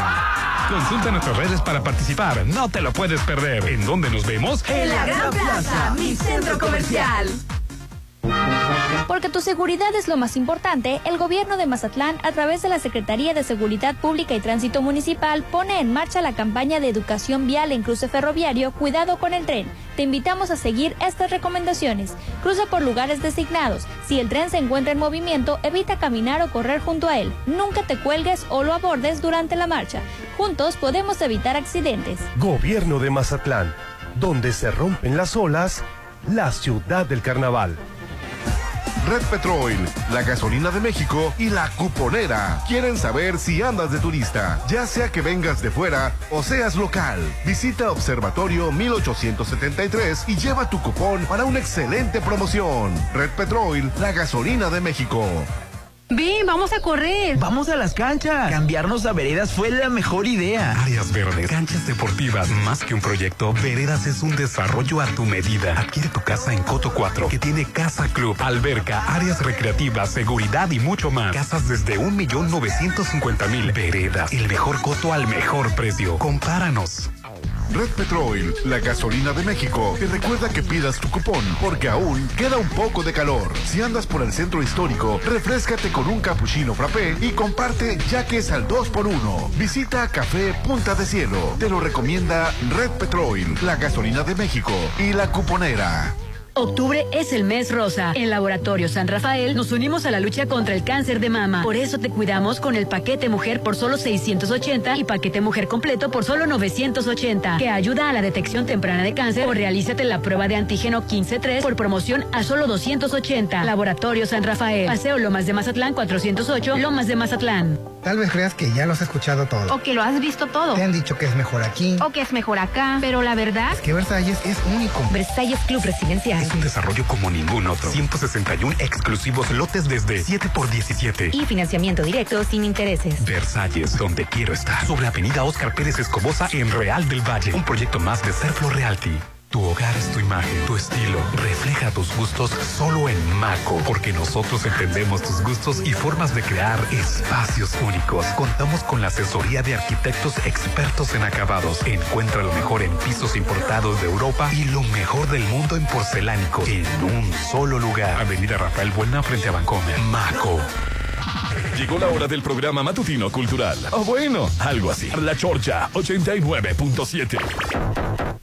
Consulta nuestras redes para participar. No te lo puedes perder. ¿En dónde nos vemos? En la Gran Plaza, mi centro comercial. Porque tu seguridad es lo más importante, el gobierno de Mazatlán, a través de la Secretaría de Seguridad Pública y Tránsito Municipal, pone en marcha la campaña de educación vial en cruce ferroviario Cuidado con el tren. Te invitamos a seguir estas recomendaciones. Cruza por lugares designados. Si el tren se encuentra en movimiento, evita caminar o correr junto a él. Nunca te cuelgues o lo abordes durante la marcha. Juntos podemos evitar accidentes. Gobierno de Mazatlán, donde se rompen las olas, la ciudad del carnaval. Red Petrol, la gasolina de México y la cuponera. Quieren saber si andas de turista, ya sea que vengas de fuera o seas local. Visita Observatorio 1873 y lleva tu cupón para una excelente promoción. Red Petrol, la gasolina de México. Ven, vamos a correr. Vamos a las canchas. Cambiarnos a veredas fue la mejor idea. Áreas verdes, canchas deportivas, más que un proyecto, Veredas es un desarrollo a tu medida. Adquiere tu casa en Coto 4, que tiene casa club, alberca, áreas recreativas, seguridad y mucho más. Casas desde un millón novecientos cincuenta mil. Veredas, el mejor coto al mejor precio. Compáranos. Red Petrol, la gasolina de México, te recuerda que pidas tu cupón porque aún queda un poco de calor. Si andas por el centro histórico, refrescate con un cappuccino frappé y comparte ya que es al 2x1. Visita Café Punta de Cielo. Te lo recomienda Red Petrol, la gasolina de México y la cuponera. Octubre es el mes rosa. En Laboratorio San Rafael nos unimos a la lucha contra el cáncer de mama. Por eso te cuidamos con el paquete mujer por solo 680 y paquete mujer completo por solo 980, que ayuda a la detección temprana de cáncer o realízate la prueba de antígeno 15-3 por promoción a solo 280. Laboratorio San Rafael. Paseo Lomas de Mazatlán 408, Lomas de Mazatlán. Tal vez creas que ya lo has escuchado todo. O que lo has visto todo. Te han dicho que es mejor aquí. O que es mejor acá. Pero la verdad. Es que Versalles es único. Versalles Club Residencial. Es un desarrollo como ningún otro. 161 exclusivos lotes desde 7 por 17. Y financiamiento directo sin intereses. Versalles, donde quiero estar. Sobre Avenida Oscar Pérez Escobosa en Real del Valle. Un proyecto más de Serflo Realty. Tu hogar es tu imagen, tu estilo. Refleja tus gustos solo en Maco, porque nosotros entendemos tus gustos y formas de crear espacios únicos. Contamos con la asesoría de arquitectos expertos en acabados. Encuentra lo mejor en pisos importados de Europa y lo mejor del mundo en porcelánicos en un solo lugar. Avenida Rafael Buena frente a Bancomer. Maco. Llegó la hora del programa matutino cultural. O bueno, algo así. La Chorcha 89.7.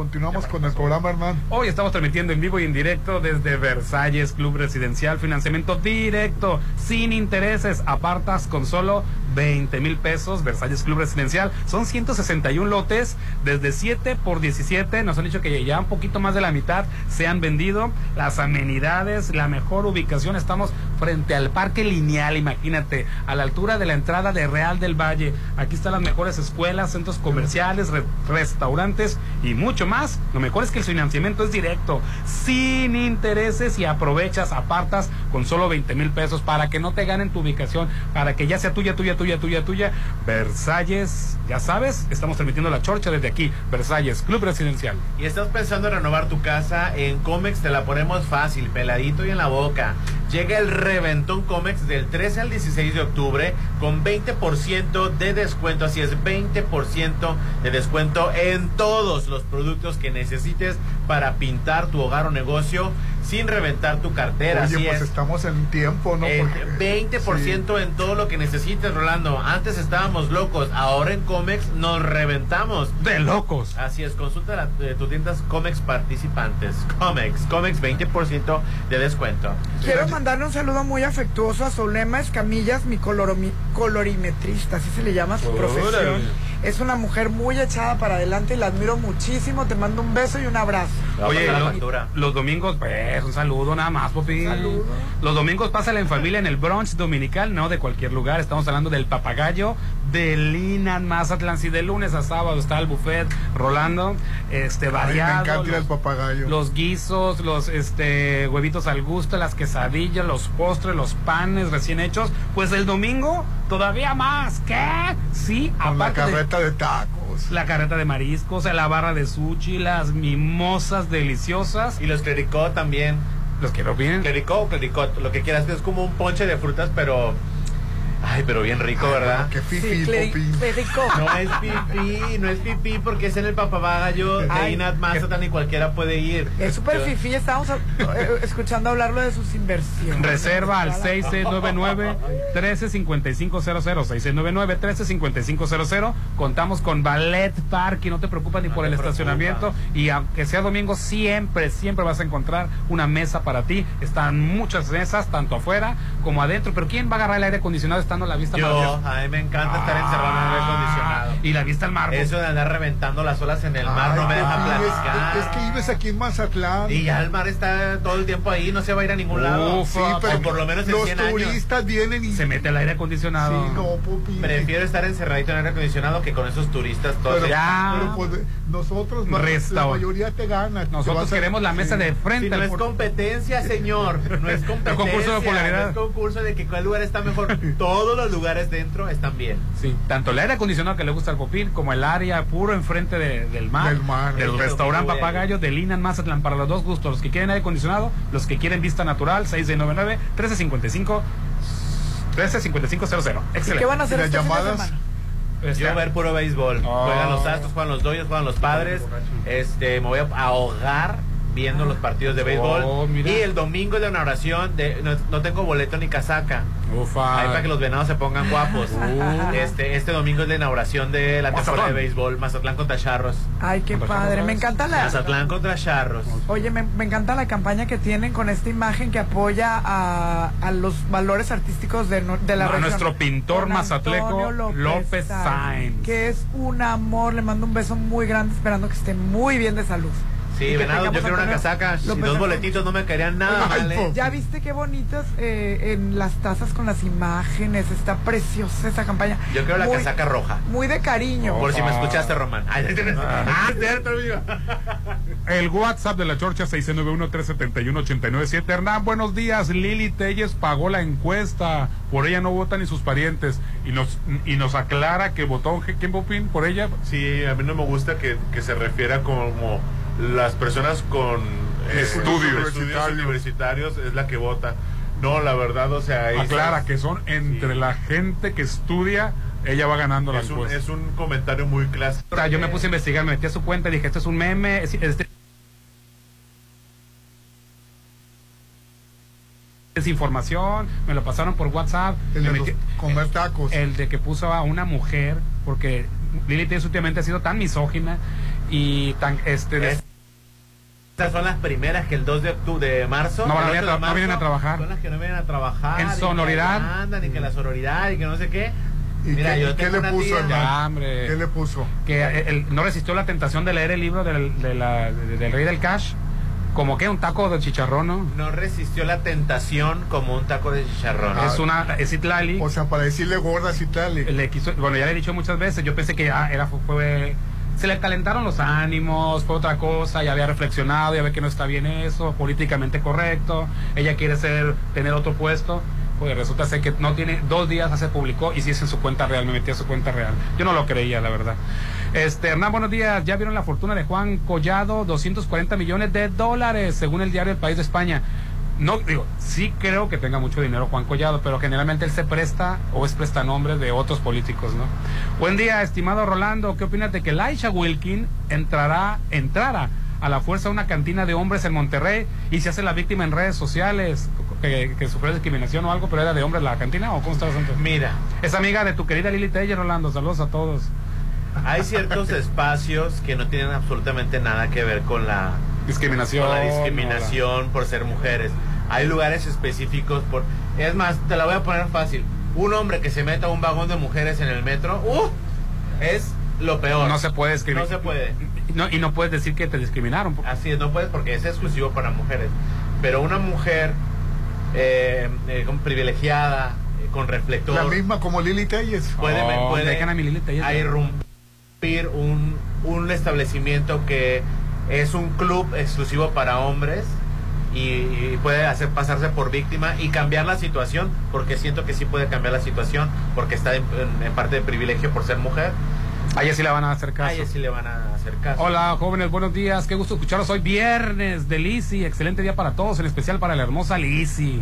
Continuamos con el programa. Hoy estamos transmitiendo en vivo y en directo desde Versalles Club Residencial, financiamiento directo, sin intereses, apartas con solo 20 mil pesos, Versalles Club Residencial, son 161 lotes, desde 7 por 17, nos han dicho que ya un poquito más de la mitad se han vendido, las amenidades, la mejor ubicación, estamos frente al Parque Lineal, imagínate, a la altura de la entrada de Real del Valle, aquí están las mejores escuelas, centros comerciales, re restaurantes y mucho más, lo mejor es que el financiamiento es directo, sin intereses y aprovechas, apartas con solo 20 mil pesos para que no te ganen tu ubicación, para que ya sea tuya, tuya, tuya, tuya, tuya. Versalles, ya sabes, estamos transmitiendo la chorcha desde aquí, Versalles, Club Residencial. Y estás pensando en renovar tu casa, en Comex te la ponemos fácil, peladito y en la boca. Llega el reventón Comex del 13 al 16 de octubre con 20% de descuento, así es, 20% de descuento en todos los productos que necesites para pintar tu hogar o negocio sin reventar tu cartera. Oye, así pues es. estamos en tiempo, ¿no? Eh, Porque- 20% en todo lo que necesites, Rolando. Antes estábamos locos, ahora en Comex nos reventamos. De locos. Así es, consulta la- eh, tus tiendas Comex participantes. Comex, Comex 20% de descuento. Quiero mandarle un saludo muy afectuoso a Solema Escamillas, mi coloromi- colorimetrista, así se le llama su profesión. Órale. Es una mujer muy echada para adelante y la admiro muchísimo. Te mando un beso y un abrazo. Oye, lo- los domingos, pues, un saludo nada más, papi. Los domingos pásale en familia en el brunch dominical, no de cualquier lugar. Estamos hablando del papagayo de Linan Mazatlán. Si de lunes a sábado está el buffet rolando, este, Ay, me variado. encanta ir al los- papagayo. los guisos, los este huevitos al gusto, las quesadillas, los postres, los panes recién hechos. Pues el domingo todavía más. ¿Qué? Sí, Con la de- carreta de tacos. la carreta de mariscos, la barra de sushi, las mimosas deliciosas. Y los clericot también. Los quiero bien. Clericot o clericot, lo que quieras, es como un ponche de frutas, pero... Ay, pero bien rico, ¿verdad? Qué Sí, cleri- clerico. No es pipí, no es pipí porque es en el papagayo de Ay. Inat Mazatlán y cualquiera puede ir. Es súper fifí, estábamos eh, escuchando hablarlo de sus inversiones. Reserva al 6699-135500. 6699-135500. Contamos con Ballet Park y no te preocupas ni por el estacionamiento. Y aunque sea domingo, siempre, siempre vas a encontrar una mesa para ti. Están muchas mesas, tanto afuera como adentro. Pero ¿quién va a agarrar el aire acondicionado estando a la vista Yo, maravillosa? a mí me encanta estar encerrado en el aire acondicionado. Y la vista al mar. Eso de andar reventando las olas en el mar no me deja es- platicar. Es, que vives aquí en Mazatlán. Y ya el mar está todo el tiempo ahí, no se va a ir a ningún lado. Sí, pero O por lo menos en los 100 años. turistas vienen y Se mete el aire acondicionado. Sí, no. Prefiero estar encerradito en aire acondicionado que con esos turistas todos. Pero, Ya. pero, pues, nosotros, la mayoría te gana. Te Nosotros queremos la mesa sí. de frente. No al es competencia, señor. No es competencia. concurso de popularidad. No es concurso de que cuál lugar está mejor. Todos los lugares dentro están bien. Sí, tanto el aire acondicionado que le gusta al Popín como el área puro enfrente de- del mar, Del mar. del restaurante Papagayo, del Inan Mazatlán, para los dos gustos, los que quieren aire acondicionado, los que quieren vista natural, 6699 1355 135500. ¿Y Excelente. qué van a hacer ¿Y las este llamadas? Este, Yo ver puro béisbol. Oh. Juegan los Astros, juegan los Dodgers, juegan los Padres. Este, me voy a ahogar viendo los partidos de béisbol. Oh, y el domingo es la inauguración de no, no tengo boleto ni casaca. Ufa. Ahí para que los venados se pongan guapos. Uh. Este, este domingo es la inauguración de la temporada de béisbol. Mazatlán contra Charros. Ay, qué padre. Me encanta la. Mazatlán contra Charros. Oye, me, me encanta la campaña que tienen con esta imagen que apoya a, a los valores artísticos de, de la A región. nuestro pintor Con mazatleco, Antonio López Sainz. Que es un amor. Le mando un beso muy grande esperando que esté muy bien de salud. Y Sí, que venados, yo quiero una casaca. Si López dos boletitos no me caerían nada Ay, mal, ¿eh? po- ¿Ya viste qué bonitas eh, en las tazas con las imágenes? Está preciosa esa campaña. Yo quiero la Muy- casaca roja. Muy de cariño. Por si me escuchaste, Román. Ay, ah, cierto, amigo. El WhatsApp de la Chorcha 691-371-897. Hernán, buenos días. Lili Telles pagó la encuesta. Por ella no votan ni sus parientes. Y nos, y nos aclara que votó ¿quién Popín? por ella. Sí, a mí no me gusta que, que se refiera como las personas con eh, Estudios. estudios universitarios es la que vota. No, la verdad, o sea, Aclara que son entre Sí. la gente que estudia, ella va ganando la encuesta. es un comentario muy clásico. O sea, yo me puse a investigar, me metí a su cuenta y dije, este es un meme. es- es información, me lo pasaron por WhatsApp. El de metí- comer tacos. el de que puso a una mujer, porque Lili últimamente ha sido tan misógina y tan este Es- Estas son las primeras que el 2 de octubre de marzo. No van a el venir 8 a de tra- no vienen a trabajar. Son las que no vienen a trabajar. En que sonoridad. Andan y que la sororidad y que no sé qué. ¿Y Mira, qué, yo qué le puso, hombre. ¿Qué le puso? que él no resistió la tentación de leer el libro del, de la- de- del rey del cash, como que un taco de chicharrón, ¿no? No resistió la tentación como un taco de chicharrón. Ah, es una, es Itlali. O sea, para decirle tal. y- le quiso, bueno, ya le he dicho muchas veces, yo pensé que ya era, fue, se le calentaron los ánimos, fue otra cosa, ya había reflexionado, ya ve que no está bien eso, políticamente correcto, ella quiere ser, tener otro puesto, pues resulta ser que no tiene, dos días se publicó y sí es en su cuenta real, me metí a su cuenta real. Yo no lo creía, la verdad. Este, Hernán, buenos días, ya vieron la fortuna de Juan Collado, 240 millones de dólares, según el diario El País de España. No, digo, sí creo que tenga mucho dinero Juan Collado, pero generalmente él se presta o es prestanombre de otros políticos, ¿no? Buen día, estimado Rolando. ¿Qué opinas de que Laisha Wilkin entrará, entrara a la fuerza a una cantina de hombres en Monterrey y se hace la víctima en redes sociales que, que sufrió discriminación o algo, pero era de hombres la cantina o cómo está el asunto? Mira, Es amiga de tu querida Lili Teller, Rolando. Saludos a todos. hay ciertos espacios que no tienen absolutamente nada que ver con la, Discriminación. con la discriminación por ser mujeres. Hay lugares específicos por... Es más, te la voy a poner fácil. Un hombre que se meta a un vagón de mujeres en el metro, ¡uh! Es lo peor. No se puede discriminar. No se puede. No, y no puedes decir que te discriminaron. Así es, no puedes porque es exclusivo para mujeres. Pero una mujer eh, eh, privilegiada, eh, con reflector, La misma como Lili Telles. puede, Oh, puede dejan a mi Lili Telles. a irrumpir un, un establecimiento que es un club exclusivo para hombres y, y puede hacer pasarse por víctima y cambiar la situación porque siento que sí puede cambiar la situación porque está en, en- en parte de privilegio por ser mujer A ella sí la van a hacer a caso. ella sí le van a hacer caso Hola jóvenes, buenos días, qué gusto escucharlos hoy viernes de Lisi, excelente día para todos, en especial para la hermosa Lisi.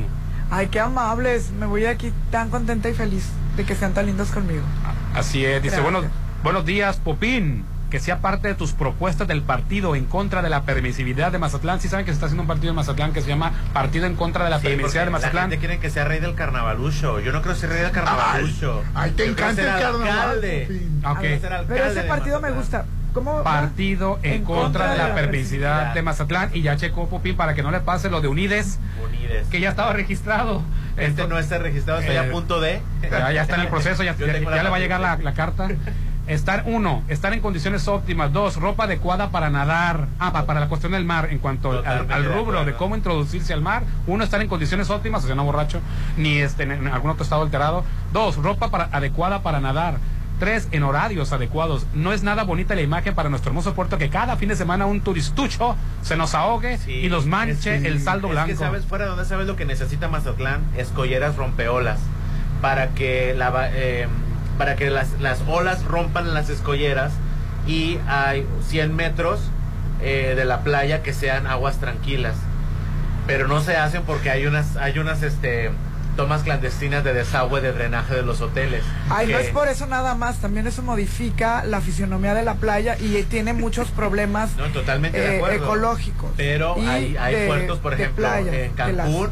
Ay, qué amables. Me voy de aquí tan contenta y feliz de que sean tan lindos conmigo. Así es, dice, Gracias. buenos, buenos días Popín, que sea parte de tus propuestas del partido en contra de la permisividad de Mazatlán. Sí saben que se está haciendo un partido en Mazatlán que se llama Partido en contra de la Sí, permisividad de la Mazatlán. gente quiere que sea rey del carnavalucho. Yo no quiero ser rey del carnavalucho. Ay, te encanta ser el carnaval. alcalde. Popín. Ok. Quiero ser alcalde Pero ese partido me gusta. ¿Cómo? Partido en, contra, de la permisividad de Mazatlán y ya checó Popín para que no le pase lo de Unides, Unides. que ya estaba registrado. Este no está registrado, estoy Eh, a punto de. Ya, ya está en el proceso, ya, ya- ya la le va a llegar la, la carta. Estar, uno, estar en condiciones óptimas. Dos, ropa adecuada para nadar. Ah, pa- para la cuestión del mar, en cuanto al, rubro de cómo introducirse al mar. Uno, estar en condiciones óptimas, o sea, no borracho, ni este, en algún otro estado alterado. Dos, ropa para, adecuada para nadar. Tres, en horarios adecuados. No es nada bonita la imagen para nuestro hermoso puerto que cada fin de semana un turistucho se nos ahogue y nos manche Es que- el saldo es blanco. que sabes, fuera de donde sabes lo que necesita Mazatlán, escolleras rompeolas. Para que la eh, para que las, las olas rompan las escolleras y hay 100 metros eh, de la playa que sean aguas tranquilas. Pero no se hacen porque hay unas, hay unas este tomas clandestinas de desagüe de drenaje de los hoteles. Ay, no que- es por eso nada más, también eso modifica la fisionomía de la playa y tiene muchos problemas No, totalmente de eh, acuerdo. ecológicos. Pero hay, hay de- puertos, por ejemplo, playa, en Cancún,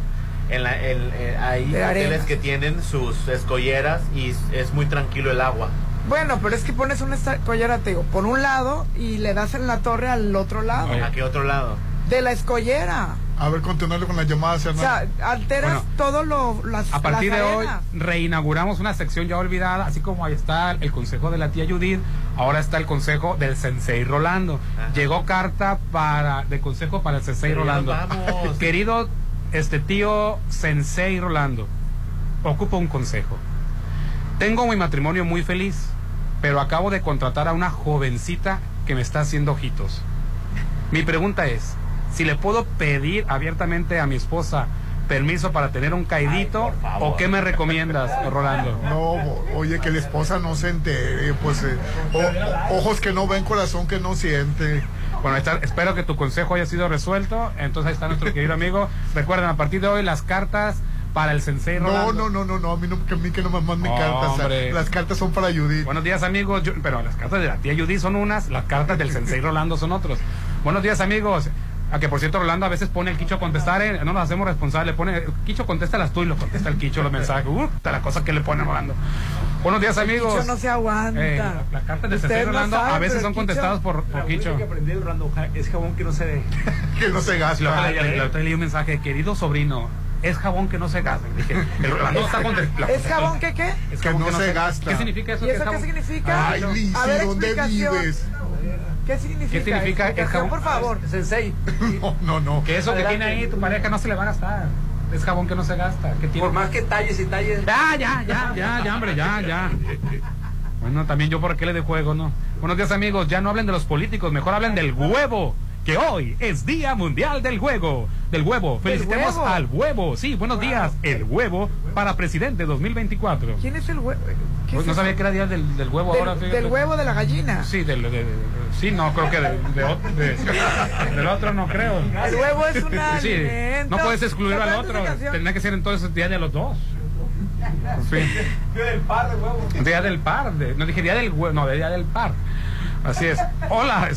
en la, el- eh, hay de hoteles que tienen sus escolleras y es- muy tranquilo el agua. Bueno, pero es que pones una escollera, te digo, por un lado y le das en la torre al otro lado. ¿A qué otro lado? De la escollera. A ver, continuarle con las llamadas, O sea, alteras Bueno, todo lo las A partir las de hoy reinauguramos una sección ya olvidada, así como ahí está el consejo de la tía Judith, ahora está el consejo del sensei Rolando. Llegó carta para de consejo para el sensei Pero Rolando. Querido este tío sensei Rolando, ocupo un consejo. Tengo mi matrimonio muy feliz, pero acabo de contratar a una jovencita que me está haciendo ojitos. Mi pregunta es, si le puedo pedir abiertamente a mi esposa permiso para tener un caidito o qué me recomiendas, Rolando? No, oye, que la esposa no se entere, pues eh, o- ojos que no ven, corazón que no siente. Bueno, está, espero que tu consejo haya sido resuelto. Entonces ahí está nuestro querido amigo. Recuerden, a partir de hoy las cartas para el sensei No, Rolando. no, no, no, no, a mí, no, que a mí que no me manden cartas. Las cartas son para Judith. Buenos días amigos, Yo- pero las cartas de la tía Judy son unas, las cartas del sensei Rolando son otros. Buenos días amigos. A que por cierto Rolando a veces pone el Quicho a contestar, eh, no nos hacemos responsables, pone Quicho contéstalas tú y lo contesta el Quicho los mensajes. Uh, de la cosa que le pone Rolando. Buenos días amigos. Quicho no se aguanta. Eh, las cartas del Ustedes sensei no Rolando a veces son el Quicho- contestadas por, por La Quicho. que aprendí hack es jabón que no se que no se gasta. La, la, la otra leí un mensaje, querido sobrino, es jabón que no se gasta. Dije, el Rolando está contestando. ¿Es jabón que qué? Es Que no se gasta. ¿Qué significa eso? ¿Y eso es qué significa? Ay, ver, ¿dónde explicación. vives? ¿Qué significa? ¿Qué significa el jabón? por favor. Sensei. No, no, no. Que eso Adelante. que tiene ahí tu pareja no se le va a gastar. Es jabón que no se gasta. ¿Qué tiene? Por más que talles y talles. Ya, ya, ya, ya, ya, hombre, ya, ya. Bueno, también yo por qué le de juego, ¿no? Buenos días, amigos. Ya no hablen de los políticos, mejor hablen del huevo. Que hoy es Día Mundial del Huevo. Del huevo. ¿Del Felicitemos huevo? al huevo. Sí, buenos días. El huevo para presidente 2024. ¿Quién es el huevo? ¿Qué Pues es no sabía que era día del, del huevo ahora. Del, huevo de la gallina. Sí, del, de- de- sí, no, creo que de, de ot- de- del otro no creo. El huevo es una Sí, no puedes excluir al otro. Tendría que ser entonces día de los dos. Sí. del par de huevos. Día del par. de- no dije día del huevo, no, de día del par. Así es. Hola.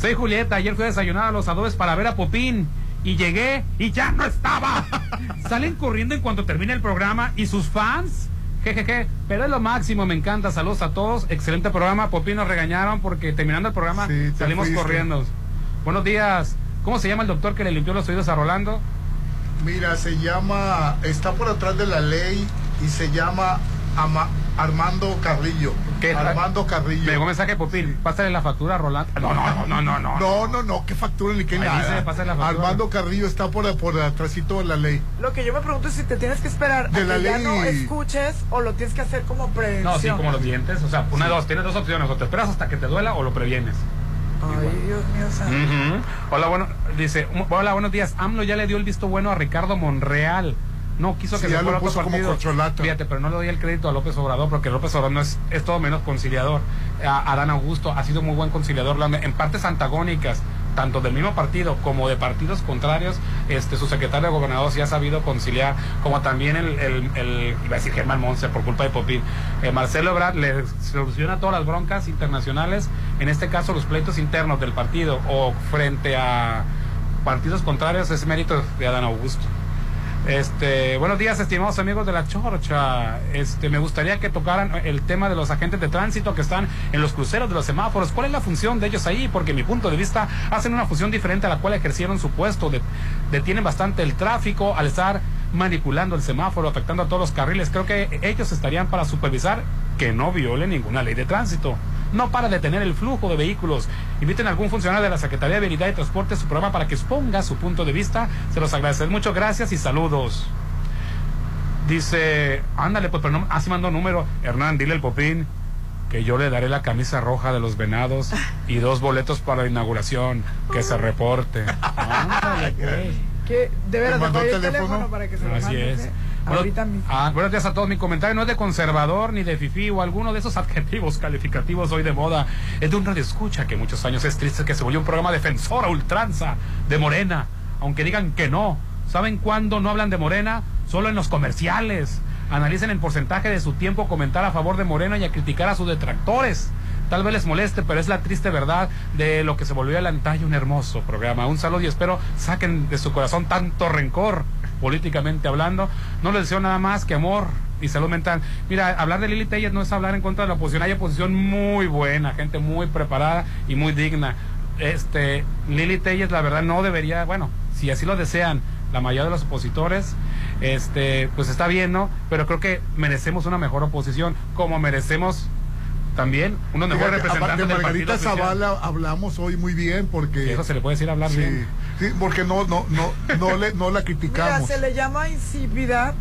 Soy Julieta. Ayer fui a desayunar a los adobes para ver a Popín. Y llegué y ya no estaba. Salen corriendo en cuanto termine el programa y sus fans. Jejeje, pero es lo máximo, me encanta. Saludos a todos. Excelente programa. Popín nos regañaron porque terminando el programa Sí, salimos fuiste. corriendo. Buenos días. ¿Cómo se llama el doctor que le limpió los oídos a Rolando? Mira, se llama, está por atrás de la ley y se llama Ama- Armando Carrillo. ¿Qué? Armando Carrillo. Me llegó un mensaje, Popín. Pásale la factura a Rolando. No, no, no, no, no. No, no, no, qué factura ni qué Ahí nada. dice, pasa la factura. Armando Carrillo está por, por atrásito de la ley. Lo que yo me pregunto es si te tienes que esperar De a la que ya ley. no escuches o lo tienes que hacer como prevención. No, sí, como los dientes. O sea, una de dos. Tienes dos opciones. O te esperas hasta que te duela o lo previenes. Ay, Dios mío, santo. Ujú. Hola, bueno, dice, hola, buenos días. AMLO ya le dio el visto bueno a Ricardo Monreal. No quiso Sí, que se ya lo fuera otro como partido. corcholata. Fíjate, pero no le doy el crédito a López Obrador porque López Obrador no es, es todo menos conciliador. A Adán Augusto ha sido muy buen conciliador. En partes antagónicas, tanto del mismo partido como de partidos contrarios, este su secretario de gobernador sí ha sabido conciliar, como también el, el, el- iba a decir Germán Monse por culpa de Popín. Eh, Marcelo Ebrard le soluciona todas las broncas internacionales, en este caso los pleitos internos del partido o frente a partidos contrarios es mérito de Adán Augusto. Este, buenos días, estimados amigos de la Chorcha. Este, me gustaría que tocaran el tema de los agentes de tránsito que están en los cruceros de los semáforos. ¿Cuál es la función de ellos ahí? Porque mi punto de vista hacen una función diferente a la cual ejercieron su puesto. De- detienen bastante el tráfico al estar manipulando el semáforo, afectando a todos los carriles. Creo que ellos estarían para supervisar que no viole ninguna ley de tránsito. No para detener el flujo de vehículos. Inviten a algún funcionario de la Secretaría de Vialidad y Transporte a su programa para que exponga su punto de vista. Se los agradecen mucho. Gracias y saludos. Dice, ándale, pues, pero no, así mandó número. Hernán, dile al Popín que yo le daré la camisa roja de los venados y dos boletos para la inauguración. Que se reporte. Ándale, pues. Que de veras, ¿Te mandó apague el el teléfono? teléfono para que se lo Así es. eh. Bueno, Ahorita ah, buenos días a todos. Mi comentario no es de conservador ni de fifí o alguno de esos adjetivos calificativos hoy de moda. Es de un radio escucha que muchos años es triste que se volvió un programa defensor a ultranza de Morena. Aunque digan que no. ¿Saben cuándo no hablan de Morena? Solo en los comerciales. Analicen el porcentaje de su tiempo comentar a favor de Morena y a criticar a sus detractores. Tal vez les moleste, pero es la triste verdad de lo que se volvió el antaño un hermoso programa. Un saludo y espero saquen de su corazón tanto rencor, políticamente hablando. No les deseo nada más que amor y salud mental. Mira, hablar de Lili Telles no es hablar en contra de la oposición. Hay oposición muy buena, gente muy preparada y muy digna. Este, Lili Telles, la verdad, no debería, bueno, si así lo desean la mayoría de los opositores, este, pues está bien, ¿no? Pero creo que merecemos una mejor oposición, como merecemos también representantes de del Margarita oficial. Zavala hablamos hoy muy bien porque Eso se le puede decir hablar sí, bien. sí, porque no no no no le no la Mira, criticamos. se le llama insípida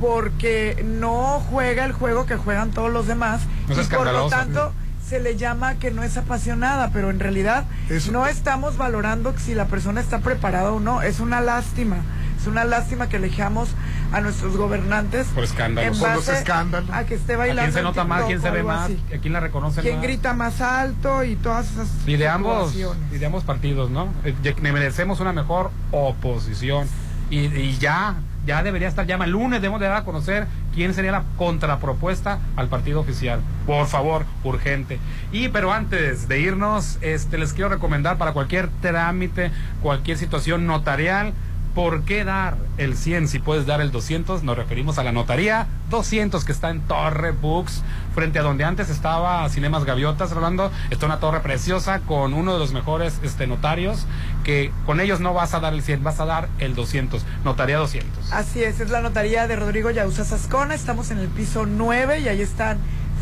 porque no juega el juego que juegan todos los demás No es y por lo tanto se le llama que no es apasionada, pero en realidad no estamos valorando si la persona está preparada o no. Es una lástima. Es una lástima que elijamos a nuestros gobernantes Por escándalos. en Por los escándalos. a que esté ¿A bailando. quién se nota más? ¿Quién se ve más? así. ¿A quién la reconocen ¿Quién más? grita más alto y todas esas Y de ambos, y de ambos partidos, ¿no? Eh, Merecemos una mejor oposición. Y, y ya, ya debería estar, ya el lunes debemos de dar a conocer quién sería la contrapropuesta al partido oficial. Por favor, urgente. Y pero antes de irnos, este les quiero recomendar para cualquier trámite, cualquier situación notarial, ¿Por qué dar el 100 si puedes dar el 200? Nos referimos a la notaría 200 que está en Torre Books, frente a donde antes estaba Cinemas Gaviotas, Rolando. Está una torre preciosa con uno de los mejores este, notarios, que con ellos no vas a dar el 100, vas a dar el 200. Notaría 200. Así es, es la notaría de Rodrigo Yauza Sascona. Estamos en el piso 9 y ahí están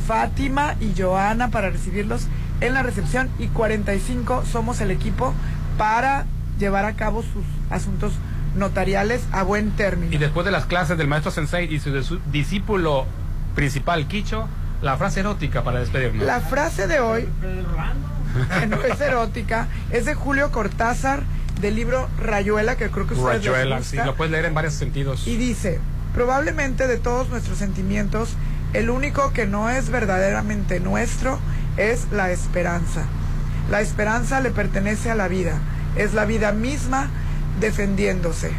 Fátima y Joana para recibirlos en la recepción y 45 somos el equipo para llevar a cabo sus asuntos notariales a buen término. Y después de las clases del maestro Sensei y su, de su discípulo principal, Kicho, la frase erótica para despedirnos. La frase de hoy, que no es erótica, es de Julio Cortázar del libro Rayuela, que creo que ustedes les Rayuela, gusta. sí, lo puedes leer en varios sentidos. Y dice, probablemente de todos nuestros sentimientos, el único que no es verdaderamente nuestro es la esperanza. La esperanza le pertenece a la vida, es la vida misma defendiéndose.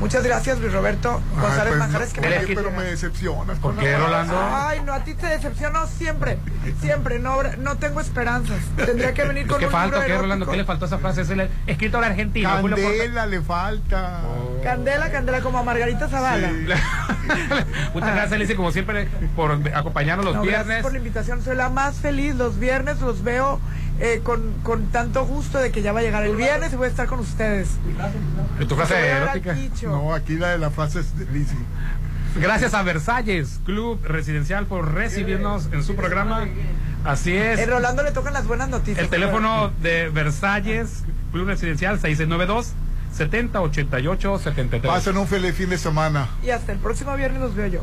Muchas gracias, Luis Roberto González pues, Manjares. no, que me oye, pero me decepcionas. ¿Por qué, la- Rolando? Ay, no, a ti te decepciono siempre, siempre, no, no tengo esperanzas. Tendría que venir con ¿Qué un falta qué, Rolando? ¿Qué le faltó a esa frase? Es el escritor argentino. Candela le falta. Candela, candela, como a Margarita Zavala. Muchas gracias, Alicia, como siempre, por acompañarnos los No, gracias viernes. por la invitación. Soy la más feliz. Los viernes los veo eh, con, con tanto gusto de que ya va a llegar el viernes y voy a estar con ustedes. ¿Y tu frase erótica? No, aquí la de la frase es de Lizzy. Gracias a Versalles Club Residencial por recibirnos en su programa. Así es. El Rolando le tocan las buenas noticias. El teléfono de Versalles Club Residencial 6692 7088 73. Pasen un feliz fin de semana. Y hasta el próximo viernes los veo yo.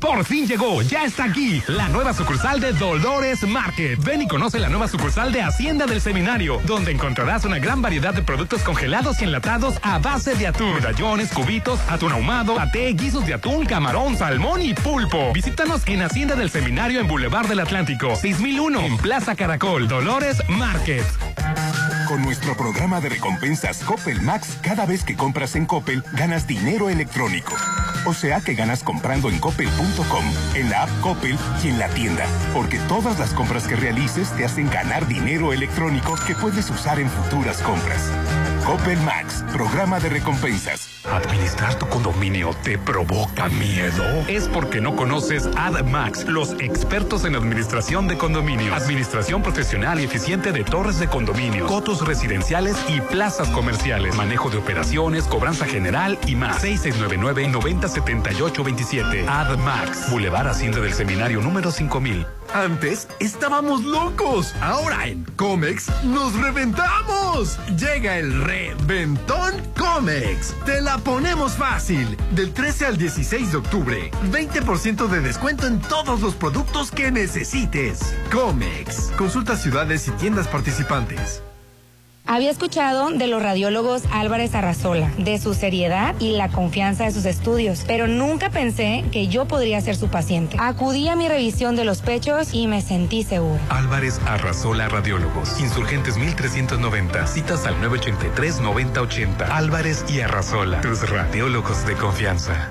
Por fin llegó, ya está aquí, la nueva sucursal de Dolores Market. Ven y conoce la nueva sucursal de Hacienda del Seminario, donde encontrarás una gran variedad de productos congelados y enlatados a base de atún, medallones, cubitos, atún ahumado, paté, guisos de atún, camarón, salmón y pulpo. Visítanos en Hacienda del Seminario en Boulevard del Atlántico, 6001, en Plaza Caracol, Dolores Market. Con nuestro programa de recompensas Coppel Max, cada vez que compras en Coppel, ganas dinero electrónico. O sea que ganas comprando en coppel.com, en la app Coppel y en la tienda. Porque todas las compras que realices te hacen ganar dinero electrónico que puedes usar en futuras compras. Coppel Max, programa de recompensas. ¿Administrar tu condominio te provoca miedo? Es porque no conoces AdMax, los expertos en administración de condominios. Administración profesional y eficiente de torres de condominio, cotos residenciales y plazas comerciales. Manejo de operaciones, cobranza general y más. 6699-907827. AdMax. Boulevard Hacienda del Seminario número 5000. Antes estábamos locos. Ahora en Comex nos reventamos. Llega el reventón Comex. Te la ponemos fácil. Del 13 al 16 de octubre, 20% de descuento en todos los productos que necesites. Comex. Consulta ciudades y tiendas participantes. Había escuchado de los radiólogos Álvarez Arrazola, de su seriedad y la confianza de sus estudios, pero nunca pensé que yo podría ser su paciente. Acudí a mi revisión de los pechos y me sentí segura. Álvarez Arrasola Radiólogos. Insurgentes 1390. Citas al 983-9080. Álvarez y Arrasola. Tus radiólogos de confianza.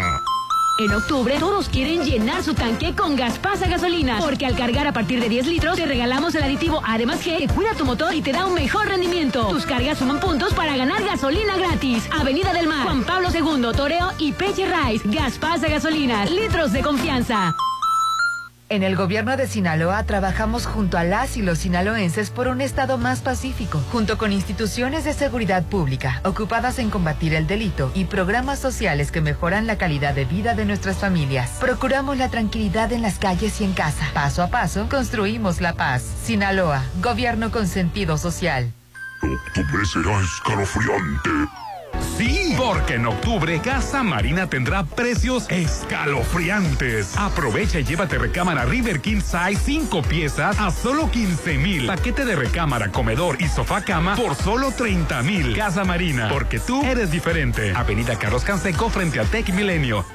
En octubre, todos quieren llenar su tanque con Gaspasa Gasolina, porque al cargar a partir de 10 litros, te regalamos el aditivo Además G que cuida tu motor y te da un mejor rendimiento. Tus cargas suman puntos para ganar gasolina gratis. Avenida del Mar, Juan Pablo II, Toreo y Peche Rice. Gaspasa Gasolina, litros de confianza. En el gobierno de Sinaloa trabajamos junto a las y los sinaloenses por un estado más pacífico, junto con instituciones de seguridad pública ocupadas en combatir el delito y programas sociales que mejoran la calidad de vida de nuestras familias. Procuramos la tranquilidad en las calles y en casa. Paso a paso, construimos la paz. Sinaloa, gobierno con sentido social. Octubre será escalofriante. Sí, porque en octubre Casa Marina tendrá precios escalofriantes. Aprovecha y llévate recámara River King Size 5 piezas a solo 15 mil. Paquete de recámara, comedor y sofá cama por solo 30 mil. Casa Marina, porque tú eres diferente. Avenida Carlos Canseco frente a Tech Milenio.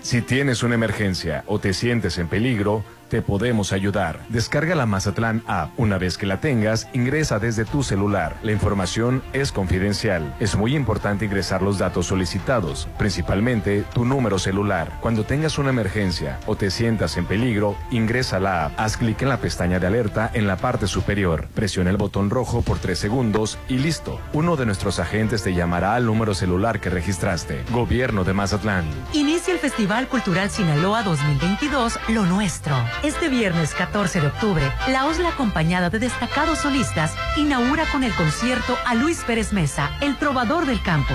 Si tienes una emergencia o te sientes en peligro, te podemos ayudar. Descarga la Mazatlán App. Una vez que la tengas, ingresa desde tu celular. La información es confidencial. Es muy importante ingresar los datos solicitados, principalmente tu número celular. Cuando tengas una emergencia o te sientas en peligro, ingresa la app. Haz clic en la pestaña de alerta en la parte superior. Presiona el botón rojo por 3 segundos y listo. Uno de nuestros agentes te llamará al número celular que registraste. Gobierno de Mazatlán. Inicia el Festival Cultural Sinaloa 2022, Lo Nuestro. Este viernes 14 de octubre, la OSLA acompañada de destacados solistas inaugura con el concierto a Luis Pérez Mesa, el trovador del campo.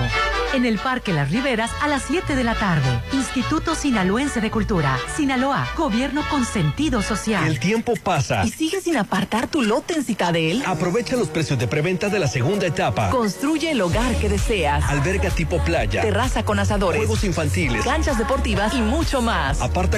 En el Parque Las Riberas a las 7 de la tarde. Instituto Sinaloense de Cultura. Sinaloa, gobierno con sentido social. El tiempo pasa. ¿Y sigues sin apartar tu lote en Citadel? Aprovecha los precios de preventa de la segunda etapa. Construye el hogar que deseas. Alberga tipo playa. Terraza con asadores. Juegos infantiles. Canchas deportivas y mucho más. Aparta